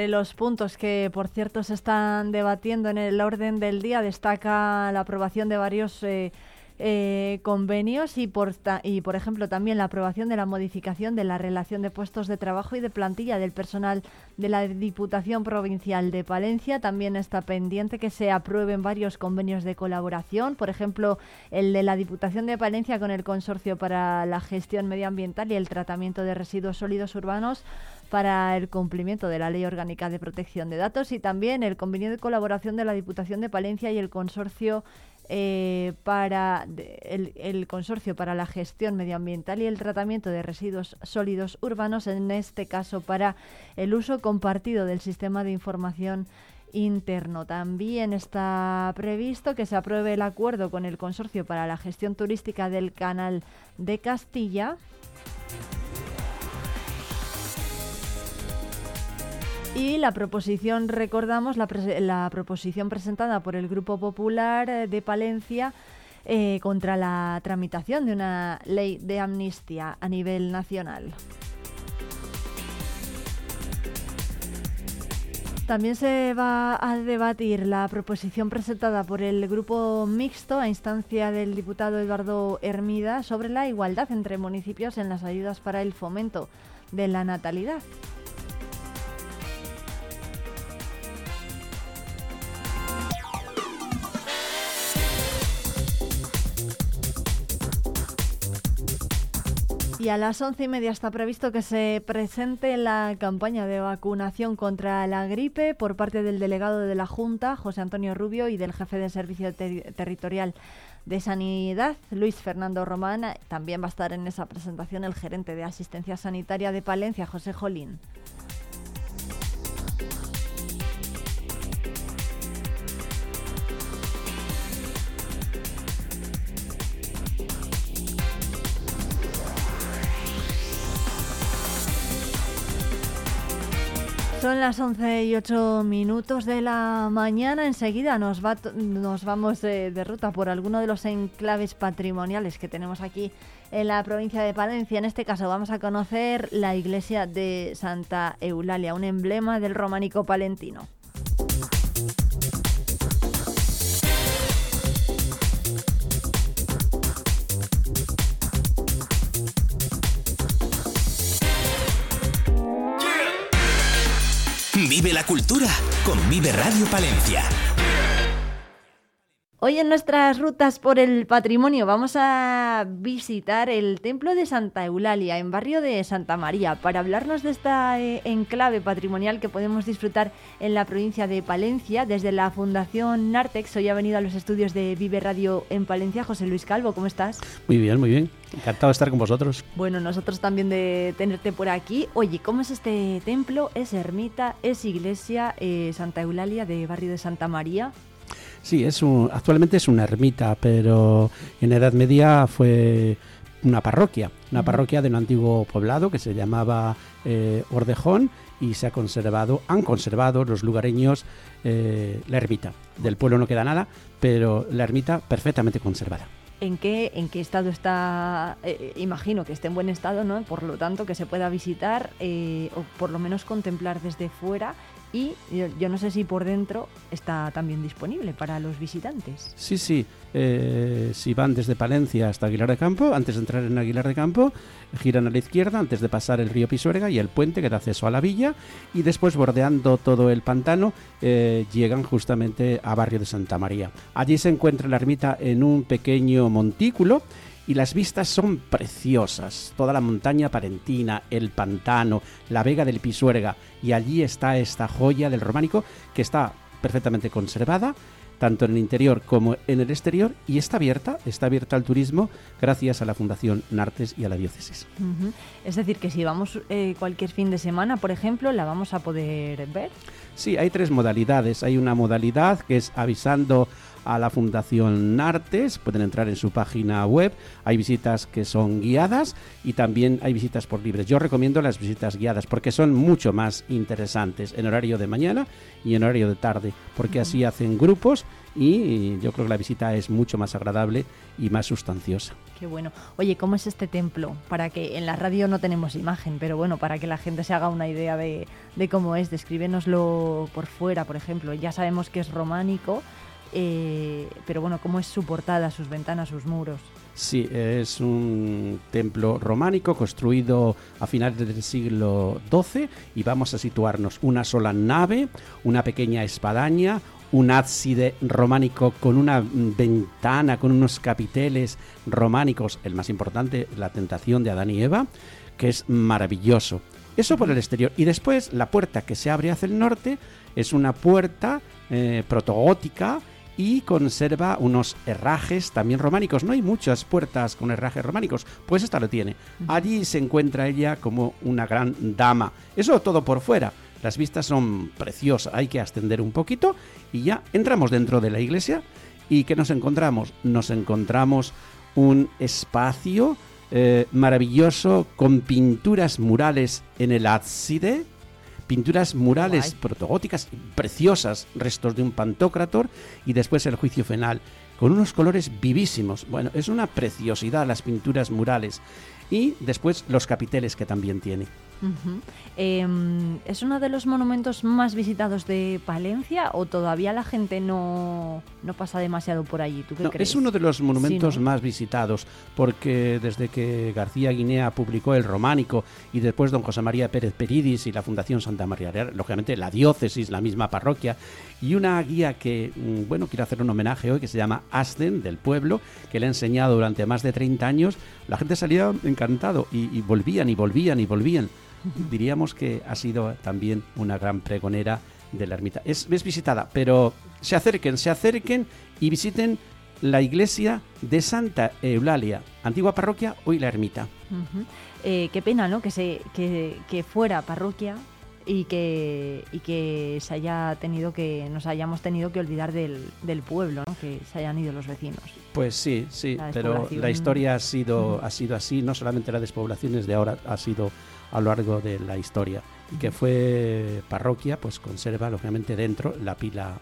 Los puntos que, por cierto, se están debatiendo en el orden del día, destaca la aprobación de varios eh, eh, convenios y por, y, por ejemplo, también la aprobación de la modificación de la relación de puestos de trabajo y de plantilla del personal de la Diputación Provincial de Palencia. También está pendiente que se aprueben varios convenios de colaboración, por ejemplo, el de la Diputación de Palencia con el Consorcio para la Gestión Medioambiental y el Tratamiento de Residuos Sólidos Urbanos para el cumplimiento de la Ley Orgánica de Protección de Datos y también el convenio de colaboración de la Diputación de Palencia y el Consorcio eh, para el consorcio para la gestión medioambiental y el tratamiento de residuos sólidos urbanos, en este caso para el uso compartido del sistema de información interno. También está previsto que se apruebe el acuerdo con el consorcio para la gestión turística del Canal de Castilla. Y la proposición, recordamos, la, proposición presentada por el Grupo Popular eh, de Palencia eh, contra la tramitación de una ley de amnistía a nivel nacional. También se va a debatir la proposición presentada por el Grupo Mixto a instancia del diputado Eduardo Hermida sobre la igualdad entre municipios en las ayudas para el fomento de la natalidad. Y a las once y media está previsto que se presente la campaña de vacunación contra la gripe por parte del delegado de la Junta, José Antonio Rubio, y del jefe de Servicio Ter- Territorial de Sanidad, Luis Fernando Román. También va a estar en esa presentación el gerente de Asistencia Sanitaria de Palencia, José Jolín. Son las 11 y 8 minutos de la mañana. Enseguida nos, nos vamos de ruta por alguno de los enclaves patrimoniales que tenemos aquí en la provincia de Palencia. En este caso vamos a conocer la iglesia de Santa Eulalia, un emblema del románico palentino. Vive la cultura con Vive Radio Palencia. Hoy en nuestras rutas por el patrimonio vamos a visitar el templo de Santa Eulalia en barrio de Santa María para hablarnos de esta eh, enclave patrimonial que podemos disfrutar en la provincia de Palencia desde la Fundación Nartex. Hoy ha venido a los estudios de Vive Radio en Palencia José Luis Calvo, ¿cómo estás? Muy bien, muy bien. Encantado de estar con vosotros. Bueno, nosotros también de tenerte por aquí. Oye, ¿cómo es este templo? ¿Es ermita? ¿Es iglesia eh, Santa Eulalia de barrio de Santa María? Sí, es un, actualmente es una ermita, pero en Edad Media fue una parroquia, una parroquia de un antiguo poblado que se llamaba eh, Ordejón y se ha conservado, han conservado los lugareños eh, la ermita. Del pueblo no queda nada, pero la ermita perfectamente conservada. ¿En qué, ¿En qué estado está? eh, imagino que esté en buen estado, ¿no? Por lo tanto, que se pueda visitar o por lo menos contemplar desde fuera. Y yo, no sé si por dentro está también disponible para los visitantes. Sí, sí. eh, si van desde Palencia hasta Aguilar de Campo, antes de entrar en Aguilar de Campo, giran a la izquierda antes de pasar el río Pisuerga y el puente que da acceso a la villa. Y después, bordeando todo el pantano, eh, llegan justamente a Barrio de Santa María. Allí se encuentra la ermita en un pequeño montículo. Y las vistas son preciosas. Toda la montaña parentina, el pantano, la vega del Pisuerga. Y allí está esta joya del románico que está perfectamente conservada tanto en el interior como en el exterior, y está abierta, está abierta al turismo gracias a la Fundación Nartes y a la diócesis. Es decir, que si vamos eh, cualquier fin de semana, por ejemplo, la vamos a poder ver. Sí, hay tres modalidades. Hay una modalidad que es avisando a la Fundación Artes, pueden entrar en su página web, hay visitas que son guiadas y también hay visitas por libres. Yo recomiendo las visitas guiadas porque son mucho más interesantes en horario de mañana y en horario de tarde, porque así hacen grupos y yo creo que la visita es mucho más agradable y más sustanciosa. Qué bueno. Oye, ¿cómo es este templo? Para que en la radio no tenemos imagen, pero bueno, para que la gente se haga una idea de, de cómo es, descríbenoslo por fuera, por ejemplo. Ya sabemos que es románico, eh, pero bueno, ¿cómo es su portada, sus ventanas, sus muros? Sí, es un templo románico construido a finales del siglo XII y vamos a situarnos una sola nave, una pequeña espadaña, un ábside románico con una ventana, con unos capiteles románicos, el más importante, la tentación de Adán y Eva, que es maravilloso. Eso por el exterior. Y después la puerta que se abre hacia el norte es una puerta eh, protogótica y conserva unos herrajes también románicos. No hay muchas puertas con herrajes románicos, pues esta lo tiene. Allí se encuentra ella como una gran dama. Eso todo por fuera. Las vistas son preciosas, hay que ascender un poquito y ya entramos dentro de la iglesia. ¿Y qué nos encontramos? Nos encontramos un espacio eh, maravilloso con pinturas murales en el ábside, pinturas murales protogóticas preciosas, restos de un pantocrator y después el juicio final con unos colores vivísimos. Bueno, es una preciosidad las pinturas murales y después los capiteles que también tiene. Em, ¿Es uno de los monumentos más visitados de Palencia o todavía la gente no, no pasa demasiado por allí? ¿Tú qué No, crees? es uno de los monumentos Sí, ¿no? más visitados porque desde que García Guinea publicó el románico y después don José María Pérez Peridis y la Fundación Santa María Real, lógicamente la diócesis, la misma parroquia y una guía que, mm, bueno, quiero hacer un homenaje hoy que se llama Asden del pueblo, que le ha enseñado durante más de 30 años, la gente salía encantado y, y volvían y volvían y volvían. Diríamos que ha sido también una gran pregonera de la ermita. Es, es visitada, pero se acerquen, se acerquen y visiten la iglesia de Santa Eulalia, antigua parroquia, hoy la ermita. Eh, qué pena, ¿no? Que, se, que, que fuera parroquia y que, y que se haya tenido que nos hayamos tenido que olvidar del, del pueblo, ¿no? Que se hayan ido los vecinos. Pues sí, sí, La pero la historia ha sido, Ujú. ha sido así, no solamente la despoblación es de ahora, ha sido a lo largo de la historia. Y que fue parroquia, pues conserva lógicamente dentro la pila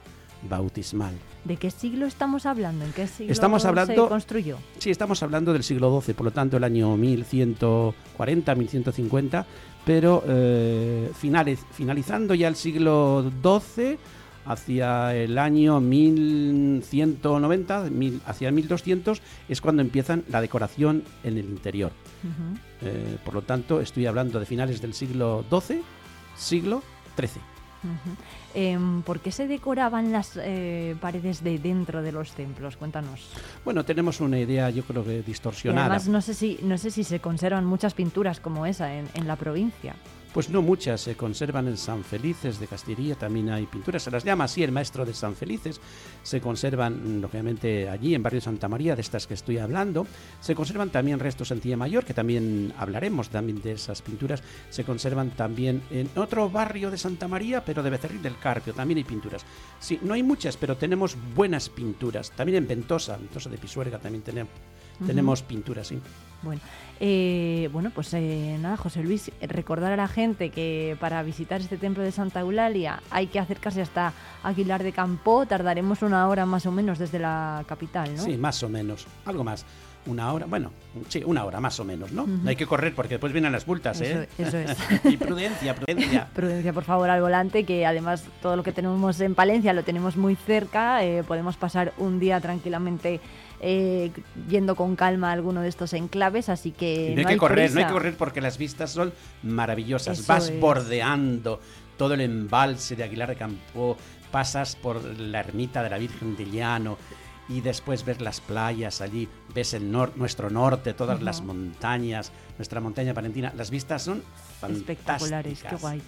bautismal. ¿De qué siglo estamos hablando? ¿En qué siglo Estamos se hablando- construyó? Sí, estamos hablando del siglo XII, por lo tanto el año 1140, 1150, pero eh, finaliz- finalizando ya el siglo XII, hacia el año 1190, mil- hacia el 1200, es cuando empiezan la decoración en el interior. Eh, por lo tanto, estoy hablando de finales del siglo XII, siglo XIII. Em, ¿Por qué se decoraban las eh, paredes de dentro de los templos? Cuéntanos. Bueno, tenemos una idea, yo creo que Y distorsionada. además no sé si no sé si se conservan muchas pinturas como esa en, en la provincia. Pues no muchas, se conservan en San Felices de Castillería, también hay pinturas, se las llama así el maestro de San Felices, se conservan lógicamente allí en barrio Santa María, de estas que estoy hablando, se conservan también restos en Tía Mayor, que también hablaremos también de esas pinturas, se conservan también en otro barrio de Santa María, pero de Becerril del Carpio, también hay pinturas. Sí, no hay muchas, pero tenemos buenas pinturas, también en Ventosa, Ventosa de Pisuerga también tenemos, tenemos pinturas, sí. Bueno, eh, bueno, pues eh, nada, José Luis, eh, recordar a la gente que para visitar este templo de Santa Eulalia hay que acercarse hasta Aguilar de Campo, tardaremos una hora más o menos desde la capital, ¿no? Sí, más o menos. Algo más. Una hora, bueno, sí, una hora más o menos, ¿no? No hay que correr porque después vienen las multas, ¿eh? Eso- eso es. y prudencia, prudencia. Prudencia, por favor, al volante, que además todo lo que tenemos en Palencia lo tenemos muy cerca. eh, podemos pasar un día tranquilamente eh, yendo con calma a alguno de estos enclaves, así que. Y no hay que hay correr, no hay que correr porque las vistas son maravillosas. Eso Vas es. bordeando todo el embalse de Aguilar de Campo, pasas por la ermita de la Virgen de Llano y después ves las playas allí, ves el nor- nuestro norte, todas las montañas, nuestra montaña palentina. Las vistas son Espectaculares, qué guay.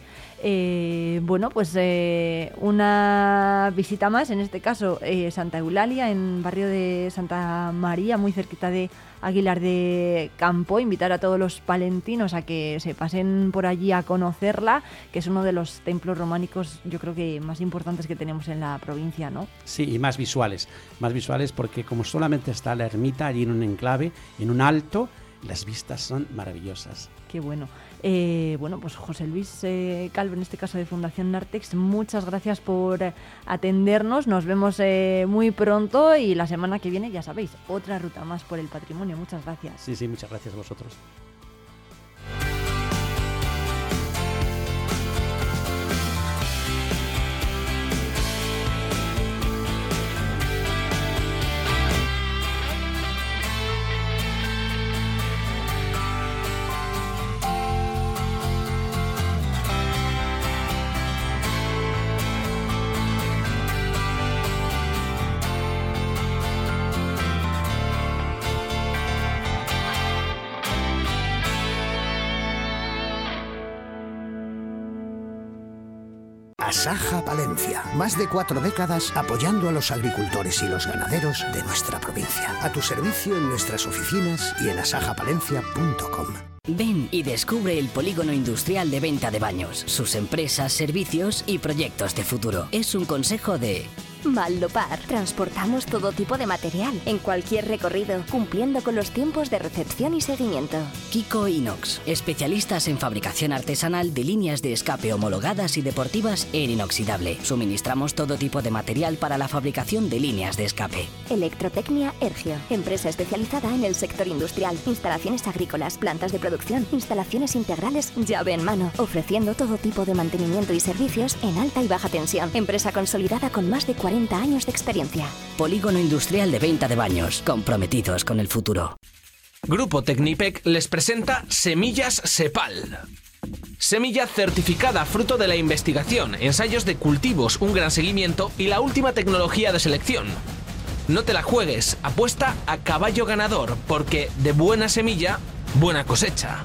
Eh, bueno, pues eh, una visita más, en este caso eh, Santa Eulalia, en barrio de Santa María, muy cerquita de Aguilar de Campo. Invitar a todos los palentinos a que se pasen por allí a conocerla, que es uno de los templos románicos, yo creo que más importantes que tenemos en la provincia, ¿no? Sí, y más visuales. Más visuales porque como solamente está la ermita allí en un enclave, en un alto, las vistas son maravillosas. Qué bueno. Eh, bueno, pues José Luis eh, Calvo, en este caso de Fundación Nartex, muchas gracias por eh, atendernos. Nos vemos muy pronto y la semana que viene, ya sabéis, otra ruta más por el patrimonio. Muchas gracias. Sí, sí, muchas gracias a vosotros. Asaja Palencia. Más de cuatro décadas apoyando a los agricultores y los ganaderos de nuestra provincia. A tu servicio en nuestras oficinas y en asajapalencia.com. Ven y descubre el polígono industrial de venta de baños, sus empresas, servicios y proyectos de futuro. Es un consejo de Maldopar. Transportamos todo tipo de material en cualquier recorrido, cumpliendo con los tiempos de recepción y seguimiento. Kiko Inox, especialistas en fabricación artesanal de líneas de escape homologadas y deportivas en inoxidable. Suministramos todo tipo de material para la fabricación de líneas de escape. Electrotecnia Ergio, empresa especializada en el sector industrial, instalaciones agrícolas, plantas de producción, instalaciones integrales, llave en mano, ofreciendo todo tipo de mantenimiento y servicios en alta y baja tensión. Empresa consolidada con más de 40 años de experiencia. Polígono industrial de venta de baños, comprometidos con el futuro. Grupo Tecnipec les presenta Semillas Sepal. Semilla certificada fruto de la investigación, ensayos de cultivos, un gran seguimiento y la última tecnología de selección. No te la juegues, apuesta a caballo ganador, porque de buena semilla, buena cosecha.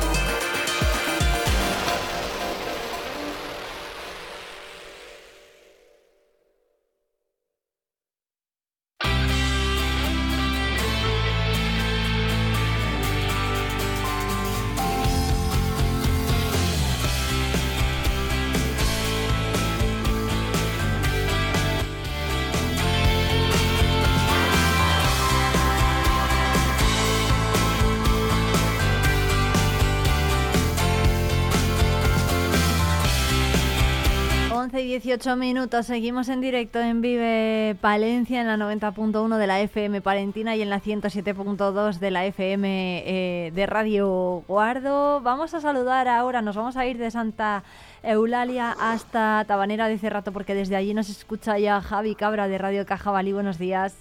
18 minutos, seguimos en directo en Vive Palencia en la 90.1 de la FM Palentina y en la 107.2 de la FM eh, de Radio Guardo. Vamos a saludar ahora, nos vamos a ir de Santa Eulalia hasta Tabanera de Cerrato porque desde allí nos escucha ya Javi Cabra de Radio Cajabalí. Buenos días.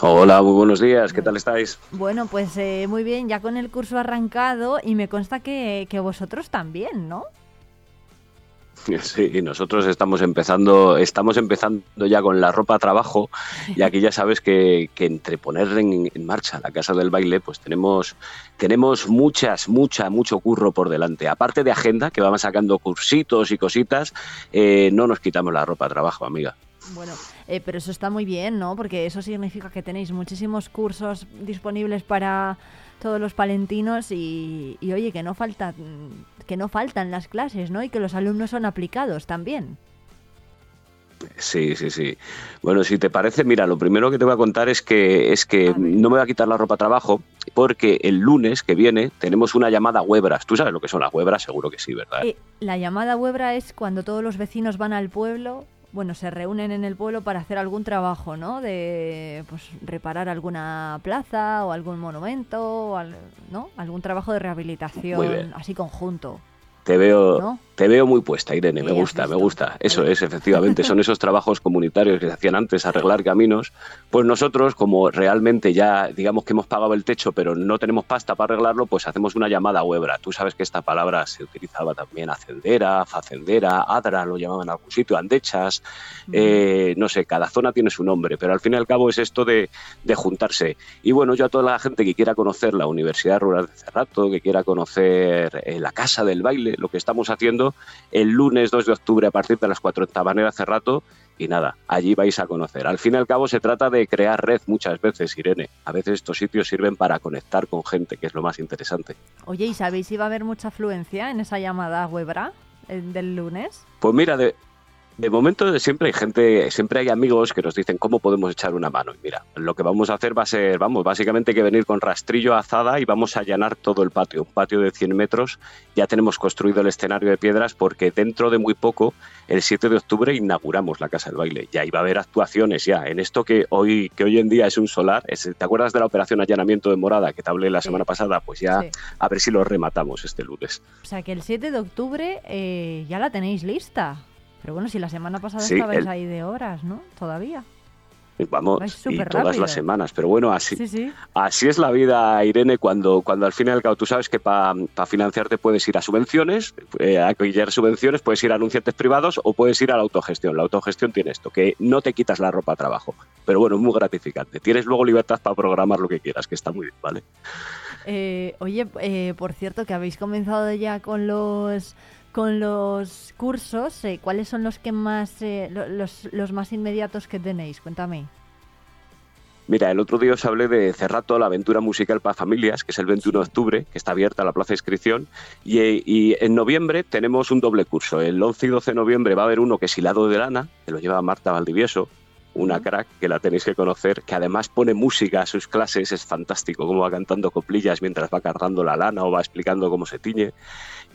Hola, muy buenos días, ¿qué tal estáis? Bueno, pues eh, muy bien, ya con el curso arrancado y me consta que, que vosotros también, ¿no? Sí, nosotros estamos empezando, estamos empezando ya con la ropa a trabajo y aquí ya sabes que, que entre poner en, en, marcha la casa del baile, pues tenemos, tenemos muchas, mucha, mucho curro por delante. Aparte de agenda, que vamos sacando cursitos y cositas, eh, no nos quitamos la ropa a trabajo, amiga. Bueno, eh, pero eso está muy bien, ¿no? Porque eso significa que tenéis muchísimos cursos disponibles para todos los palentinos y, y, oye, que no falta, que no faltan las clases, ¿no? Y que los alumnos son aplicados también. Sí, sí, sí. Bueno, si te parece, mira, lo primero que te voy a contar es que es que no me voy a quitar la ropa a trabajo porque el lunes que viene tenemos una llamada huebras. ¿Tú sabes lo que son las huebras? Seguro que sí, ¿verdad? Eh, la llamada huebra es cuando todos los vecinos van al pueblo bueno, se reúnen en el pueblo para hacer algún trabajo, ¿no? De pues reparar alguna plaza o algún monumento, o al, ¿no? Algún trabajo de rehabilitación así conjunto. Te veo, ¿no? Te veo muy puesta, Irene, me gusta, me gusta. Eso es, efectivamente, son esos trabajos comunitarios que se hacían antes, arreglar caminos. Pues nosotros, como realmente ya, digamos que hemos pagado el techo, pero no tenemos pasta para arreglarlo, pues hacemos una llamada huebra. Tú sabes que esta palabra se utilizaba también hacendera, facendera, adra, lo llamaban en algún sitio, andechas, eh, no sé, cada zona tiene su nombre, pero al fin y al cabo es esto de, de juntarse. Y bueno, yo a toda la gente que quiera conocer la Universidad Rural de Cerrato, que quiera conocer eh, la Casa del Baile, lo que estamos haciendo, el lunes 2 de octubre a partir de las 4 en Tabanera Cerrato. Y nada, allí vais a conocer. Al fin y al cabo se trata de crear red muchas veces, Irene. A veces estos sitios sirven para conectar con gente, que es lo más interesante. Oye, ¿y sabéis si va a haber mucha afluencia en esa llamada webra del lunes? Pues mira, de, de momento siempre hay gente, siempre hay amigos que nos dicen cómo podemos echar una mano. Y mira, lo que vamos a hacer va a ser, vamos, básicamente que venir con rastrillo azada y vamos a allanar todo el patio, un patio de 100 metros. Ya tenemos construido el escenario de piedras porque dentro de muy poco, el 7 de octubre, inauguramos la Casa del Baile. Ya iba a haber actuaciones ya. En esto que hoy, que hoy en día es un solar, es- ¿te acuerdas de la operación allanamiento de morada que te hablé la semana pasada? Pues ya Sí. a ver si lo rematamos este lunes. O sea que el 7 de octubre eh, ya la tenéis lista. Pero bueno, si la semana pasada Sí, estabais el- ahí de horas, ¿no? Todavía. Vamos, Vais y todas rápido. las semanas, pero bueno, así, Sí, sí. así es la vida, Irene, cuando, cuando al fin y al cabo tú sabes que para financiarte puedes ir a subvenciones, eh, a coger subvenciones, puedes ir a anunciantes privados o puedes ir a la autogestión. La autogestión tiene esto, que no te quitas la ropa a trabajo, pero bueno, es muy gratificante. Tienes luego libertad para programar lo que quieras, que está muy bien, ¿vale? Eh, oye, eh, por cierto, que habéis comenzado ya con los con los cursos. eh, ¿Cuáles son los que más eh, lo- los, los más inmediatos que tenéis? Cuéntame. Mira, el otro día os hablé de Cerrato, la aventura musical para familias, que es el 21 de octubre, que está abierta la plaza de inscripción. Y, eh, y en noviembre tenemos un doble curso. El 11 y 12 de noviembre va a haber uno que es Hilado de Lana, que lo lleva Marta Valdivieso, una crack que la tenéis que conocer, que además pone música a sus clases, es fantástico, cómo va cantando coplillas mientras va cargando la lana o va explicando cómo se tiñe.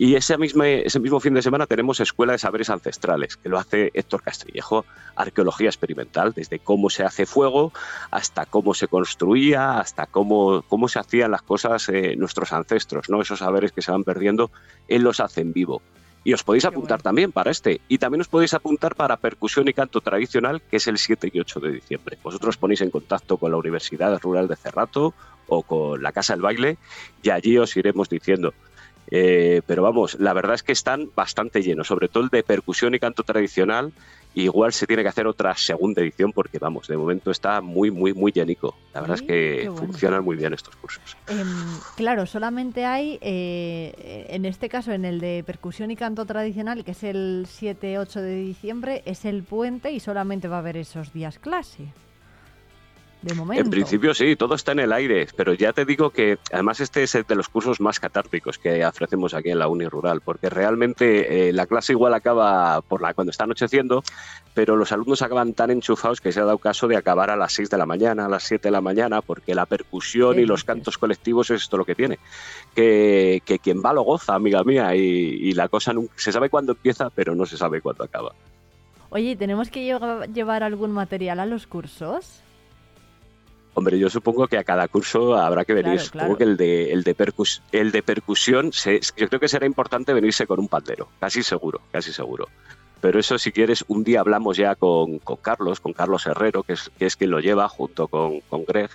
Y ese mismo, ese mismo fin de semana tenemos Escuela de Saberes Ancestrales, que lo hace Héctor Castrillejo, arqueología experimental, desde cómo se hace fuego hasta cómo se construía, hasta cómo, cómo se hacían las cosas eh, nuestros ancestros, ¿no? esos saberes que se van perdiendo, él los hace en vivo. Y os podéis apuntar también para este. Y también os podéis apuntar para percusión y canto tradicional, que es el 7 y 8 de diciembre. Vosotros ponéis en contacto con la Universidad Rural de Cerrato o con la Casa del Baile y allí os iremos diciendo. Eh, pero vamos, la verdad es que están bastante llenos, sobre todo el de percusión y canto tradicional. Igual se tiene que hacer otra segunda edición porque, vamos, de momento está muy, muy, muy llenico. La verdad es que bueno. funcionan muy bien estos cursos. Em, claro, solamente hay, eh, en este caso, en el de percusión y canto tradicional, que es el 7-8 de diciembre, es el puente y solamente va a haber esos días clase. De momento. En principio sí, todo está en el aire, pero ya te digo que además este es de los cursos más catárticos que ofrecemos aquí en la Uni Rural, porque realmente eh, la clase igual acaba por la cuando está anocheciendo, pero los alumnos acaban tan enchufados que se ha dado caso de acabar a las 6 de la mañana, a las 7 de la mañana, porque la percusión y los cantos colectivos es esto lo que tiene. Que, que quien va lo goza, amiga mía, y, y la cosa nunca, se sabe cuándo empieza, pero no se sabe cuándo acaba. Oye, ¿y ¿tenemos que lleva- llevar algún material a los cursos? Hombre, yo supongo que a cada curso habrá que venir. Claro, Supongo claro. que el de, el de, percus- el de percusión, se- yo creo que será importante venirse con un pandero, casi seguro, casi seguro. Pero eso, si quieres, un día hablamos ya con, con Carlos, con Carlos Herrero, que es, que es quien lo lleva, junto con, con Greg.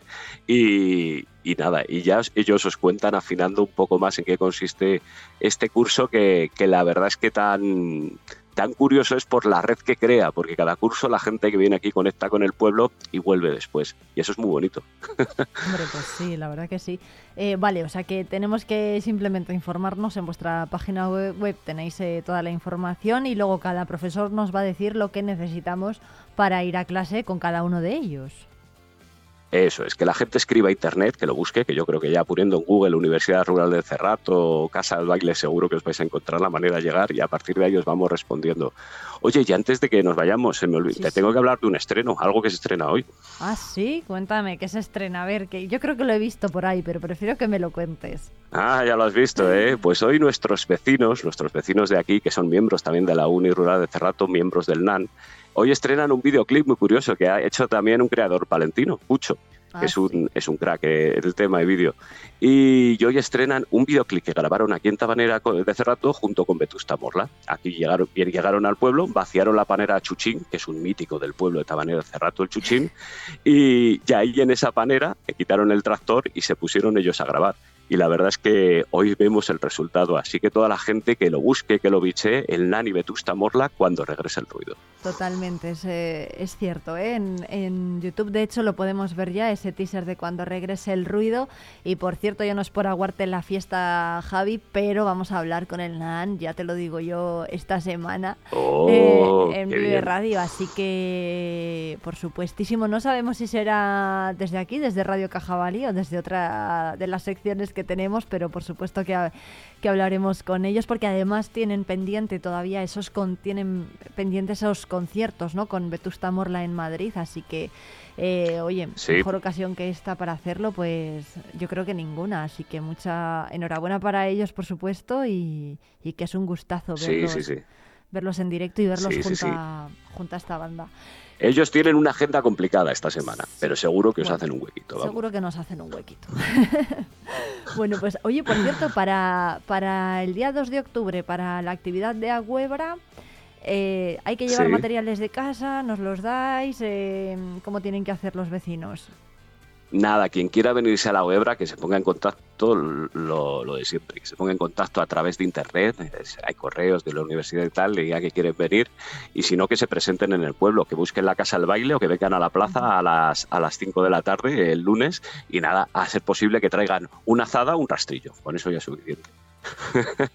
Y, y nada, y ya os- ellos os cuentan afinando un poco más en qué consiste este curso, que, que la verdad es que tan, tan curioso es por la red que crea, porque cada curso la gente que viene aquí conecta con el pueblo y vuelve después. Y eso es muy bonito. Hombre, pues sí, la verdad que sí. Eh, vale, o sea que tenemos que simplemente informarnos en vuestra página web, tenéis eh, toda la información y luego cada profesor nos va a decir lo que necesitamos para ir a clase con cada uno de ellos. Eso es, que la gente escriba a internet, que lo busque, que yo creo que ya poniendo en Google Universidad Rural de Cerrato o Casa del Baile seguro que os vais a encontrar la manera de llegar y a partir de ahí os vamos respondiendo. Oye, y antes de que nos vayamos, se me olvida, Sí, te sí. tengo que hablar de un estreno, algo que se estrena hoy. Ah, sí, cuéntame, ¿qué se estrena? A ver, que yo creo que lo he visto por ahí, pero prefiero que me lo cuentes. Ah, ya lo has visto, ¿eh? Pues hoy nuestros vecinos, nuestros vecinos de aquí, que son miembros también de la Uni Rural de Cerrato, miembros del NAN, hoy estrenan un videoclip muy curioso que ha hecho también un creador palentino, Pucho. Ah, es, un, es un crack eh, el tema de vídeo. Y hoy estrenan un videoclip que grabaron aquí en Tabanera de Cerrato junto con Vetusta Morla. Aquí llegaron, bien llegaron al pueblo, vaciaron la panera Chuchín, que es un mítico del pueblo de Tabanera de Cerrato, el Chuchín, y ya ahí en esa panera quitaron el tractor y se pusieron ellos a grabar. Y la verdad es que hoy vemos el resultado, así que toda la gente que lo busque, que lo biche, el Nani Vetusta Morla cuando regrese el ruido. Totalmente, es, eh, es cierto. ¿eh? En, en YouTube, de hecho, lo podemos ver ya, ese teaser de cuando regrese el ruido. Y por cierto, ya no es por aguarte la fiesta, Javi, pero vamos a hablar con el NAN, ya te lo digo yo, esta semana Oh, eh, en Vive bien. Radio. Así que, por supuestísimo, no sabemos si será desde aquí, desde Radio Cajabalí o desde otra de las secciones que tenemos, pero por supuesto que, ha- que hablaremos con ellos porque además tienen pendiente todavía esos con, tienen pendientes esos conciertos, ¿no? Con Vetusta Morla en Madrid, así que eh, oye, Sí. mejor ocasión que esta para hacerlo, pues yo creo que ninguna, así que mucha enhorabuena para ellos, por supuesto, y, y que es un gustazo verlos, sí, sí. verlos en directo y verlos junto. A, junto a esta banda. Ellos tienen una agenda complicada esta semana, pero seguro que os hacen un huequito. vamos. Seguro que nos hacen un huequito. bueno, pues oye, por cierto, para, para el día 2 de octubre, para la actividad de Agüebra, eh, hay que llevar Sí. materiales de casa, nos los dais, eh, ¿cómo tienen que hacer los vecinos? Nada, quien quiera venirse a la Webra, que se ponga en contacto, lo, lo de siempre, que se ponga en contacto a través de internet, hay correos de la universidad y tal, le diga que quieren venir, y si no, que se presenten en el pueblo, que busquen la casa del baile o que vengan a la plaza a las, a las 5 de la tarde el lunes, y nada, a ser posible que traigan una azada o un rastrillo, con eso ya es suficiente.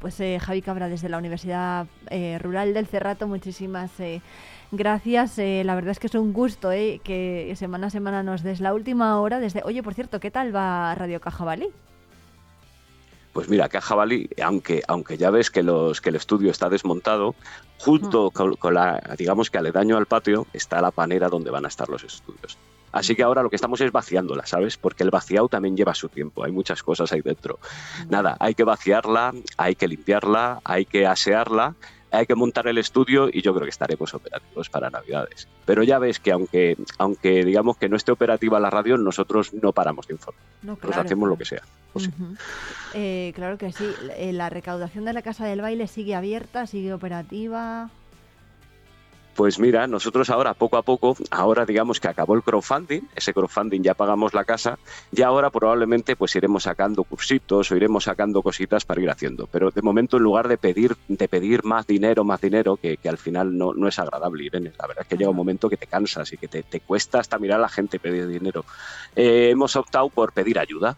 Pues eh, Javi Cabra desde la Universidad eh, Rural del Cerrato, muchísimas eh, gracias. Eh, la verdad es que es un gusto que semana a semana nos des la última hora desde... Oye, por cierto, ¿qué tal va Radio Cajabalí? Pues mira, acá Jabalí, aunque, aunque ya ves que, los, que el estudio está desmontado, junto con, con la, digamos que aledaño al patio, está la panera donde van a estar los estudios. Así que ahora lo que estamos es vaciándola, ¿sabes? Porque el vaciado también lleva su tiempo, hay muchas cosas ahí dentro. Nada, hay que vaciarla, hay que limpiarla, hay que asearla, hay que montar el estudio y yo creo que estaremos operativos para Navidades. Pero ya ves que aunque, aunque digamos que no esté operativa la radio, nosotros no paramos de informar. No, claro. hacemos lo que sea. Eh, claro que sí. Eh, la recaudación de la Casa del Baile sigue abierta, sigue operativa. Pues mira, nosotros ahora poco a poco, ahora digamos que acabó el crowdfunding, ese crowdfunding ya pagamos la casa y ahora probablemente pues iremos sacando cursitos o iremos sacando cositas para ir haciendo. Pero de momento en lugar de pedir, de pedir más dinero, más dinero, que, que al final no, no es agradable, Irene, la verdad es que llega un momento que te cansas y que te, te cuesta hasta mirar a la gente pedir dinero. Eh, hemos optado por pedir ayuda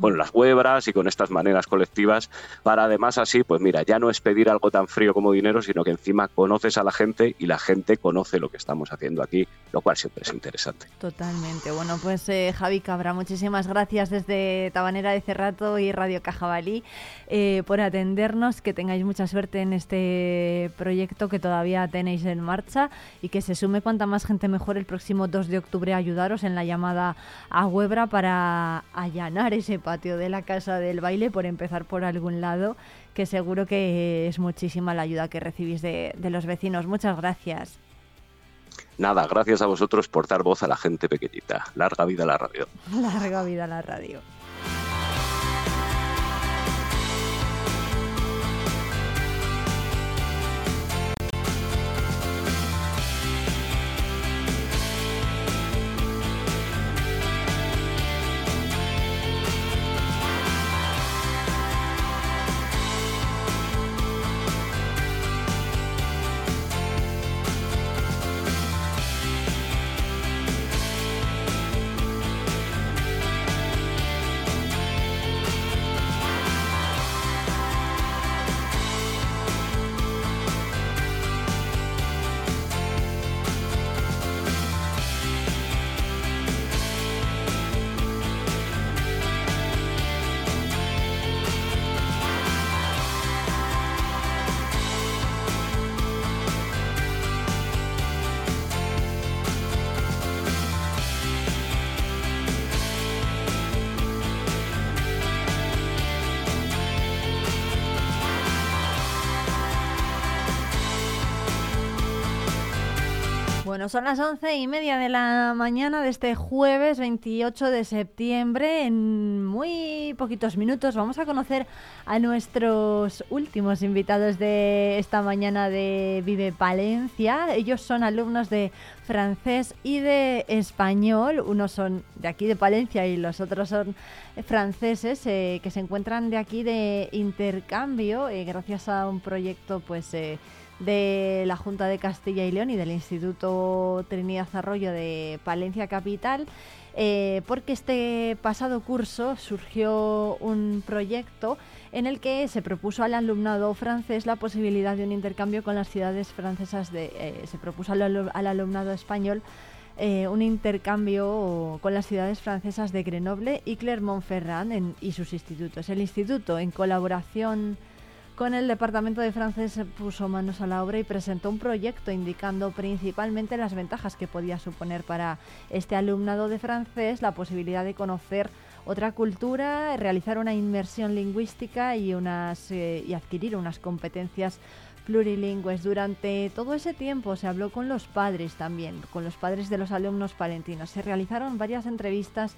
con las huebras y con estas maneras colectivas, para además así, pues mira, ya no es pedir algo tan frío como dinero, sino que encima conoces a la gente y la gente conoce lo que estamos haciendo aquí, lo cual siempre es interesante. Totalmente. Bueno, pues eh, Javi Cabra, muchísimas gracias desde Tabanera de Cerrato y Radio Cajabalí eh, por atendernos. Que tengáis mucha suerte en este proyecto que todavía tenéis en marcha y que se sume cuanta más gente mejor el próximo 2 de octubre a ayudaros en la llamada a Huebra para allanar ese patio de la casa del baile, por empezar por algún lado, que seguro que es muchísima la ayuda que recibís de, de los vecinos. Muchas gracias. Nada, gracias a vosotros por dar voz a la gente pequeñita. Larga vida a la radio. Larga vida a la radio. Son las once y media de la mañana de este jueves 28 de septiembre. En muy poquitos minutos vamos a conocer a nuestros últimos invitados de esta mañana de Vive Palencia. Ellos son alumnos de francés y de español. Unos son de aquí de Palencia y los otros son franceses eh, que se encuentran de aquí de intercambio eh, gracias a un proyecto pues eh, de la Junta de Castilla y León y del Instituto Trinidad Arroyo de Palencia Capital, eh, porque este pasado curso surgió un proyecto en el que se propuso al alumnado francés la posibilidad de un intercambio con las ciudades francesas de eh, se propuso al, al alumnado español eh, un intercambio con las ciudades francesas de Grenoble y Clermont-Ferrand y sus institutos. El instituto, en colaboración con el Departamento de Francés puso manos a la obra y presentó un proyecto indicando principalmente las ventajas que podía suponer para este alumnado de francés la posibilidad de conocer otra cultura, realizar una inmersión lingüística y, unas, eh, y adquirir unas competencias plurilingües. Durante todo ese tiempo se habló con los padres también, con los padres de los alumnos palentinos. Se realizaron varias entrevistas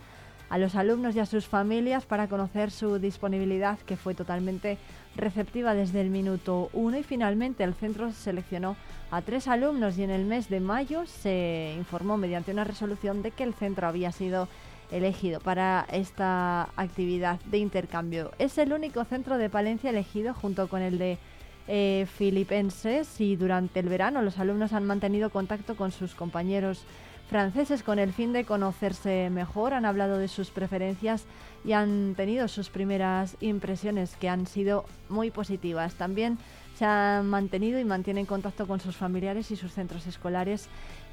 a los alumnos y a sus familias para conocer su disponibilidad, que fue totalmente receptiva desde el minuto uno y finalmente el centro seleccionó a tres alumnos y en el mes de mayo se informó mediante una resolución de que el centro había sido elegido para esta actividad de intercambio. Es el único centro de Palencia elegido junto con el de eh, Filipenses y durante el verano los alumnos han mantenido contacto con sus compañeros franceses con el fin de conocerse mejor, han hablado de sus preferencias y han tenido sus primeras impresiones que han sido muy positivas. También se han mantenido y mantienen contacto con sus familiares y sus centros escolares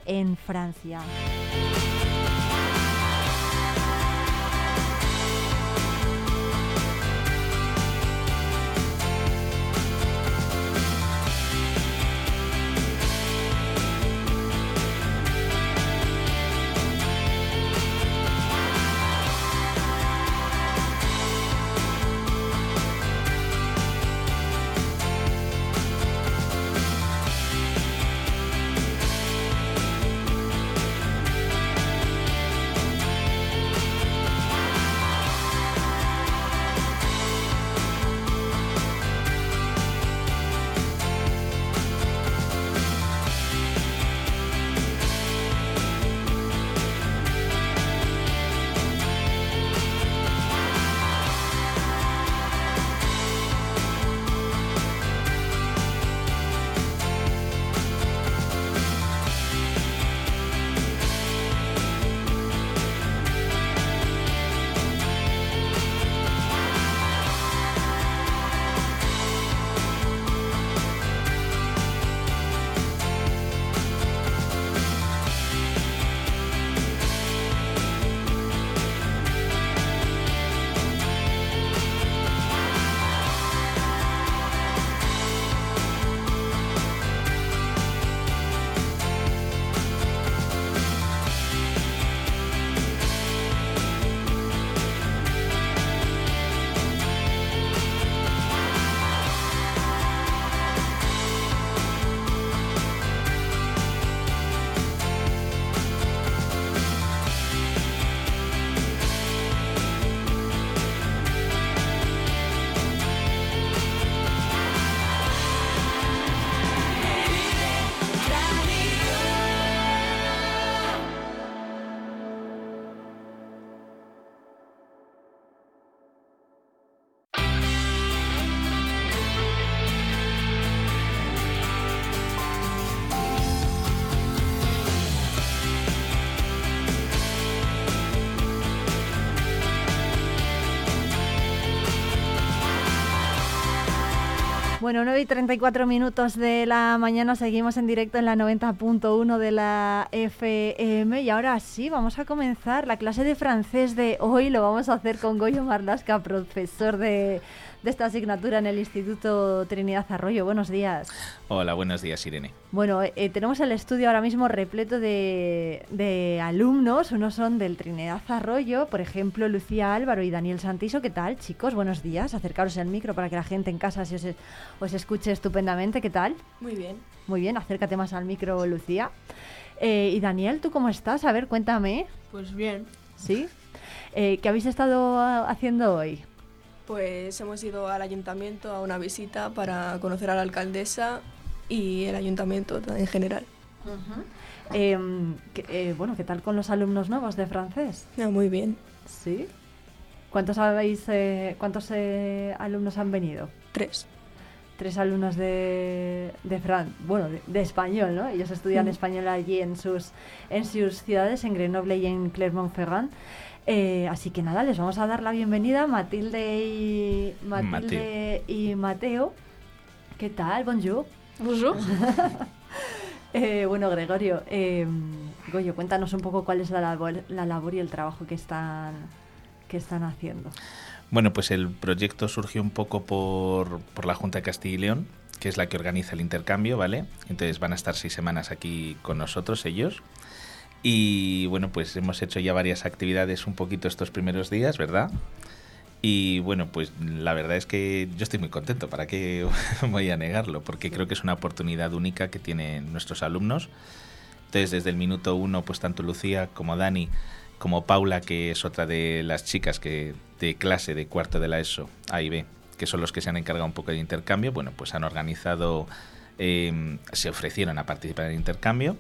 en Francia. Bueno, 9 y 34 minutos de la mañana seguimos en directo en la 90.1 de la FM y ahora sí, vamos a comenzar la clase de francés de hoy. Lo vamos a hacer con Goyo Marlasca, profesor de, de esta asignatura en el Instituto Trinidad Arroyo. Buenos días. Hola, buenos días, Irene. Bueno, eh, tenemos el estudio ahora mismo repleto de, de alumnos. Unos son del Trinidad Arroyo, por ejemplo, Lucía Álvaro y Daniel Santiso. ¿Qué tal, chicos? Buenos días. Acercaros al micro para que la gente en casa se os, os escuche estupendamente. ¿Qué tal? Muy bien. Muy bien, acércate más al micro, Lucía. Eh, y Daniel, ¿tú cómo estás? A ver, cuéntame. Pues bien. ¿Sí? Eh, ¿Qué habéis estado ah, haciendo hoy? Pues hemos ido al ayuntamiento a una visita para conocer a la alcaldesa y el ayuntamiento en general. Em, que- eh, bueno, ¿qué tal con los alumnos nuevos de francés? Ah, muy bien. ¿Sí? ¿Cuántos habéis, eh, cuántos eh, alumnos han venido? Tres. Tres alumnos de, de Fran, bueno, de, de español, ¿no? Ellos estudian español allí en sus, en sus ciudades, en Grenoble y en Clermont-Ferrand. Eh, así que nada, les vamos a dar la bienvenida, Matilde y, Matilde y Mateo. ¿Qué tal? Bonjour. Bonjour. Eh, bueno, Gregorio, eh, Goyo, cuéntanos un poco cuál es la labor, la labor y el trabajo que están, que están haciendo. Bueno, pues el proyecto surgió un poco por, por la Junta de Castilla y León, que es la que organiza el intercambio, ¿vale? Entonces van a estar seis semanas aquí con nosotros ellos. Y bueno, pues hemos hecho ya varias actividades un poquito estos primeros días, ¿verdad? Y bueno, pues la verdad es que yo estoy muy contento, ¿para qué voy a negarlo? Porque creo que es una oportunidad única que tienen nuestros alumnos. Entonces, desde el minuto uno, pues tanto Lucía como Dani, como Paula, que es otra de las chicas que de clase de cuarto de la ESO, A y B, que son los que se han encargado un poco de intercambio, bueno, pues han organizado, eh, se ofrecieron a participar en el intercambio.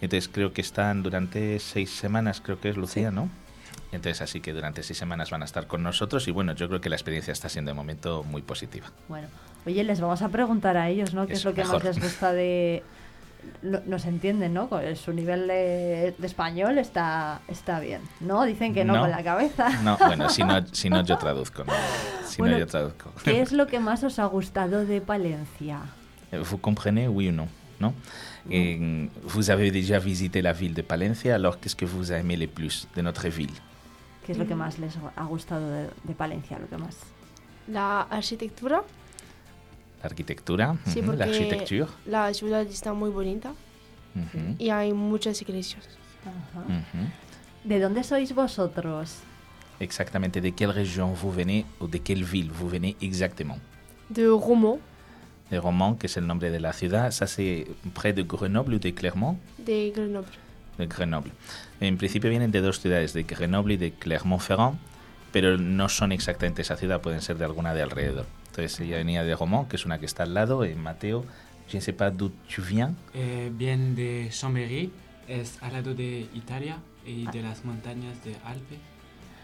Entonces creo que están durante seis semanas, creo que es Lucía, ¿no? Entonces así que durante seis semanas van a estar con nosotros y bueno, yo creo que la experiencia está siendo de momento muy positiva. Bueno, oye, les vamos a preguntar a ellos, ¿no? ¿Qué es Eso, lo que mejor. más les gusta de... No, nos entienden, ¿no? Con Su nivel de, de español está, está bien, ¿no? Dicen que no, No. con la cabeza. No, bueno, si no, si no yo traduzco, ¿no? Si Bueno, no yo traduzco. ¿Qué es lo que más os ha gustado de Palencia? Vous comprenez, oui ou non, non Et Vous avez déjà visité la ville de Palencia, alors qu'est-ce que vous aimez le plus de notre ville? ¿Qué es lo que más les ha gustado de, de Palencia? Lo que más? La arquitectura. L'architectura, Sí, porque l'architecture. la ciudad está muy bonita mhm, y hay muchas iglesias. ¿De dónde sois vosotros? Exactamente, de quelle région vous venez ou de quelle ville vous venez exactement? De Romont, De Romans, que es el nombre de la ciudad, ça c'est près de Grenoble ou de Clermont de Grenoble. de Grenoble. En principio vienen de dos ciudades, de Grenoble y de Clermont-Ferrand, pero no son exactamente esa ciudad, pueden ser de alguna de alrededor. Entonces ella venía de Romont, que es una que está al lado, en Mateo, je ne sais pas d'où tu viens. Eh, bien de Chambéry, es al lado de Italia y de las montañas de Alpes.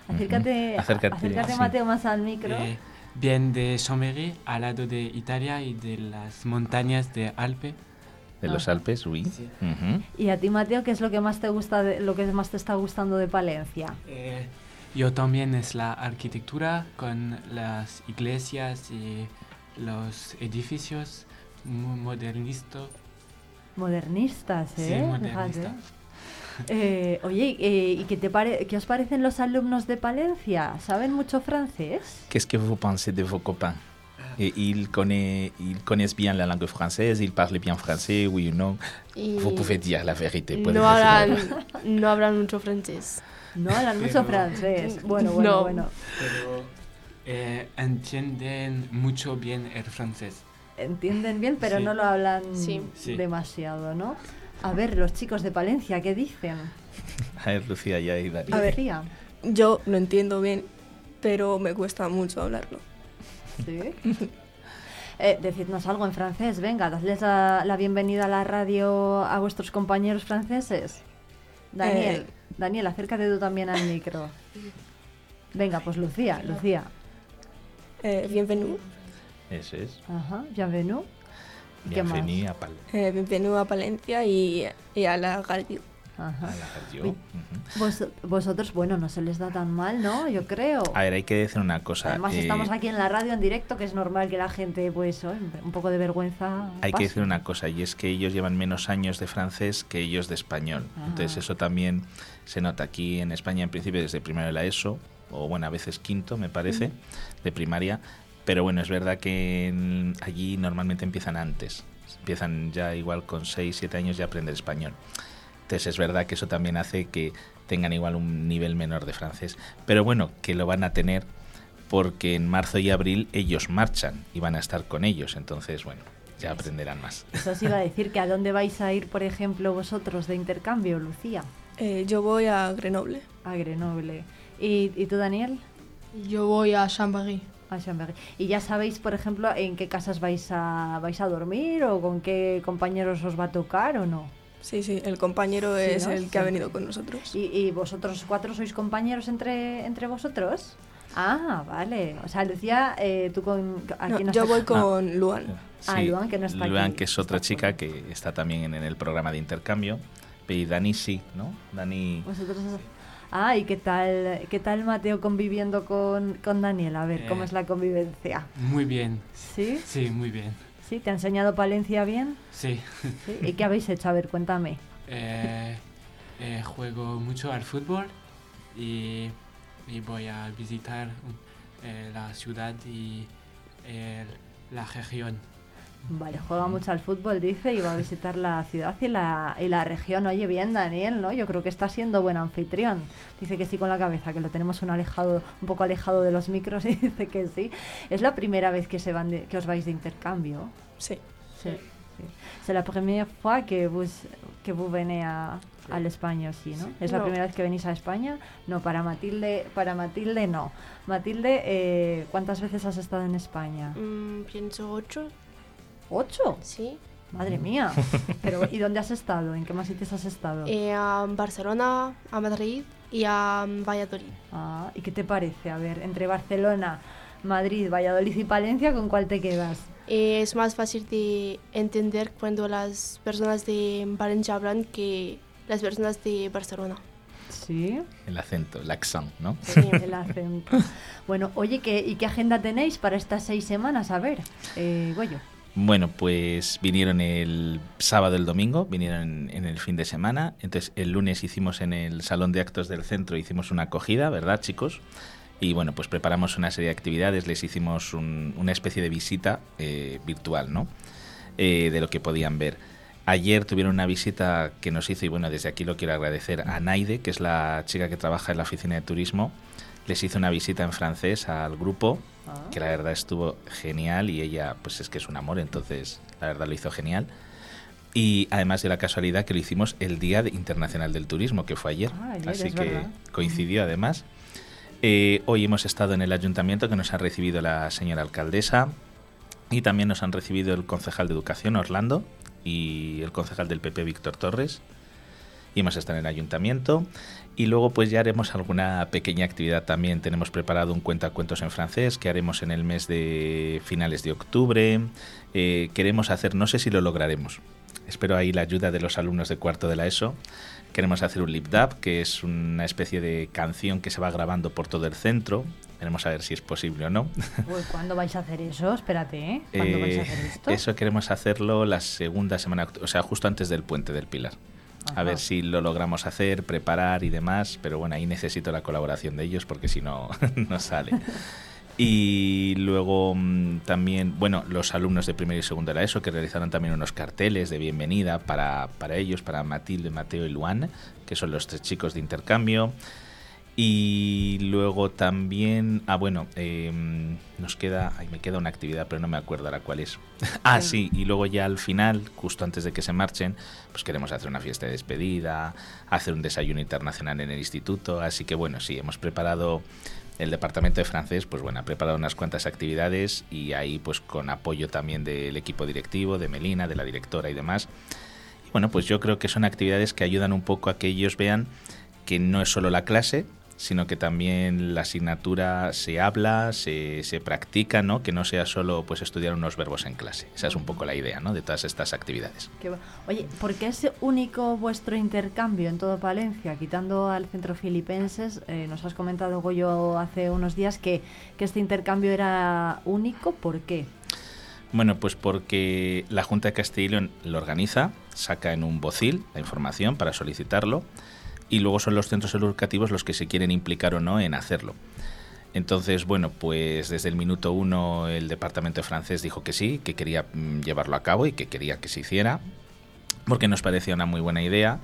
Acércate, Acércate, acércate sí. Mateo, más al micro. Eh, bien de Chambéry, al lado de Italia y de las montañas de Alpes. De los Alpes, oui. Mhm. Y a ti, Mateo, ¿qué es lo que más te gusta, de, lo que más te está gustando de Palencia? Eh, yo también es la arquitectura con las iglesias y los edificios muy modernistas. Modernistas, Sí, ¿eh? modernistas. Fíjate. Eh, oye, eh, ¿y qué, te pare qué os parecen los alumnos de Palencia? ¿Saben mucho francés? Qu'est-ce que vous pensez de vos copains Et ils, connaissent, ils connaissent bien la langue française, ils parlent bien français, oui ou non Y Vous pouvez dire la vérité. no hablan, no hablan mucho francés. No hablan mucho francés. Bueno, bueno, No. bueno. Pero eh, entienden mucho bien el francés. Entienden bien, pero Sí. no lo hablan Sí. Sí. demasiado, ¿no? A ver, los chicos de Palencia, ¿qué dicen? A ver, Lucía, ya y Dani. A ver. Lucía. Yo lo entiendo bien, pero me cuesta mucho hablarlo. ¿Sí? Eh, decidnos algo en francés, venga, dadles la, la bienvenida a la radio a vuestros compañeros franceses. Daniel, Eh. Daniel, acércate tú también al micro. Venga, pues Lucía, Lucía. Eh, bienvenue. Eso es. Ajá, bienvenue. Bienvenue a Pal. Eh, bienvenue a Palencia y, y a la radio. Ajá. a la. Uy. Ujú. Vos- vosotros, bueno, no se les da tan mal, ¿no? Yo creo. A ver, hay que decir una cosa. Además eh, estamos aquí en la radio en directo, que es normal que la gente, pues, oh, un poco de vergüenza. Hay que pase. decir una cosa, y es que ellos llevan menos años de francés que ellos de español. Ah. Entonces eso también se nota aquí en España, en principio desde primero de la ESO, o bueno, a veces quinto, me parece, de primaria. Pero bueno, es verdad que en- allí normalmente empiezan antes. Empiezan ya igual con 6, 7 años ya aprender español. Entonces es verdad que eso también hace que tengan igual un nivel menor de francés. Pero bueno, que lo van a tener porque en marzo y abril ellos marchan y van a estar con ellos. Entonces, bueno, ya aprenderán más. Eso os iba a decir que a dónde vais a ir, por ejemplo, vosotros de intercambio, Lucía. Eh, yo voy a Grenoble. A Grenoble. ¿Y, y tú, Daniel? Yo voy a Chambéry. A Chambéry. ¿Y ya sabéis, por ejemplo, en qué casas vais a, vais a dormir o con qué compañeros os va a tocar o no? Sí, sí, el compañero Sí, es ¿no? el que ha Sí. venido con nosotros. ¿Y, y vosotros cuatro sois compañeros entre, entre vosotros? Ah, vale. O sea, Lucía, eh, tú con... ¿a No, yo voy con Luan. Ah, Sí, Luan, que no está Luan, aquí. que es otra chica que está también en, en el programa de intercambio. Y Dani sí, ¿no? Dani... Vosotros... Ah, ¿y qué tal, qué tal Mateo conviviendo con, con Daniel? A ver, ¿cómo Eh. es la convivencia? Muy bien. ¿Sí? Sí, muy bien. ¿Sí? ¿Te ha enseñado Palencia bien? Sí. ¿Sí? ¿Y qué habéis hecho? A ver, cuéntame. Eh, eh, juego mucho al fútbol y, y voy a visitar eh, la ciudad y la región. Vale, juega mucho al fútbol, dice, y va a visitar la ciudad y la, y la región. Oye, bien, Daniel, ¿no? Yo creo que está siendo buen anfitrión. Dice que sí con la cabeza, que lo tenemos un alejado, un poco alejado de los micros y dice que sí. Es la primera vez que se van de- que os vais de intercambio. Sí. Sí. sí. C'est la première fois que vous, que vous venez a, al España, sí, ¿no? ¿Es la No. primera vez que venís a España? No, para Matilde, para Matilde no. Matilde, eh, ¿cuántas veces has estado en España? Mm, pienso ocho. ¿Ocho? Sí. Madre mía. Pero, ¿y dónde has estado? ¿En qué más sitios has estado? Eh, a Barcelona, a Madrid y a mm, Valladolid. Ah, ¿y qué te parece? A ver, entre Barcelona, Madrid, Valladolid y Palencia, ¿con cuál te quedas? Eh, es más fácil de entender cuando las personas de Valencia hablan que las personas de Barcelona. Sí. El acento, el accent, ¿no? El acento. Bueno, oye, ¿qué, ¿y qué agenda tenéis para estas seis semanas? A ver, eh, Goyo. Bueno, pues vinieron el sábado el domingo, vinieron en, en el fin de semana. Entonces, el lunes hicimos en el salón de actos del centro, hicimos una acogida, ¿verdad, chicos? Y bueno, pues preparamos una serie de actividades, les hicimos un- una especie de visita eh, virtual, ¿no? Eh, de lo que podían ver. Ayer tuvieron una visita que nos hizo, y bueno, desde aquí lo quiero agradecer a Naide, que es la chica que trabaja en la oficina de turismo. Les hizo una visita en francés al grupo, que la verdad estuvo genial y ella, pues es que es un amor, entonces la verdad lo hizo genial. Y además de la casualidad que lo hicimos el Día Internacional del Turismo, que fue ayer. Ah, ayer, Así que verdad. coincidió además. Eh, hoy hemos estado en el ayuntamiento que nos ha recibido la señora alcaldesa y también nos han recibido el concejal de Educación, Orlando, y el concejal del PP, Víctor Torres. Y hemos estado en el ayuntamiento. Y luego pues ya haremos alguna pequeña actividad también. Tenemos preparado un cuentacuentos en francés que haremos en el mes de finales de octubre. Eh, queremos hacer, no sé si lo lograremos. Espero ahí la ayuda de los alumnos de cuarto de la ESO. Queremos hacer un lip dub, que es una especie de canción que se va grabando por todo el centro. Veremos a ver si es posible o no. Uy, ¿Cuándo vais a hacer eso? Espérate, ¿eh? ¿Cuándo vais a Eh, hacer esto? Eso queremos hacerlo la segunda semana, o sea, justo antes del puente del Pilar. A ver si lo logramos hacer, preparar y demás, pero bueno, ahí necesito la colaboración de ellos porque si no, no sale. Y luego mm, también, bueno, los alumnos de primero y segundo de la ESO que realizaron también unos carteles de bienvenida para, para ellos, para Matilde, Mateo y Luan, que son los tres chicos de intercambio. Y luego también, ah bueno, eh, nos queda, ay, me queda una actividad, pero no me acuerdo ahora cuál es. ah, sí, y luego ya al final, justo antes de que se marchen, pues queremos hacer una fiesta de despedida, hacer un desayuno internacional en el instituto, así que bueno, sí, hemos preparado el departamento de francés, pues bueno, ha preparado unas cuantas actividades y ahí pues con apoyo también del equipo directivo, de Melina, de la directora y demás. Y bueno, pues yo creo que son actividades que ayudan un poco a que ellos vean que no es solo la clase, sino que también la asignatura se habla, se, se practica, ¿no? Que no sea solo pues estudiar unos verbos en clase. Esa es un poco la idea, ¿no? De todas estas actividades. Qué Oye, ¿por qué es único vuestro intercambio en todo Palencia? Quitando al centro filipenses, eh, nos has comentado, Goyo, hace unos días que, que este intercambio era único. ¿Por qué? Bueno, pues porque la Junta de Castilla y León lo organiza, saca en un bocil la información para solicitarlo y luego son los centros educativos los que se quieren implicar o no en hacerlo. Entonces, bueno, pues desde el minuto uno el departamento francés dijo que sí, que quería mm, llevarlo a cabo y que quería que se hiciera, porque nos parecía una muy buena idea.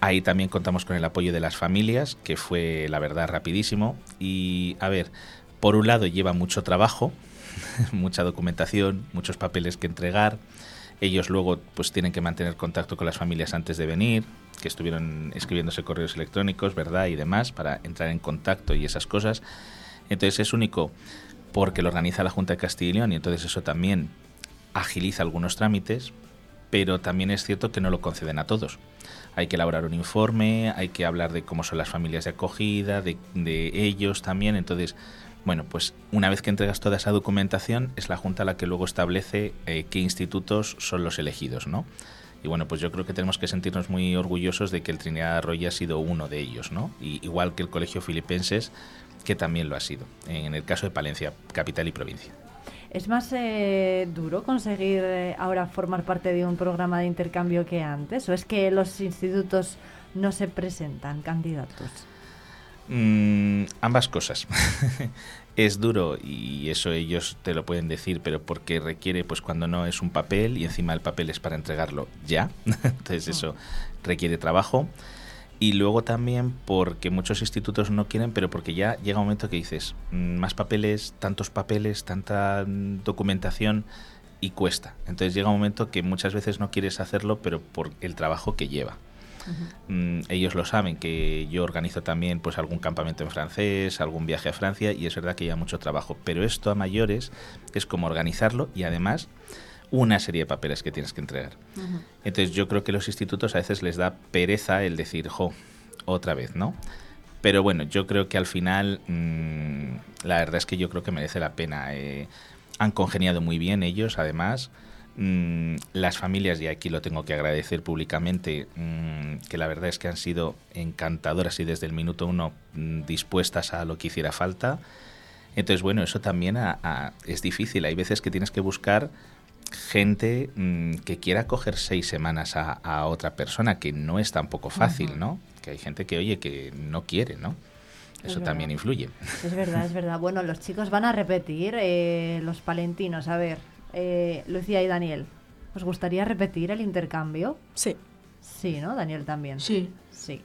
Ahí también contamos con el apoyo de las familias, que fue la verdad rapidísimo. Y a ver, por un lado lleva mucho trabajo, mucha documentación, muchos papeles que entregar. Ellos luego pues tienen que mantener contacto con las familias antes de venir, que estuvieron escribiéndose correos electrónicos, ¿verdad? Y demás, para entrar en contacto y esas cosas. Entonces es único porque lo organiza la Junta de Castilla y León y entonces eso también agiliza algunos trámites, pero también es cierto que no lo conceden a todos. Hay que elaborar un informe, hay que hablar de cómo son las familias de acogida, de, de ellos también. Entonces, bueno, pues una vez que entregas toda esa documentación, es la Junta la que luego establece eh, qué institutos son los elegidos, ¿no? Y bueno, pues yo creo que tenemos que sentirnos muy orgullosos de que el Trinidad Arroyo ha sido uno de ellos, ¿no? Y, igual que el Colegio Filipenses, que también lo ha sido, en el caso de Palencia, capital y provincia. ¿Es más eh, duro conseguir eh, ahora formar parte de un programa de intercambio que antes? ¿O es que los institutos no se presentan candidatos? Mm, ambas cosas. es duro y eso ellos te lo pueden decir, pero porque requiere, pues cuando no es un papel y encima el papel es para entregarlo ya, entonces eso requiere trabajo. Y luego también porque muchos institutos no quieren, pero porque ya llega un momento que dices, mm, más papeles, tantos papeles, tanta documentación y cuesta. Entonces llega un momento que muchas veces no quieres hacerlo, pero por el trabajo que lleva. Mm, ellos lo saben que yo organizo también pues algún campamento en francés, algún viaje a Francia y es verdad que lleva mucho trabajo, pero esto a mayores es como organizarlo y además una serie de papeles que tienes que entregar. Entonces yo creo que los institutos a veces les da pereza el decir, jo, otra vez, ¿no? Pero bueno, yo creo que al final mm, la verdad es que yo creo que merece la pena. Eh, han congeniado muy bien ellos, además. Mm, las familias, y aquí lo tengo que agradecer públicamente, mm, que la verdad es que han sido encantadoras y desde el minuto uno mm, dispuestas a lo que hiciera falta. Entonces, bueno, eso también a- a- es difícil. Hay veces que tienes que buscar gente que quiera coger seis semanas a, a otra persona, que no es tampoco fácil. ¿no? Que hay gente que, oye, que no quiere, ¿no? Es Eso también influye. Es verdad, es verdad. Bueno, los chicos van a repetir, eh, los palentinos. A ver, eh, Lucía y Daniel, ¿os gustaría repetir el intercambio? Sí. Sí, ¿no? Daniel también. Sí. Sí.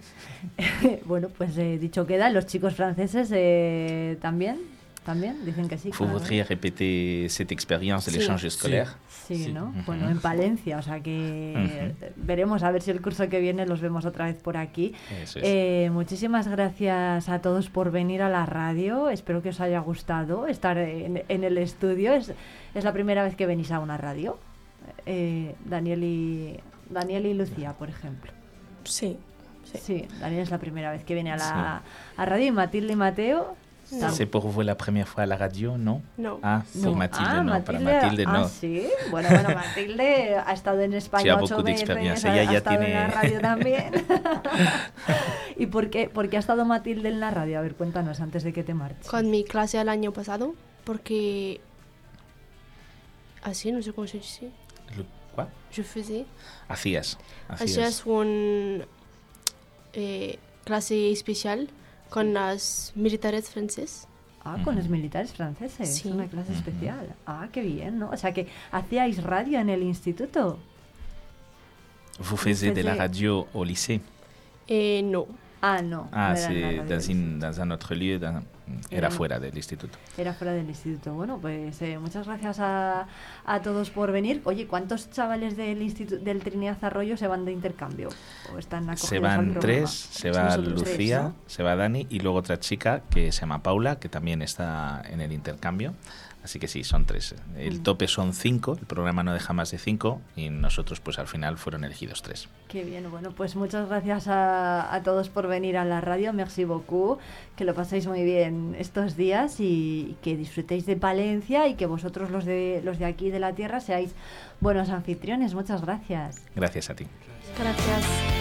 bueno, pues eh, dicho queda, los chicos franceses eh, también, también dicen que sí. Vous claro. voudriez répéter cette expérience de Sí. l'échange scolaire Sí, ¿no? Ujú. Bueno, en Palencia, o sea que Ujú. eh, veremos a ver si el curso que viene los vemos otra vez por aquí. Eso es. Eh, muchísimas gracias a todos por venir a la radio. Espero que os haya gustado estar en, en el estudio. Es, es la primera vez que venís a una radio. Eh, Daniel y Daniel y Lucía, por ejemplo. Sí. Sí, Daniel es la primera vez que viene a la a radio y Matilde y Mateo. Tam- C'est pour vous la première fois à la radio, non No. Ah, pour No. Mathilde, Ah, no. Para Mathilde, ah, no. sí. Bueno, bueno, Matilde ha estado en España Sí, ha ocho beaucoup veces, Ella ha ya estado en tiene- la radio también. ¿Y por qué, por qué ha estado Matilde en la radio? A ver, cuéntanos antes de que te marches. Con mi clase el año pasado, porque... Así, no sé cómo se dice. Quoi Je faisais. Hacías. Hacías. Hacías un eh, clase especial con las militares franceses. Ah, con los militares franceses. Sí. Una clase especial. Ah, qué bien, ¿no? O sea que hacíais radio en el instituto. Vous faisiez de la radio au lycée Eh, no. Ah, no. Ah, no c'est dans, dans un autre lieu. dans- Era fuera del instituto. Era fuera del instituto. Bueno, pues eh, muchas gracias a, a todos por venir. Oye, ¿cuántos chavales del instituto del Trinidad Arroyo se van de intercambio? ¿O están acogidos Se van tres, se va tres, Lucía, ¿no? se va Dani y luego otra chica que se llama Paula, que también está en el intercambio. Así que sí, son tres. El tope son cinco, el programa no deja más de cinco y nosotros pues al final fueron elegidos tres. Qué bien, bueno, pues muchas gracias a, a todos por venir a la radio, merci beaucoup, que lo paséis muy bien estos días y, que disfrutéis de Palencia y que vosotros los de, los de aquí de la tierra seáis buenos anfitriones, muchas gracias. Gracias a ti. Gracias.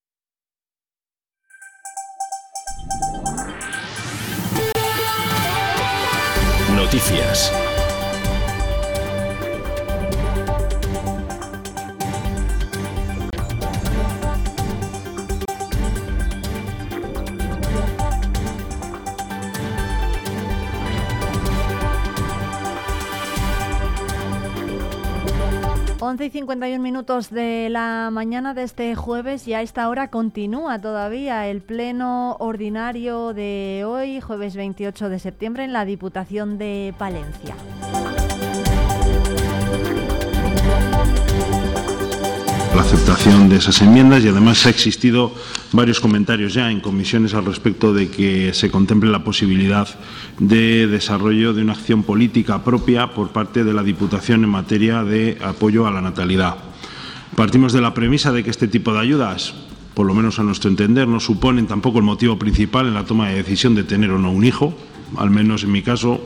Noticias. Once y 51 minutos de la mañana de este jueves y a esta hora continúa todavía el pleno ordinario de hoy, jueves 28 de septiembre, en la Diputación de Palencia. La aceptación de esas enmiendas y además ha existido varios comentarios ya en comisiones al respecto de que se contemple la posibilidad de desarrollo de una acción política propia por parte de la Diputación en materia de apoyo a la natalidad. Partimos de la premisa de que este tipo de ayudas, por lo menos a nuestro entender, no suponen tampoco el motivo principal en la toma de decisión de tener o no un hijo, al menos en mi caso,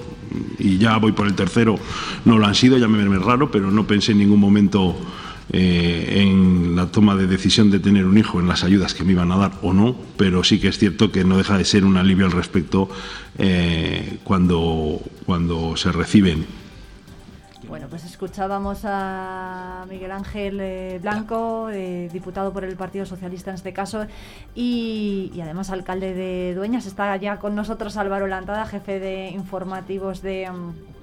y ya voy por el tercero, no lo han sido, ya me ven raro, pero no pensé en ningún momento eh, en la toma de decisión de tener un hijo, en las ayudas que me iban a dar o no, pero sí que es cierto que no deja de ser un alivio al respecto eh, cuando, cuando se reciben. Bueno, pues escuchábamos a Miguel Ángel eh, Blanco, diputado por el Partido Socialista en este caso, y, y además alcalde de Dueñas. Está ya con nosotros Álvaro Lantada, jefe de informativos de, mm,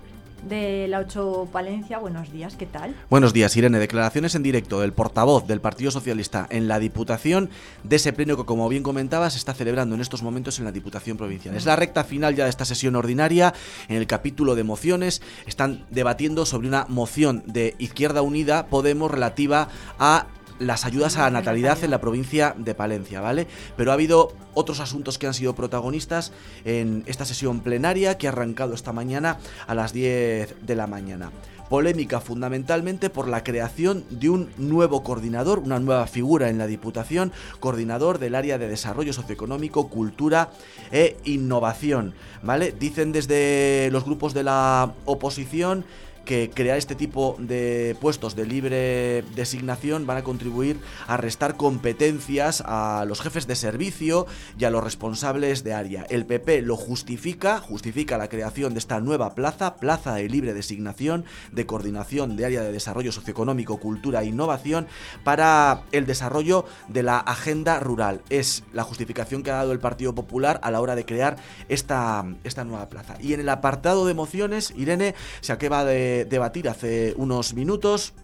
de la 8 Palencia. Buenos días, ¿qué tal? Buenos días, Irene. Declaraciones en directo del portavoz del Partido Socialista en la Diputación de ese pleno que, como bien comentaba, se está celebrando en estos momentos en la Diputación Provincial. Es la recta final ya de esta sesión ordinaria. En el capítulo de mociones están debatiendo sobre una moción de Izquierda Unida Podemos relativa a las ayudas a la natalidad en la provincia de Palencia, ¿vale? Pero ha habido otros asuntos que han sido protagonistas en esta sesión plenaria que ha arrancado esta mañana a las 10 de la mañana. Polémica fundamentalmente por la creación de un nuevo coordinador, una nueva figura en la Diputación, coordinador del área de desarrollo socioeconómico, cultura e innovación, ¿vale? Dicen desde los grupos de la oposición que crear este tipo de puestos de libre designación van a contribuir a restar competencias a los jefes de servicio y a los responsables de área. El PP lo justifica, justifica la creación de esta nueva plaza, plaza de libre designación de coordinación de área de desarrollo socioeconómico, cultura e innovación para el desarrollo de la agenda rural. Es la justificación que ha dado el Partido Popular a la hora de crear esta, esta nueva plaza. Y en el apartado de mociones, Irene se acaba de debatir hace unos minutos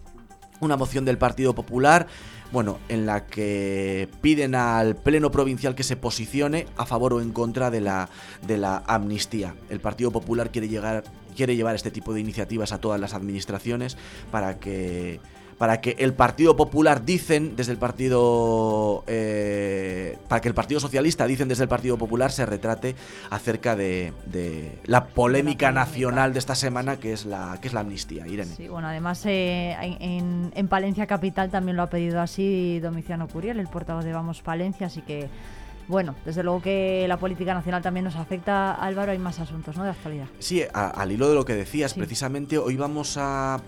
una moción del Partido Popular, bueno, en la que piden al Pleno Provincial que se posicione a favor o en contra de la, de la amnistía. El Partido Popular quiere, llegar, quiere llevar este tipo de iniciativas a todas las administraciones para que para que el Partido Popular dicen desde el Partido eh, para que el Partido Socialista dicen desde el Partido Popular se retrate acerca de, de la polémica nacional de esta semana que es la que es la amnistía Irene Sí, bueno, además eh, en, en Palencia Capital también lo ha pedido así Domiciano Curiel, el portavoz de Vamos Palencia, así que bueno, desde luego que la política nacional también nos afecta, Álvaro, hay más asuntos, ¿no? De actualidad. Sí, a- al hilo de lo que decías, precisamente hoy vamos a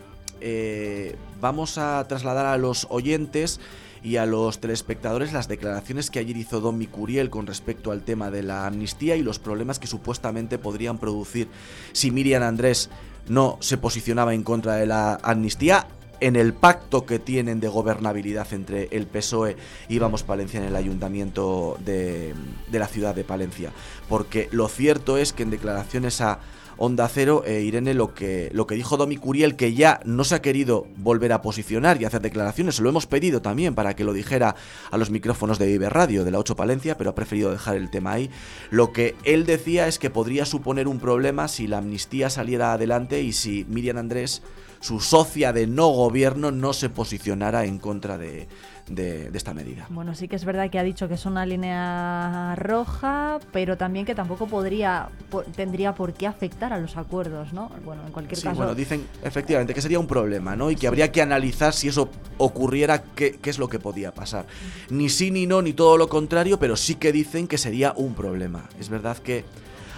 eh, vamos a trasladar a los oyentes y a los telespectadores las declaraciones que ayer hizo Don Curiel con respecto al tema de la amnistía y los problemas que supuestamente podrían producir si Miriam Andrés no se posicionaba en contra de la amnistía en el pacto que tienen de gobernabilidad entre el PSOE y Vamos Palencia en el ayuntamiento de, de la ciudad de Palencia. Porque lo cierto es que en declaraciones a, Onda Cero, eh, Irene, lo que, lo que dijo Domi Curiel, que ya no se ha querido volver a posicionar y hacer declaraciones, se lo hemos pedido también para que lo dijera a los micrófonos de Vive Radio, de la 8 Palencia, pero ha preferido dejar el tema ahí. Lo que él decía es que podría suponer un problema si la amnistía saliera adelante y si Miriam Andrés, su socia de no gobierno, no se posicionara en contra de, de, de esta medida. Bueno, sí que es verdad que ha dicho que es una línea roja, pero también que tampoco podría po- tendría por qué afectar a los acuerdos, ¿no? Bueno, en cualquier Sí, caso. bueno, dicen efectivamente que sería un problema, ¿no? Y que habría que analizar si eso ocurriera, qué, qué es lo que podía pasar. Ni sí ni no, ni todo lo contrario, pero sí que dicen que sería un problema. Es verdad que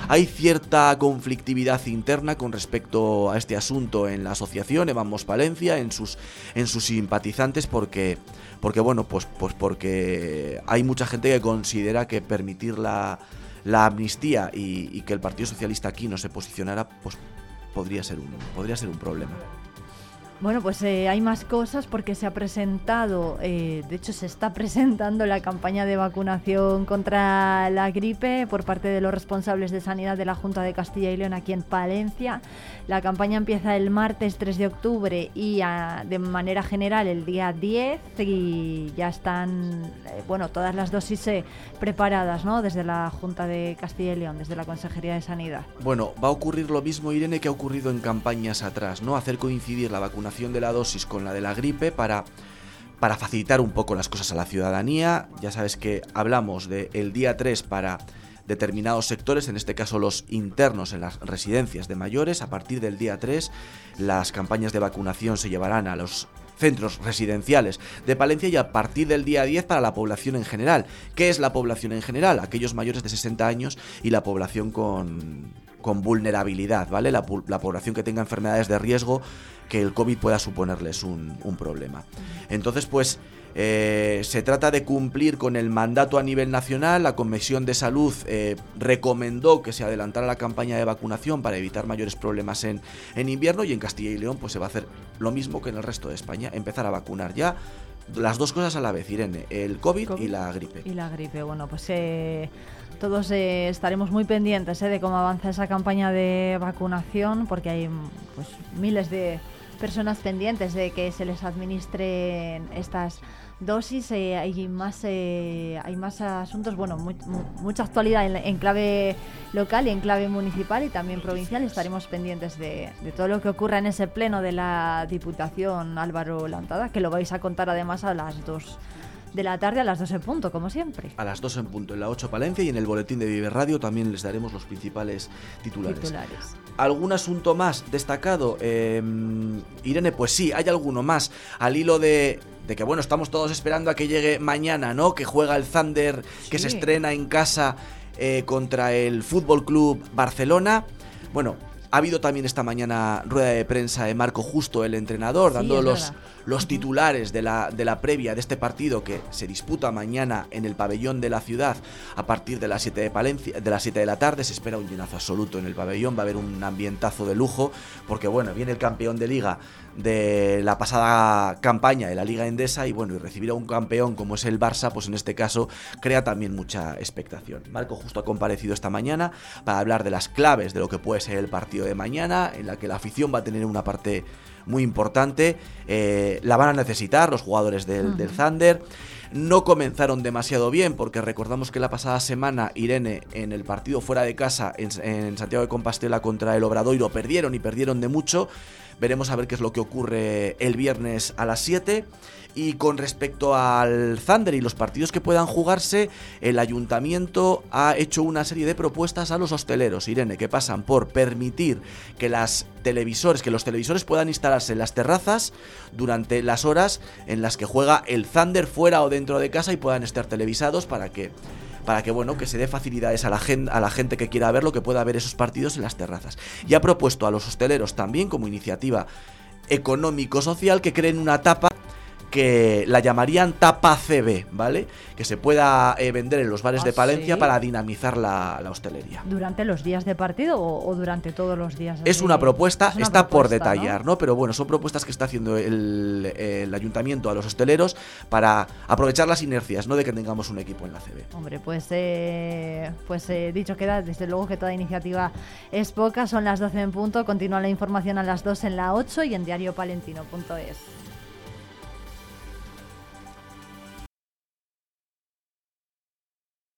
hay cierta conflictividad interna con respecto a este asunto en la asociación Evamos Palencia, en sus, en sus simpatizantes, porque, porque bueno, pues, pues porque hay mucha gente que considera que permitir la, la amnistía y, que el Partido Socialista aquí no se posicionara, pues podría ser un, podría ser un problema. Bueno, pues eh, hay más cosas porque se ha presentado, eh, de hecho se está presentando la campaña de vacunación contra la gripe por parte de los responsables de sanidad de la Junta de Castilla y León aquí en Palencia. La campaña empieza el martes 3 de octubre y ah, de manera general el día 10 y ya están, eh, bueno, todas las dosis eh, preparadas, ¿no? Desde la Junta de Castilla y León, desde la Consejería de Sanidad. Bueno, va a ocurrir lo mismo, Irene, que ha ocurrido en campañas atrás, ¿no? Hacer coincidir la vacunación de la dosis con la de la gripe para, para facilitar un poco las cosas a la ciudadanía. Ya sabes que hablamos del día 3 para determinados sectores, en este caso los internos en las residencias de mayores. A partir del día 3 las campañas de vacunación se llevarán a los centros residenciales de Palencia y a partir del día 10 para la población en general. ¿Qué es la población en general? Aquellos mayores de 60 años y la población con, con vulnerabilidad, ¿vale? La población que tenga enfermedades de riesgo que el COVID pueda suponerles un, un problema. Entonces, pues eh, se trata de cumplir con el mandato a nivel nacional. La Comisión de Salud eh, recomendó que se adelantara la campaña de vacunación para evitar mayores problemas en, en invierno y en Castilla y León pues se va a hacer lo mismo que en el resto de España, empezar a vacunar ya las dos cosas a la vez, Irene, el COVID, y la gripe. Y la gripe, bueno, pues eh, todos eh, estaremos muy pendientes eh, de cómo avanza esa campaña de vacunación, porque hay pues, miles de personas pendientes de que se les administren estas dosis. eh, hay más eh, hay más asuntos, bueno, mu- mu- mucha actualidad en, clave local y en clave municipal y también provincial. Estaremos pendientes de, de todo lo que ocurra en ese pleno de la Diputación Álvaro Lantada, que lo vais a contar además a las 2 de la tarde, a las 2 en punto, como siempre. A las 2 en punto en la 8 Palencia y en el boletín de Vive Radio también les daremos los principales titulares. Titulares. ¿Algún asunto más destacado? Eh, Irene, pues sí, hay alguno más. Al hilo de, de que, bueno, estamos todos esperando a que llegue mañana, ¿no? Que juega el Thunder, que se estrena en casa eh, contra el Fútbol Club Barcelona. Bueno, ha habido también esta mañana rueda de prensa de Marco Justo, el entrenador, Sí, dando los. Los titulares de la, de la previa de este partido que se disputa mañana en el pabellón de la ciudad a partir de las 7 de, Palencia, de las 7 de la tarde. Se espera un llenazo absoluto en el pabellón, va a haber un ambientazo de lujo, porque bueno, viene el campeón de liga de la pasada campaña de la Liga Endesa y bueno, y recibir a un campeón como es el Barça, pues en este caso crea también mucha expectación. Marco justo ha comparecido esta mañana para hablar de las claves de lo que puede ser el partido de mañana, en la que la afición va a tener una parte muy importante. Eh, la van a necesitar los jugadores del, del Thunder. No comenzaron demasiado bien porque recordamos que la pasada semana Irene en el partido fuera de casa en, en Santiago de Compostela contra el Obradoiro perdieron y perdieron de mucho. Veremos a ver qué es lo que ocurre el viernes a las 7. Y con respecto al Thunder y los partidos que puedan jugarse, el ayuntamiento ha hecho una serie de propuestas a los hosteleros, Irene, que pasan por permitir que las televisores, que los televisores puedan instalarse en las terrazas durante las horas en las que juega el Thunder fuera o dentro de casa y puedan estar televisados para que para que bueno que se dé facilidades a la gente a la gente que quiera verlo que pueda ver esos partidos en las terrazas. Y ha propuesto a los hosteleros también como iniciativa económico social que creen una tapa que la llamarían tapa CB, ¿vale? Que se pueda eh, vender en los bares ¿Ah, de Palencia sí? para dinamizar la, la hostelería. ¿Durante los días de partido o, o durante todos los días? Es así? una propuesta, Es una está por detallar, ¿no? Pero bueno, son propuestas que está haciendo el, el ayuntamiento a los hosteleros para aprovechar las inercias, no de que tengamos un equipo en la CB. Hombre, pues, eh, pues eh, dicho queda, desde luego que toda iniciativa es poca, son las 12 en punto, continúa la información a las 2 en la 8 y en diariopalentino.es.